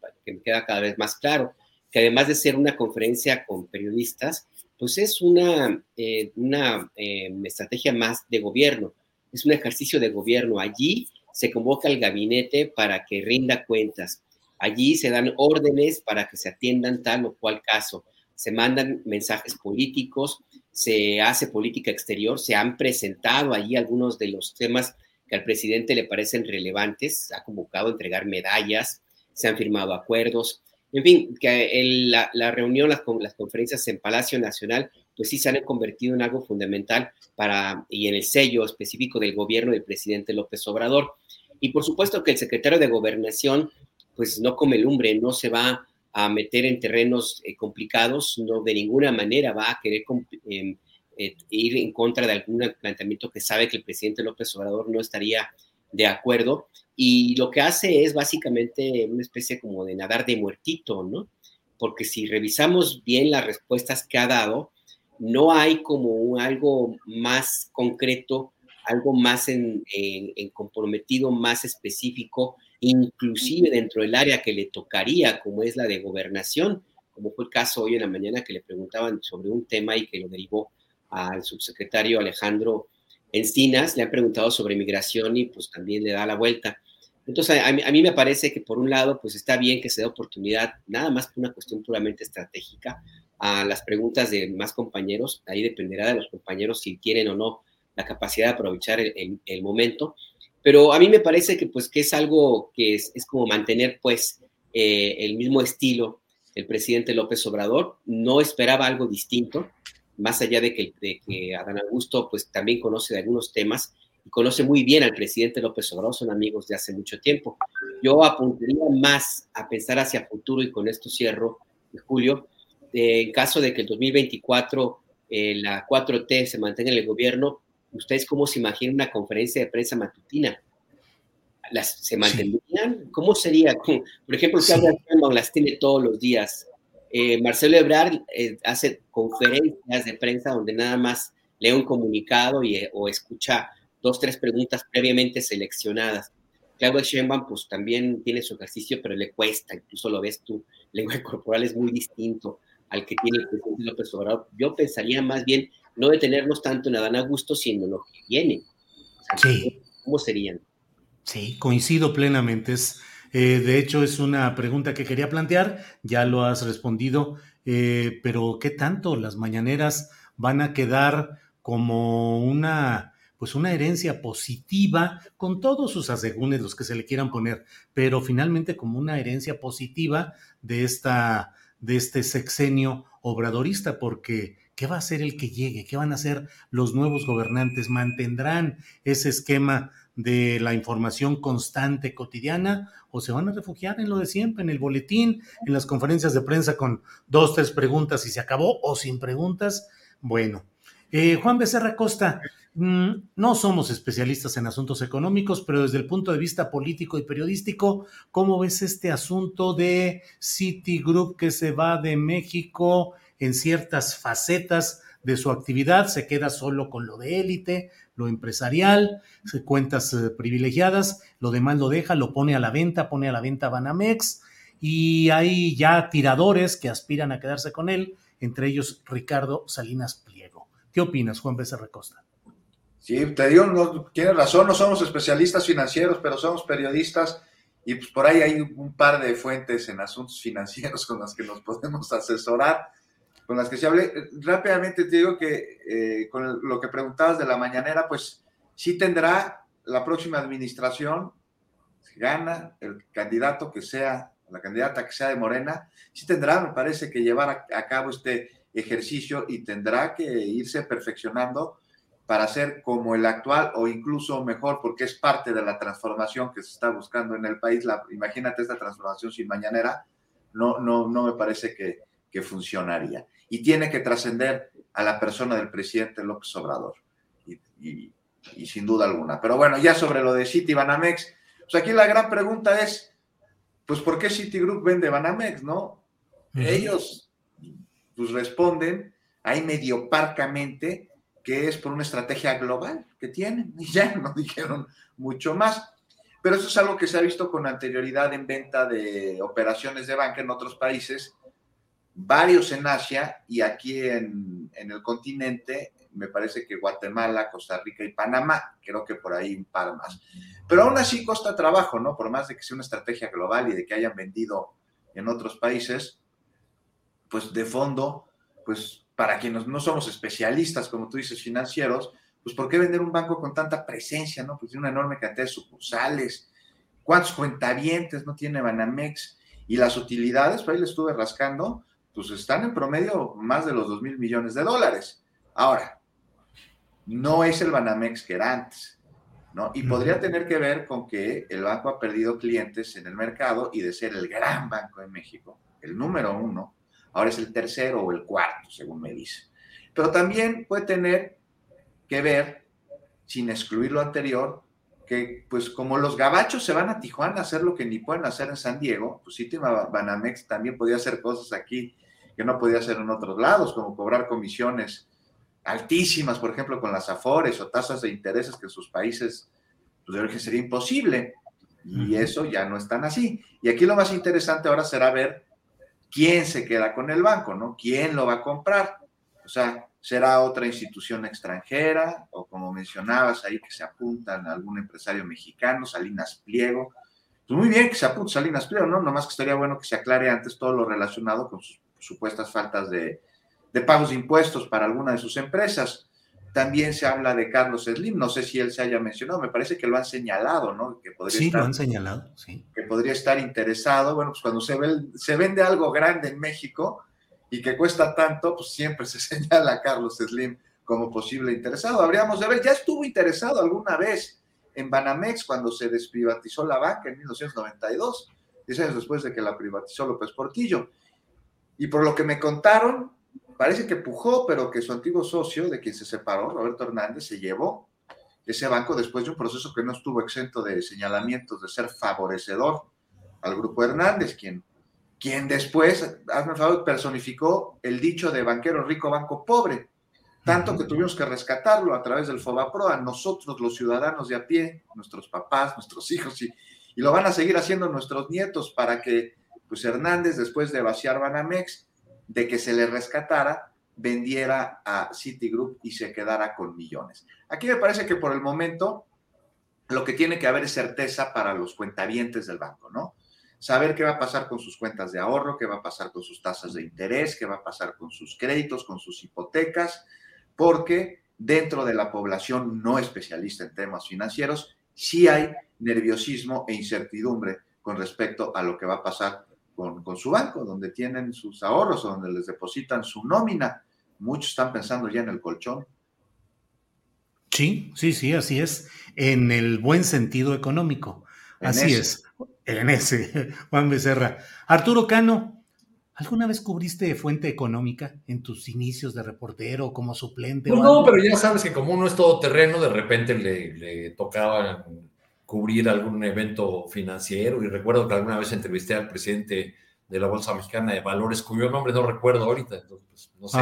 queda cada vez más claro, que además de ser una conferencia con periodistas, pues es una, eh, una eh, estrategia más de gobierno, es un ejercicio de gobierno. Allí se convoca al gabinete para que rinda cuentas, allí se dan órdenes para que se atiendan tal o cual caso, se mandan mensajes políticos, se hace política exterior, se han presentado allí algunos de los temas que al presidente le parecen relevantes, ha convocado a entregar medallas, se han firmado acuerdos, en fin, que la, reunión, las, conferencias en Palacio Nacional, pues sí se han convertido en algo fundamental para, y en el sello específico del gobierno del presidente López Obrador. Y por supuesto que el secretario de Gobernación, pues no come lumbre, no se va a meter en terrenos eh, complicados, no de ninguna manera va a querer eh, ir en contra de algún planteamiento que sabe que el presidente López Obrador no estaría de acuerdo. Y lo que hace es básicamente una especie como de nadar de muertito, ¿no? Porque si revisamos bien las respuestas que ha dado, no hay como algo más concreto, algo más en, comprometido, más específico inclusive dentro del área que le tocaría, como es la de gobernación, como fue el caso hoy en la mañana que le preguntaban sobre un tema y que lo derivó al subsecretario Alejandro Encinas, le han preguntado sobre migración y pues también le da la vuelta. Entonces, a mí, me parece que por un lado, pues está bien que se dé oportunidad, nada más que una cuestión puramente estratégica, a las preguntas de más compañeros, ahí dependerá de los compañeros si quieren o no la capacidad de aprovechar el momento, pero a mí me parece que, pues, que es algo que es, es como mantener pues, eh, el mismo estilo el presidente López Obrador. No esperaba algo distinto, más allá de que, de que Adán Augusto pues, también conoce de algunos temas y conoce muy bien al presidente López Obrador, son amigos de hace mucho tiempo. Yo apuntaría más a pensar hacia futuro y con esto cierro, Julio, en caso de que el 2024 eh, la 4T se mantenga en el gobierno, ¿Ustedes cómo se imaginan una conferencia de prensa matutina? ¿Las, ¿Se mantendrían? ¿Cómo sería? Por ejemplo, sí. las tiene todos los días. Eh, Marcelo Ebrard eh, hace conferencias de prensa donde nada más lee un comunicado y, eh, o escucha dos, tres preguntas previamente seleccionadas. Claudia Sheinbaum pues también tiene su ejercicio, pero le cuesta, incluso lo ves tú, lenguaje corporal es muy distinto al que tiene el presidente López Obrador. Yo pensaría más bien no detenernos tanto en Adán Augusto, sino en lo que viene. sí. ¿Cómo serían? Sí, coincido plenamente. Es, eh, de hecho, es una pregunta que quería plantear, ya lo has respondido, eh, pero ¿qué tanto las mañaneras van a quedar como una pues una herencia positiva, con todos sus asegúnes, los que se le quieran poner, pero finalmente como una herencia positiva de, esta, de este sexenio obradorista, porque ¿qué va a hacer el que llegue? ¿Qué van a hacer los nuevos gobernantes? ¿Mantendrán ese esquema de la información constante cotidiana o se van a refugiar en lo de siempre, en el boletín, en las conferencias de prensa con dos, tres preguntas y se acabó o sin preguntas? Bueno, eh, Juan Becerra Costa, mm, no somos especialistas en asuntos económicos, pero desde el punto de vista político y periodístico, ¿cómo ves este asunto de Citigroup que se va de México en ciertas facetas de su actividad, se queda solo con lo de élite, lo empresarial, cuentas eh, privilegiadas, lo demás lo deja, lo pone a la venta, pone a la venta Banamex y hay ya tiradores que aspiran a quedarse con él, entre ellos Ricardo Salinas Pliego. ¿Qué opinas, Juan Becerra Costa? Sí, te digo, no, tienes razón, no somos especialistas financieros, pero somos periodistas y pues por ahí hay un par de fuentes en asuntos financieros con las que nos podemos asesorar, con las que se hable. Rápidamente te digo que eh, con lo que preguntabas de la mañanera, pues sí tendrá la próxima administración, si gana el candidato que sea, la candidata que sea de Morena, sí tendrá, me parece, que llevar a cabo este ejercicio y tendrá que irse perfeccionando para ser como el actual o incluso mejor, porque es parte de la transformación que se está buscando en el país. Imagínate esta transformación sin mañanera, no, no, no me parece que, que funcionaría. Y tiene que trascender a la persona del presidente López Obrador, y, y, sin duda alguna. Pero bueno, ya sobre lo de City Banamex, pues aquí la gran pregunta es, pues ¿por qué Citigroup vende Banamex, no? Ellos pues responden ahí medio parcamente que es por una estrategia global que tienen y ya no dijeron mucho más. Pero eso es algo que se ha visto con anterioridad en venta de operaciones de banca en otros países, varios en Asia y aquí en, en el continente, me parece que Guatemala, Costa Rica y Panamá, creo que por ahí un par más. Pero aún así costa trabajo, ¿no? Por más de que sea una estrategia global y de que hayan vendido en otros países, pues de fondo, pues para quienes no somos especialistas, como tú dices, financieros, pues ¿por qué vender un banco con tanta presencia, no? Pues tiene una enorme cantidad de sucursales, ¿cuántos cuentavientes no tiene Banamex? Y las utilidades, por ahí le estuve rascando, pues están en promedio más de los 2 mil millones de dólares. Ahora, no es el Banamex que era antes, ¿no? Y podría tener que ver con que el banco ha perdido clientes en el mercado y de ser el gran banco de México, el número uno, Ahora es el tercero o el cuarto, según me dice. Pero también puede tener que ver, sin excluir lo anterior, que pues como los gabachos se van a Tijuana a hacer lo que ni pueden hacer en San Diego, pues City Banamex también podía hacer cosas aquí que no podía hacer en otros lados, como cobrar comisiones altísimas, por ejemplo, con las afores o tasas de intereses que en sus países, pues creo que sería imposible. Y eso ya no es tan así. Y aquí lo más interesante ahora será ver quién se queda con el banco, ¿no? ¿Quién lo va a comprar? O sea, será otra institución extranjera o como mencionabas ahí que se apuntan a algún empresario mexicano, Salinas Pliego. Pues muy bien que se apunte Salinas Pliego, ¿no? Nomás que estaría bueno que se aclare antes todo lo relacionado con sus supuestas faltas de, de pagos de impuestos para alguna de sus empresas. También se habla de Carlos Slim, no sé si él se haya mencionado, me parece que lo han señalado, ¿no? Que podría sí, lo han señalado, sí. Que podría estar interesado. Bueno, pues cuando se, ve, se vende algo grande en México y que cuesta tanto, pues siempre se señala a Carlos Slim como posible interesado. Habríamos de ver, ya estuvo interesado alguna vez en Banamex cuando se desprivatizó la banca en 1992, 10 años después de que la privatizó López Portillo. Y por lo que me contaron, parece que pujó, pero que su antiguo socio, de quien se separó, Roberto Hernández, se llevó ese banco después de un proceso que no estuvo exento de señalamientos de ser favorecedor al grupo Hernández, quien, quien después, hazme favor, personificó el dicho de banquero rico, banco pobre, tanto que tuvimos que rescatarlo a través del FOBAPRO a nosotros, los ciudadanos de a pie, nuestros papás, nuestros hijos, y, y lo van a seguir haciendo nuestros nietos para que pues Hernández, después de vaciar Banamex, de que se le rescatara, vendiera a Citigroup y se quedara con millones. Aquí me parece que por el momento lo que tiene que haber es certeza para los cuentavientes del banco, ¿no? Saber qué va a pasar con sus cuentas de ahorro, qué va a pasar con sus tasas de interés, qué va a pasar con sus créditos, con sus hipotecas, porque dentro de la población no especialista en temas financieros, sí hay nerviosismo e incertidumbre con respecto a lo que va a pasar con, con su banco, donde tienen sus ahorros o donde les depositan su nómina. Muchos están pensando ya en el colchón. Sí, sí, sí, así es, en el buen sentido económico. En así ese. es, en ese, Juan Becerra. Arturo Cano, ¿alguna vez cubriste fuente económica en tus inicios de reportero como suplente? Pues no, algo? pero ya sabes que como uno es todoterreno, de repente le, le tocaba cubrir algún evento financiero. Y recuerdo que alguna vez entrevisté al presidente de la Bolsa Mexicana de Valores, cuyo nombre no recuerdo ahorita, entonces, pues, no sé.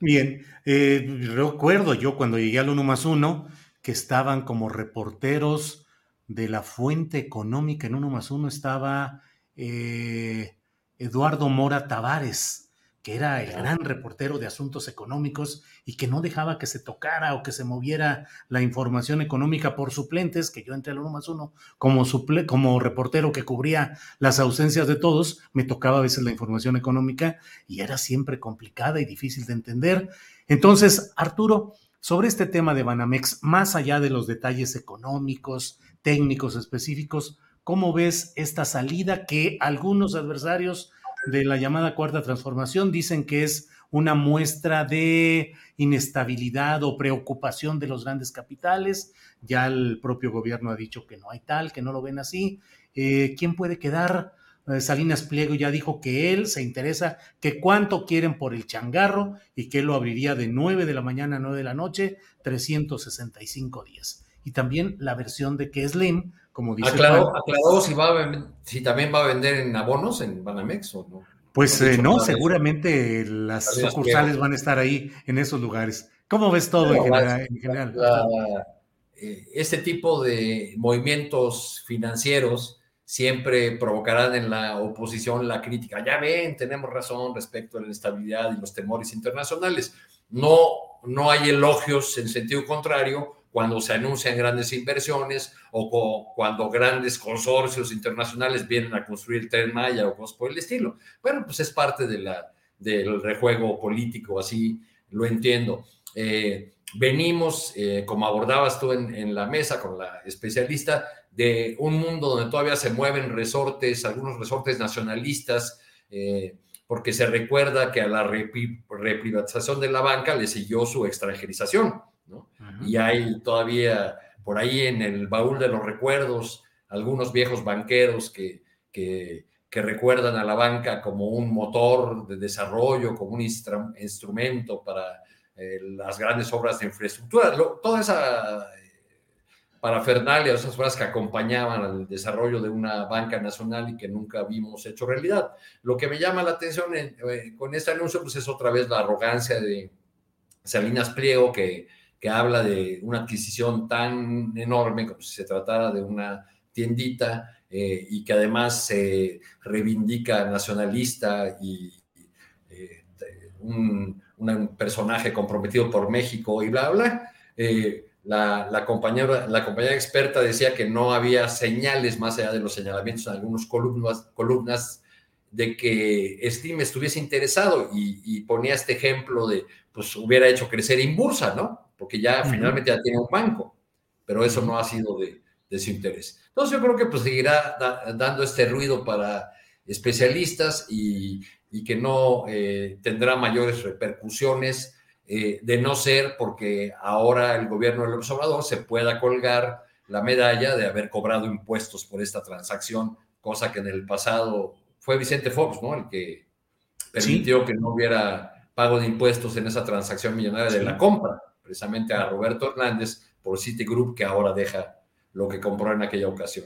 Bien, eh, recuerdo yo cuando llegué al uno más uno que estaban como reporteros de la fuente económica. En uno más uno estaba eh, Eduardo Mora Tavares, que era el gran reportero de asuntos económicos y que no dejaba que se tocara o que se moviera la información económica por suplentes, que yo entré al uno más uno como, suple- como reportero que cubría las ausencias de todos, me tocaba a veces la información económica y era siempre complicada y difícil de entender. Entonces, Arturo, sobre este tema de Banamex, más allá de los detalles económicos, técnicos específicos, ¿cómo ves esta salida que algunos adversarios de la llamada cuarta transformación dicen que es una muestra de inestabilidad o preocupación de los grandes capitales? Ya el propio gobierno ha dicho que no hay tal, que no lo ven así. Eh, ¿Quién puede quedar? Eh, Salinas Pliego ya dijo que él se interesa, que cuánto quieren por el changarro y que él lo abriría de 9 de la mañana a 9 de la noche, 365 días. Y también la versión de que Slim, como dice Aclaró, si, va a si también va a vender en abonos en Banamex o no. pues No eh, no, eso. seguramente las sucursales van a estar ahí en esos lugares. ¿Cómo ves todo en Bueno, general? en general? la- eh, este tipo de movimientos financieros siempre provocarán en la oposición la crítica. Ya ven, tenemos razón respecto a la inestabilidad y los temores internacionales. No, no hay elogios en sentido contrario cuando se anuncian grandes inversiones o cuando grandes consorcios internacionales vienen a construir Tren Maya o cosas por el estilo. Bueno, pues es parte de la, del rejuego político, así lo entiendo. Eh, venimos, eh, como abordabas tú en, en la mesa con la especialista, de un mundo donde todavía se mueven resortes, algunos resortes nacionalistas, eh, porque se recuerda que a la reprivatización de la banca le siguió su extranjerización, ¿no? Y hay todavía por ahí en el baúl de los recuerdos algunos viejos banqueros que, que, que recuerdan a la banca como un motor de desarrollo, como un instra- instrumento para eh, las grandes obras de infraestructura. Lo- toda esa eh, parafernalia, esas obras que acompañaban al desarrollo de una banca nacional y que nunca vimos hecho realidad. Lo que me llama la atención en- eh, con este anuncio pues es otra vez la arrogancia de Salinas Pliego que, que habla de una adquisición tan enorme como si se tratara de una tiendita eh, y que además se reivindica nacionalista y eh, un, personaje comprometido por México y bla, bla. Eh, la, la, compañera, la compañera experta decía que no había señales más allá de los señalamientos en algunas columnas, columnas de que Steam estuviese interesado y, y, ponía este ejemplo de, pues hubiera hecho crecer Inbursa, ¿no? Porque ya finalmente ya tiene un banco, pero eso no ha sido de, de su interés. Entonces yo creo que pues seguirá da, dando este ruido para especialistas y, y que no eh, tendrá mayores repercusiones eh, de no ser porque ahora el gobierno del observador se pueda colgar la medalla de haber cobrado impuestos por esta transacción, cosa que en el pasado fue Vicente Fox, ¿no? El que permitió sí. que no hubiera pago de impuestos en esa transacción millonaria sí. de la compra, precisamente a Roberto Hernández por Citigroup, que ahora deja lo que compró en aquella ocasión.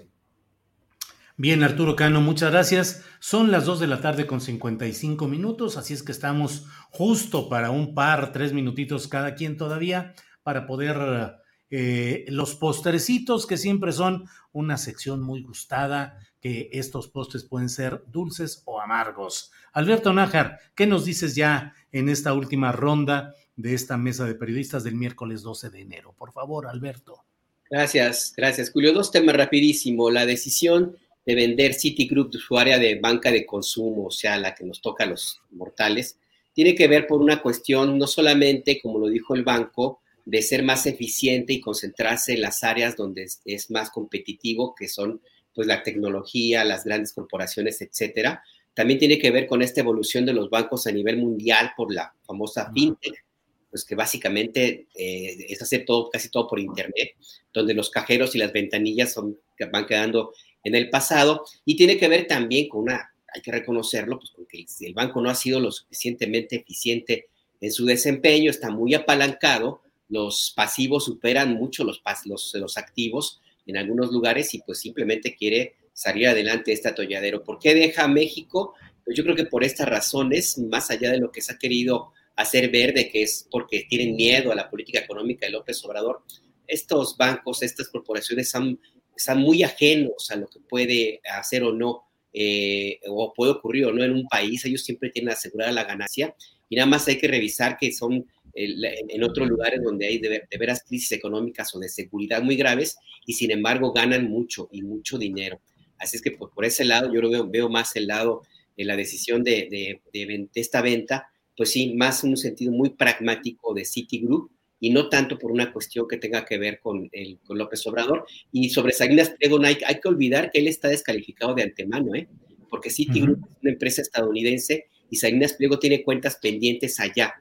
Bien, Arturo Cano, muchas gracias. Son las 2 de la tarde con 55 minutos, así es que estamos justo para un par, tres minutitos cada quien todavía, para poder eh, los postrecitos, que siempre son una sección muy gustada, que estos postres pueden ser dulces o amargos. Alberto Nájar, ¿qué nos dices ya en esta última ronda de esta mesa de periodistas del miércoles 12 de enero? Por favor, Alberto. Gracias, gracias, Julio. Dos temas rapidísimo. La decisión de vender Citigroup, su área de banca de consumo, o sea, la que nos toca a los mortales, tiene que ver por una cuestión no solamente, como lo dijo el banco, de ser más eficiente y concentrarse en las áreas donde es, más competitivo, que son pues la tecnología, las grandes corporaciones, etcétera. También tiene que ver con esta evolución de los bancos a nivel mundial por la famosa fintech, pues que básicamente eh, es hacer todo, casi todo por internet, donde los cajeros y las ventanillas son, van quedando en el pasado, y tiene que ver también con una, hay que reconocerlo, pues porque el banco no ha sido lo suficientemente eficiente en su desempeño, está muy apalancado, los pasivos superan mucho los, los, los activos en algunos lugares y pues simplemente quiere salir adelante este atolladero. ¿Por qué deja a México? Pues yo creo que por estas razones, más allá de lo que se ha querido hacer ver de que es porque tienen miedo a la política económica de López Obrador, estos bancos, estas corporaciones son, están muy ajenos a lo que puede hacer o no, eh, o puede ocurrir o no en un país. Ellos siempre tienen asegurada la ganancia y nada más hay que revisar que son en otros lugares donde hay de, veras crisis económicas o de seguridad muy graves y sin embargo ganan mucho y mucho dinero. Así es que por, por ese lado yo veo, veo, más el lado de la decisión de, de, de, esta venta, pues sí, más en un sentido muy pragmático de Citigroup y no tanto por una cuestión que tenga que ver con, el, con López Obrador. Y sobre Salinas Pliego no hay, hay, que olvidar que él está descalificado de antemano, ¿eh? porque Citigroup es una empresa estadounidense y Salinas Pliego tiene cuentas pendientes allá.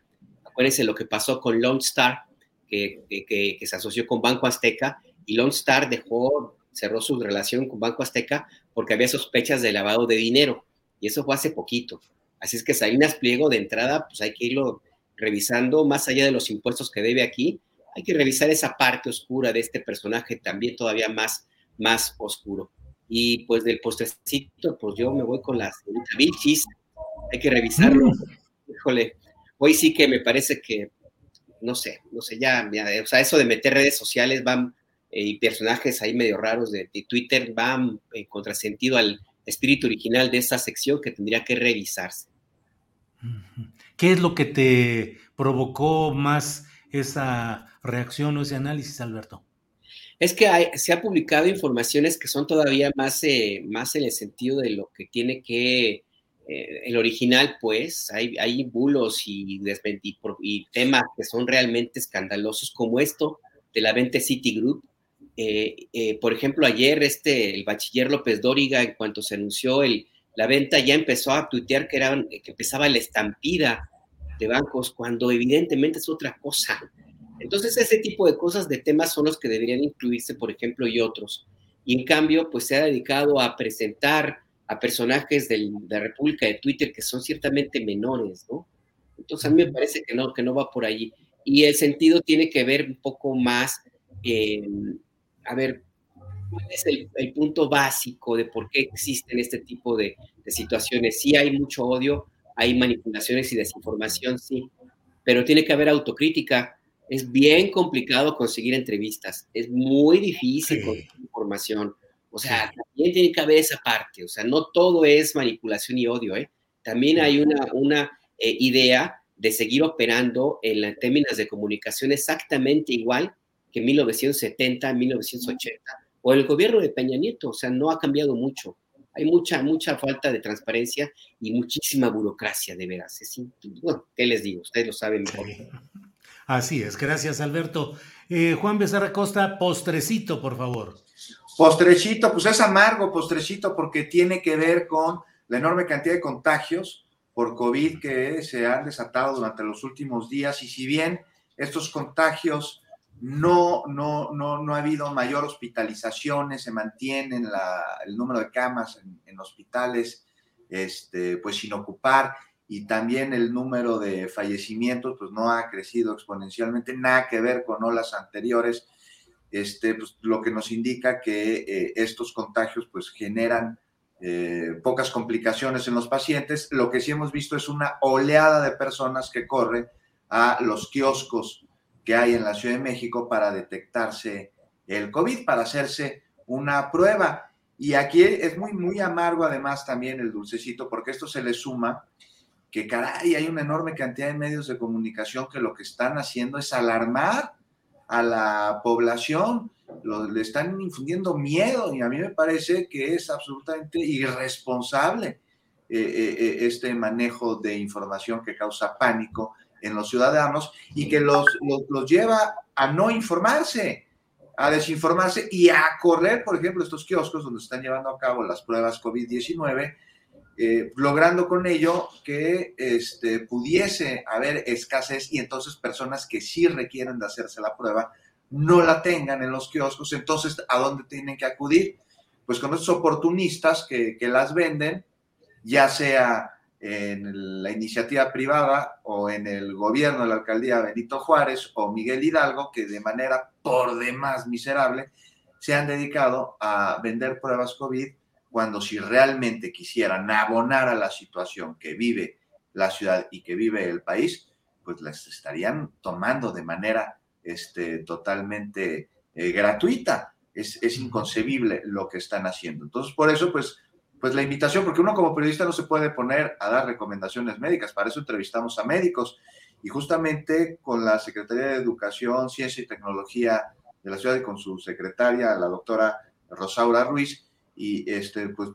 Acuérdense lo que pasó con Lone Star, que, que, se asoció con Banco Azteca, y Lone Star dejó, cerró su relación con Banco Azteca porque había sospechas de lavado de dinero, y eso fue hace poquito. Así es que Salinas Pliego, de entrada, pues hay que irlo revisando, más allá de los impuestos que debe aquí, hay que revisar esa parte oscura de este personaje también todavía más, más oscuro. Y pues del postrecito, pues yo me voy con la señorita Vilchis, hay que revisarlo. Mm. Híjole, hoy sí que me parece que, no sé, no sé, ya, o sea, eso de meter redes sociales van eh, y personajes ahí medio raros de, Twitter van en contrasentido al espíritu original de esa sección que tendría que revisarse. ¿Qué es lo que te provocó más esa reacción o ese análisis, Alberto? Es que se ha publicado informaciones que son todavía más, eh, más en el sentido de lo que tiene que eh, el original, pues, hay, bulos y, y, temas que son realmente escandalosos, como esto de la venta Citigroup. Eh, eh, por ejemplo, ayer este, el bachiller López Dóriga, en cuanto se anunció el, la venta, ya empezó a tuitear que, era, que empezaba la estampida de bancos, cuando evidentemente es otra cosa. Entonces, ese tipo de cosas, de temas, son los que deberían incluirse, por ejemplo, y otros. Y en cambio, pues se ha dedicado a presentar a personajes de la República de Twitter que son ciertamente menores, ¿no? Entonces a mí me parece que no, que no va por ahí. Y el sentido tiene que ver un poco más, a ver, ¿cuál es el, punto básico de por qué existen este tipo de, de situaciones? Sí hay mucho odio, hay manipulaciones y desinformación, sí, pero tiene que haber autocrítica. Es bien complicado conseguir entrevistas, es muy difícil conseguir información o sea, también tiene que haber esa parte, o sea, no todo es manipulación y odio, ¿eh? También hay una, una eh, idea de seguir operando en términos de comunicación exactamente igual que en 1970, 1980, o el gobierno de Peña Nieto, o sea, no ha cambiado mucho. Hay mucha, mucha falta de transparencia y muchísima burocracia, de veras. bueno, ¿qué les digo? Ustedes lo saben mejor. Así es, gracias Alberto. Eh, Juan Becerra Costa, postrecito, por favor. Postrecito, pues es amargo postrecito porque tiene que ver con la enorme cantidad de contagios por COVID que se han desatado durante los últimos días y si bien estos contagios no, no, no, no ha habido mayor hospitalizaciones, se mantiene el número de camas en, en, hospitales este, pues sin ocupar y también el número de fallecimientos pues no ha crecido exponencialmente, nada que ver con olas anteriores este, pues, lo que nos indica que eh, estos contagios pues, generan eh, pocas complicaciones en los pacientes. Lo que sí hemos visto es una oleada de personas que corre a los kioscos que hay en la Ciudad de México para detectarse el COVID, para hacerse una prueba. Y aquí es muy, muy amargo además también el dulcecito, porque esto se le suma que, caray, hay una enorme cantidad de medios de comunicación que lo que están haciendo es alarmar a la población, le están infundiendo miedo y a mí me parece que es absolutamente irresponsable este manejo de información que causa pánico en los ciudadanos y que los, los, lleva a no informarse, a desinformarse y a correr, por ejemplo, estos kioscos donde se están llevando a cabo las pruebas COVID-19, eh, logrando con ello que este, pudiese haber escasez y entonces personas que sí requieren de hacerse la prueba no la tengan en los kioscos. Entonces, ¿a dónde tienen que acudir? Pues con estos oportunistas que, que las venden, ya sea en la iniciativa privada o en el gobierno de la alcaldía Benito Juárez o Miguel Hidalgo, que de manera por demás miserable se han dedicado a vender pruebas COVID cuando si realmente quisieran abonar a la situación que vive la ciudad y que vive el país, pues las estarían tomando de manera este, totalmente eh, gratuita. Es, es inconcebible lo que están haciendo. Entonces, por eso, pues, pues la invitación, porque uno como periodista no se puede poner a dar recomendaciones médicas, para eso entrevistamos a médicos. Y justamente con la Secretaría de Educación, Ciencia y Tecnología de la ciudad y con su secretaria, la doctora Rosaura Ruiz, y este, pues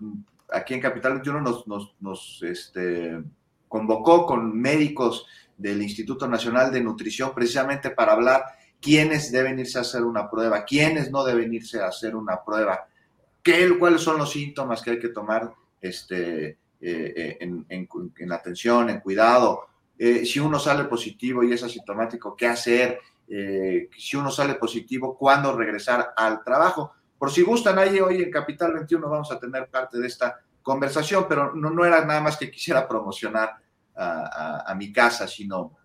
aquí en Capital 21 nos, este, convocó con médicos del Instituto Nacional de Nutrición precisamente para hablar quiénes deben irse a hacer una prueba, quiénes no deben irse a hacer una prueba qué, cuáles son los síntomas que hay que tomar este, eh, eh, en, atención, en cuidado. Eh, si uno sale positivo y es asintomático, ¿qué hacer? si uno sale positivo, ¿cuándo regresar al trabajo? Por si gustan, ahí hoy en Capital 21 vamos a tener parte de esta conversación, pero no, no era nada más que quisiera promocionar a, mi casa, sino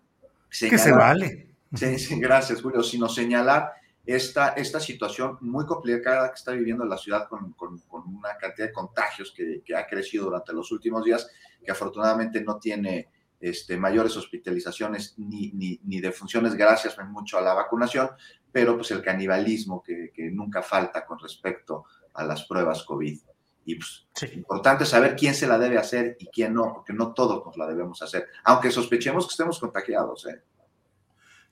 señalar, que se vale. Sí, gracias, Julio, sino señalar esta, esta situación muy complicada que está viviendo la ciudad con, con, una cantidad de contagios que, que, ha crecido durante los últimos días, que afortunadamente no tiene este, mayores hospitalizaciones ni, ni, ni defunciones gracias mucho a la vacunación, pero pues el canibalismo que, que nunca falta con respecto a las pruebas COVID. Y pues, importante saber quién se la debe hacer y quién no, porque no todos nos la debemos hacer, aunque sospechemos que estemos contagiados. ¿eh?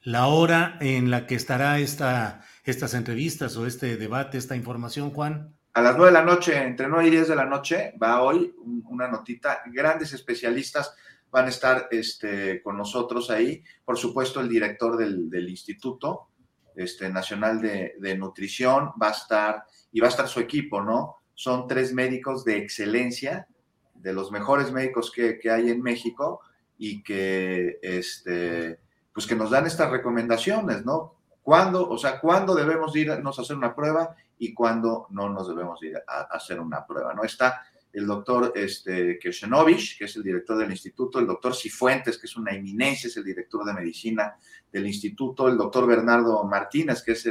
La hora en la que estará esta, estas entrevistas o este debate, esta información, Juan? A las nueve de la noche, entre nueve y diez de la noche, va hoy una notita. Grandes especialistas van a estar este, con nosotros ahí. Por supuesto, el director del, Instituto este, Nacional de, Nutrición va a estar y va a estar su equipo, ¿no? Son tres médicos de excelencia, de los mejores médicos que, que hay en México y que este, pues que nos dan estas recomendaciones, ¿no? ¿Cuándo, o sea, cuándo debemos irnos a hacer una prueba y cuándo no nos debemos ir a, hacer una prueba, ¿no? Está el doctor este, que es el director del instituto, el doctor Cifuentes, que es una eminencia, es el director de medicina del instituto, el doctor Bernardo Martínez, que es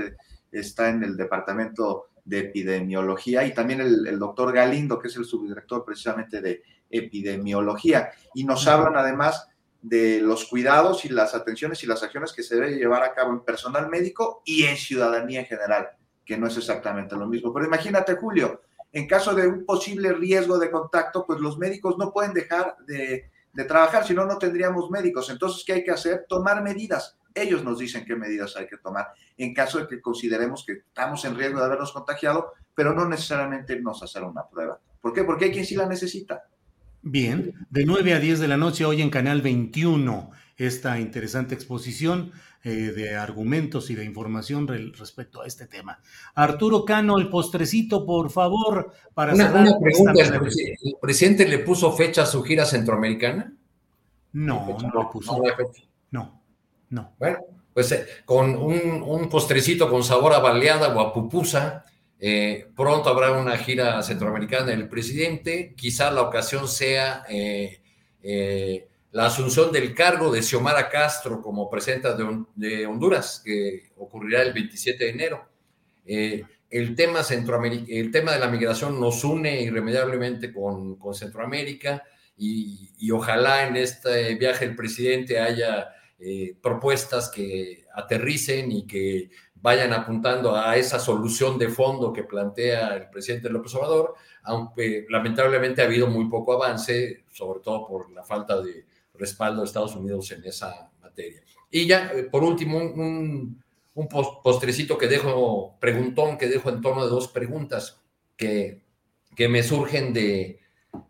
está en el departamento de epidemiología, y también el, el, doctor Galindo, que es el subdirector precisamente de epidemiología. Y nos hablan además de los cuidados y las atenciones y las acciones que se debe llevar a cabo en personal médico y en ciudadanía en general, que no es exactamente lo mismo. Pero imagínate, Julio, en caso de un posible riesgo de contacto, pues los médicos no pueden dejar de, trabajar, si no, no tendríamos médicos. Entonces, ¿qué hay que hacer? Tomar medidas. Ellos nos dicen qué medidas hay que tomar en caso de que consideremos que estamos en riesgo de habernos contagiado, pero no necesariamente irnos a hacer una prueba. ¿Por qué? Porque hay quien sí la necesita. Bien, de 9 a 10 de la noche hoy en Canal 21 esta interesante exposición eh, de argumentos y de información respecto a este tema. Arturo Cano, el postrecito, por favor, para una, una pregunta, ¿el, presidente le puso fecha a su gira centroamericana? No, no, le puso. No, no. Bueno, pues eh, con un, un, postrecito con sabor a baleada o a pupusa, eh, pronto habrá una gira centroamericana del presidente. Quizá la ocasión sea eh, eh, la asunción del cargo de Xiomara Castro como presidenta de, Honduras, que ocurrirá el 27 de enero. el, tema el tema de la migración nos une irremediablemente con, Centroamérica y, y, ojalá en este viaje el presidente haya propuestas que aterricen y que vayan apuntando a esa solución de fondo que plantea el presidente López Obrador, aunque lamentablemente ha habido muy poco avance, sobre todo por la falta de respaldo de Estados Unidos en esa materia. Y ya, eh, por último, un, postrecito que dejo, preguntón que dejo en torno de dos preguntas que, que me surgen de,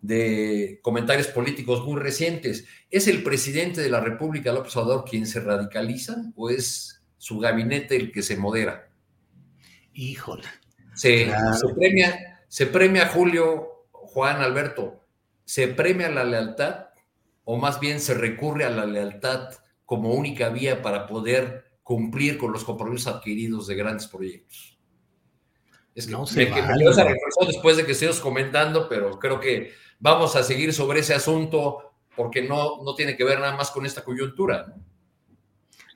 de comentarios políticos muy recientes. ¿Es el presidente de la República, López Obrador, quien se radicaliza o es su gabinete el que se modera? Híjole. Se, premia, se premia Julio, Juan Alberto, se premia la lealtad o más bien se recurre a la lealtad como única vía para poder cumplir con los compromisos adquiridos de grandes proyectos. Es que No se me vale. después de que estemos comentando, pero creo que vamos a seguir sobre ese asunto porque no, no tiene que ver nada más con esta coyuntura. ¿no?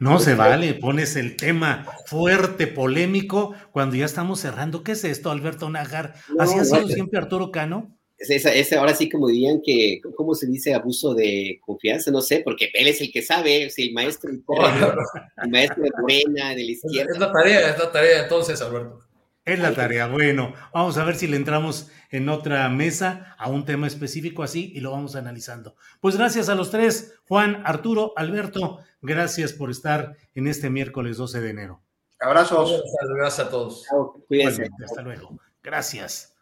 No se vale, pones el tema fuerte, polémico, cuando ya estamos cerrando. ¿Qué es esto, Alberto Najar? ¿Así No, ha sido no. siempre Arturo Cano? Es, esa- ese ahora sí como dirían que, ¿cómo se dice abuso de confianza? No sé, porque él es el que sabe, es el maestro, el maestro de Morena, de la izquierda. Es la tarea, es la tarea entonces, Alberto. Es la tarea. Bueno, vamos a ver si le entramos en otra mesa a un tema específico así y lo vamos analizando. Pues gracias a los tres, Juan, Arturo, Alberto, gracias por estar en este miércoles 12 de enero. Abrazos. Gracias a todos. Igualmente, hasta luego. Gracias.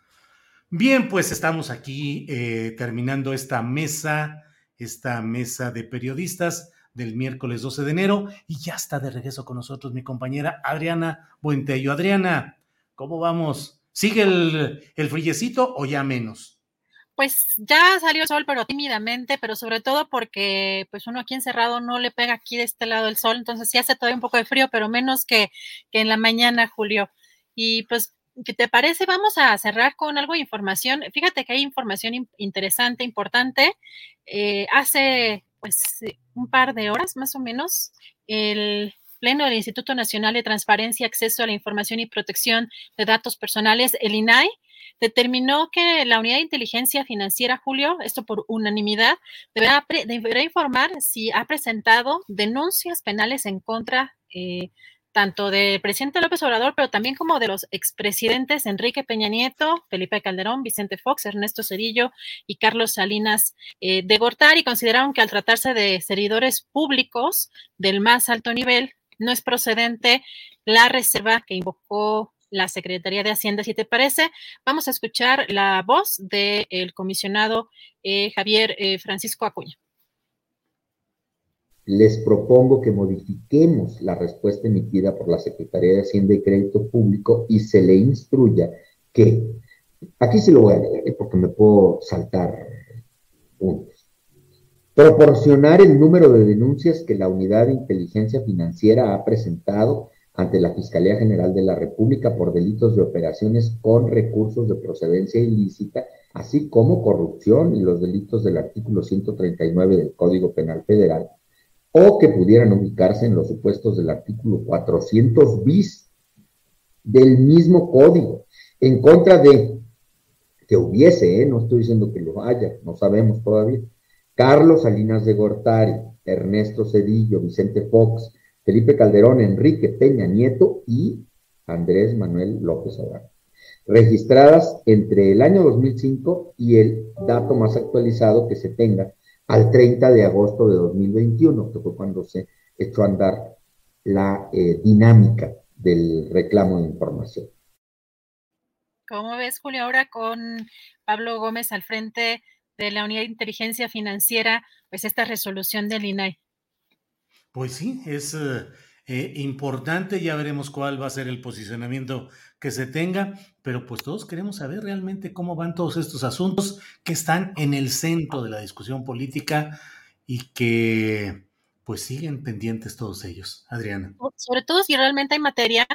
Bien, pues estamos aquí eh, terminando esta mesa, esta mesa de periodistas del miércoles 12 de enero y ya está de regreso con nosotros mi compañera Adriana Buentello. Adriana, ¿cómo vamos? ¿Sigue el, el frillecito o ya menos? Pues ya salió el sol, pero tímidamente, pero sobre todo porque pues uno aquí encerrado no le pega aquí de este lado el sol, entonces sí hace todavía un poco de frío, pero menos que, que en la mañana, Julio. Y pues, ¿qué te parece? Vamos a cerrar con algo de información. Fíjate que hay información in- interesante, importante. Eh, hace pues un par de horas más o menos, el Pleno del Instituto Nacional de Transparencia, Acceso a la Información y Protección de Datos Personales, el INAI, determinó que la Unidad de Inteligencia Financiera, Julio, esto por unanimidad, deberá, deberá informar si ha presentado denuncias penales en contra eh, tanto del presidente López Obrador, pero también como de los expresidentes Enrique Peña Nieto, Felipe Calderón, Vicente Fox, Ernesto Cedillo y Carlos Salinas eh, de Gortari. Consideraron que al tratarse de servidores públicos del más alto nivel, no es procedente la reserva que invocó la Secretaría de Hacienda. Si te parece, vamos a escuchar la voz del comisionado eh, Javier eh, Francisco Acuña. les propongo que modifiquemos la respuesta emitida por la Secretaría de Hacienda y Crédito Público y se le instruya que, aquí sí lo voy a leer ¿eh? porque me puedo saltar puntos, proporcionar el número de denuncias que la Unidad de Inteligencia Financiera ha presentado ante la Fiscalía General de la República por delitos de operaciones con recursos de procedencia ilícita, así como corrupción y los delitos del artículo 139 del Código Penal Federal, o que pudieran ubicarse en los supuestos del artículo 400 bis del mismo código, en contra de que hubiese, ¿eh? no estoy diciendo que lo haya, no sabemos todavía, Carlos Salinas de Gortari, Ernesto Cedillo, Vicente Fox, Felipe Calderón, Enrique Peña Nieto y Andrés Manuel López Obrador, registradas entre el año 2005 y el dato más actualizado que se tenga al 30 de agosto de 2021, que fue cuando se echó a andar la eh, dinámica del reclamo de información. ¿Cómo ves, Julio, ahora con Pablo Gómez al frente de la Unidad de Inteligencia Financiera, pues esta resolución del INAI? Pues sí, es eh, eh, importante, ya veremos cuál va a ser el posicionamiento que se tenga, pero pues todos queremos saber realmente cómo van todos estos asuntos que están en el centro de la discusión política y que pues siguen pendientes todos ellos. Adriana. Sobre todo si realmente hay materia,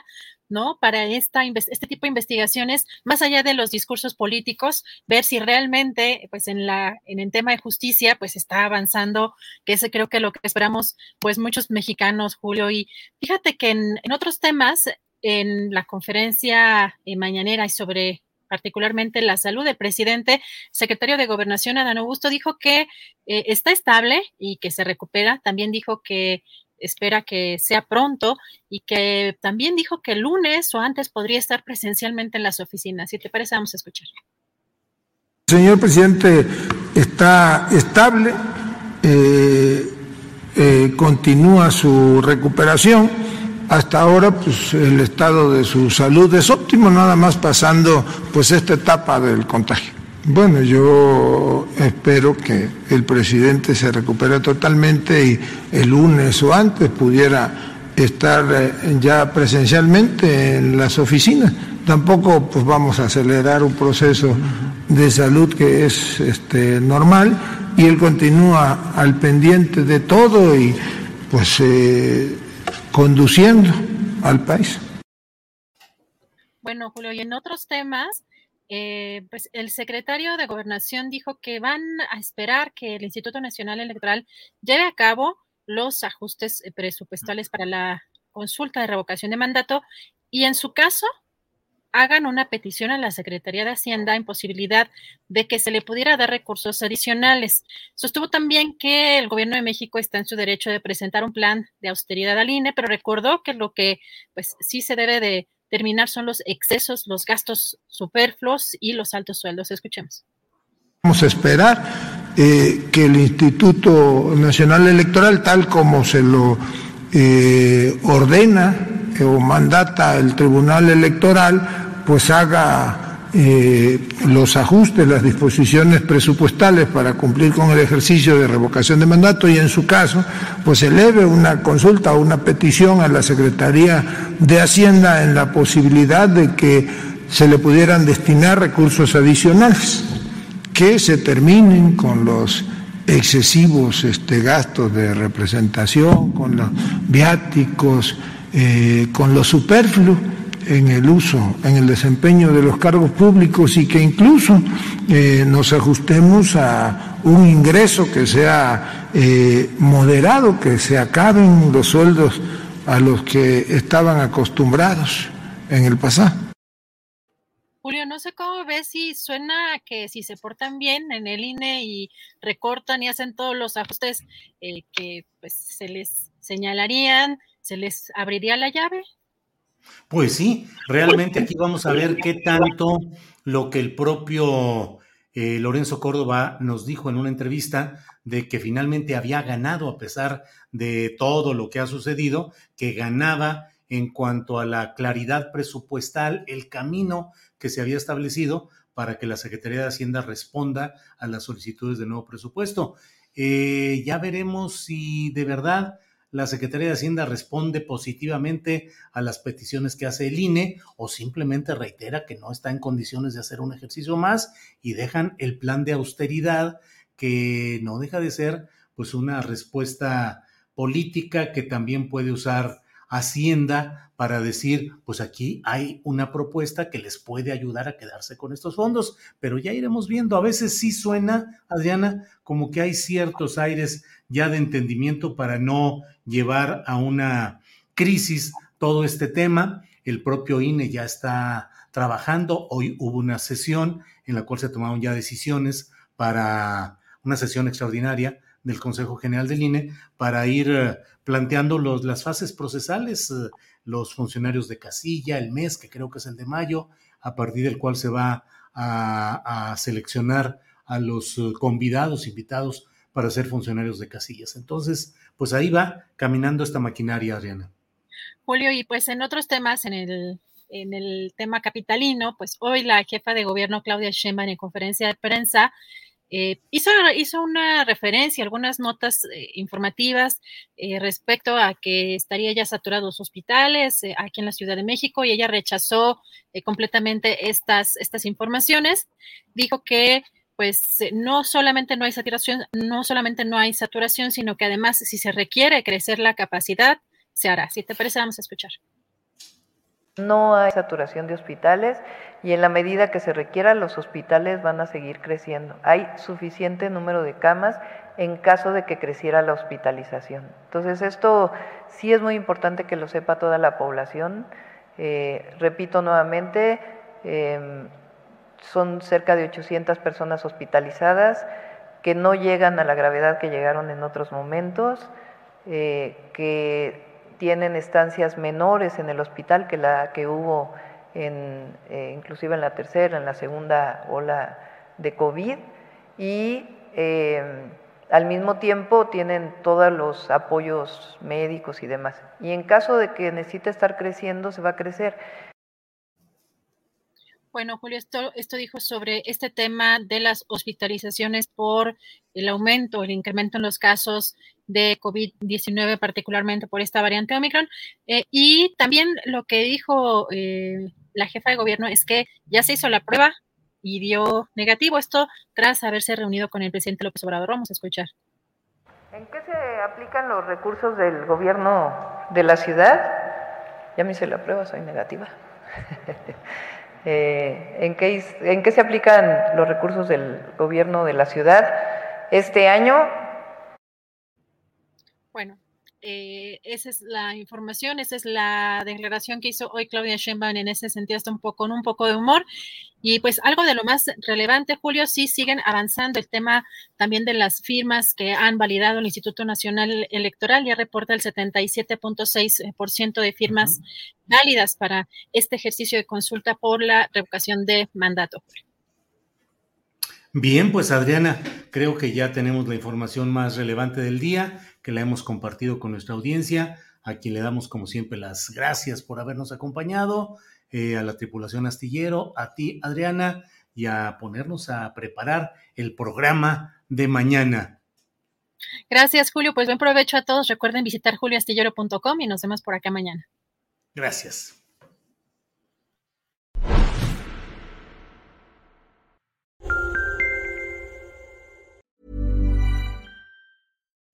¿no? Para esta, este tipo de investigaciones, más allá de los discursos políticos, ver si realmente, pues en la, en el tema de justicia, pues está avanzando, que ese creo que lo que esperamos, pues muchos mexicanos, Julio. Y fíjate que en, en otros temas, en la conferencia eh, mañanera y sobre particularmente la salud del presidente, secretario de Gobernación, Adán Augusto, dijo que eh, está estable y que se recupera. También dijo que espera que sea pronto y que también dijo que el lunes o antes podría estar presencialmente en las oficinas. Si te parece, vamos a escuchar. El señor presidente está estable, eh, eh, continúa su recuperación. Hasta ahora, pues el estado de su salud es óptimo, nada más pasando pues esta etapa del contagio. Bueno, yo espero que el presidente se recupere totalmente y el lunes o antes pudiera estar eh, ya presencialmente en las oficinas. Tampoco pues vamos a acelerar un proceso de salud que es este, normal y él continúa al pendiente de todo y pues eh, conduciendo al país. Bueno, Julio, y en otros temas, eh, pues el secretario de Gobernación dijo que van a esperar que el Instituto Nacional Electoral lleve a cabo los ajustes eh, presupuestales para la consulta de revocación de mandato y en su caso hagan una petición a la Secretaría de Hacienda en posibilidad de que se le pudiera dar recursos adicionales. Sostuvo también que el gobierno de México está en su derecho de presentar un plan de austeridad al INE, pero recordó que lo que pues sí se debe de terminar son los excesos, los gastos superfluos y los altos sueldos. Escuchemos. Vamos a esperar eh, que el Instituto Nacional Electoral, tal como se lo eh, ordena eh, o mandata el Tribunal Electoral, pues haga los ajustes, las disposiciones presupuestales para cumplir con el ejercicio de revocación de mandato y en su caso, pues eleve una consulta o una petición a la Secretaría de Hacienda en la posibilidad de que se le pudieran destinar recursos adicionales que se terminen con los excesivos este, gastos de representación, con los viáticos, eh, con lo superfluo en el uso, en el desempeño de los cargos públicos y que incluso eh, nos ajustemos a un ingreso que sea eh, moderado, que se acaben los sueldos a los que estaban acostumbrados en el pasado. Julio, no sé cómo ves si suena que si se portan bien en el INE y recortan y hacen todos los ajustes eh, que pues, se les señalarían, se les abriría la llave. Pues sí, realmente aquí vamos a ver qué tanto lo que el propio eh, Lorenzo Córdoba nos dijo en una entrevista de que finalmente había ganado a pesar de todo lo que ha sucedido, que ganaba en cuanto a la claridad presupuestal, el camino que se había establecido para que la Secretaría de Hacienda responda a las solicitudes de nuevo presupuesto. Eh, ya veremos si de verdad la Secretaría de Hacienda responde positivamente a las peticiones que hace el INE o simplemente reitera que no está en condiciones de hacer un ejercicio más y dejan el plan de austeridad que no deja de ser pues una respuesta política que también puede usar Hacienda para decir, pues aquí hay una propuesta que les puede ayudar a quedarse con estos fondos, pero ya iremos viendo. A veces sí suena, Adriana, como que hay ciertos aires ya de entendimiento para no llevar a una crisis todo este tema. El propio INE ya está trabajando. Hoy hubo una sesión en la cual se tomaron ya decisiones para una sesión extraordinaria del Consejo General del INE para ir eh, planteando los, las fases procesales, eh, los funcionarios de casilla, el mes, que creo que es el de mayo, a partir del cual se va a, seleccionar a los eh, convidados, invitados para ser funcionarios de casillas. Entonces, pues ahí va caminando esta maquinaria, Adriana. Julio, y pues en otros temas, en el, en el tema capitalino, pues hoy la jefa de gobierno, Claudia Sheinbaum, en conferencia de prensa, eh, hizo, hizo, una referencia, algunas notas eh, informativas eh, respecto a que estaría ya saturados hospitales aquí en la Ciudad de México y ella rechazó completamente estas, estas informaciones. Dijo que pues no solamente no hay saturación, no solamente no hay saturación, sino que además si se requiere crecer la capacidad, se hará. Si te parece, vamos a escuchar. No hay saturación de hospitales y en la medida que se requiera los hospitales van a seguir creciendo. Hay suficiente número de camas en caso de que creciera la hospitalización. Entonces esto sí es muy importante que lo sepa toda la población. Eh, repito nuevamente, em, son cerca de 800 personas hospitalizadas que no llegan a la gravedad que llegaron en otros momentos, eh, que tienen estancias menores en el hospital que la que hubo en, eh, inclusive en la tercera, en la segunda ola de COVID y eh, al mismo tiempo tienen todos los apoyos médicos y demás. Y en caso de que necesite estar creciendo, se va a crecer. Bueno, Julio, esto, dijo sobre este tema de las hospitalizaciones por el aumento, el incremento en los casos de COVID-19, particularmente por esta variante Omicron. Eh, y también lo que dijo eh, la jefa de gobierno es que ya se hizo la prueba y dio negativo. Esto tras haberse reunido con el presidente López Obrador. Vamos a escuchar. ¿En qué se aplican los recursos del gobierno de la ciudad? Ya me hice la prueba, soy negativa. Eh, ¿en, qué, ¿En qué se aplican los recursos del gobierno de la ciudad este año? Bueno, eh, esa es la información, esa es la declaración que hizo hoy Claudia Sheinbaum en ese sentido, hasta un poco, con un poco de humor. Y pues algo de lo más relevante, Julio, sí siguen avanzando el tema también de las firmas que han validado el Instituto Nacional Electoral, ya reporta el 77.6% de firmas válidas para este ejercicio de consulta por la revocación de mandato. Bien, pues Adriana, creo que ya tenemos la información más relevante del día que la hemos compartido con nuestra audiencia, a quien le damos como siempre las gracias por habernos acompañado, eh, a la tripulación astillero, a ti Adriana, y a ponernos a preparar el programa de mañana. Gracias Julio, pues buen provecho a todos. Recuerden visitar julioastillero.com y nos vemos por acá mañana. Gracias.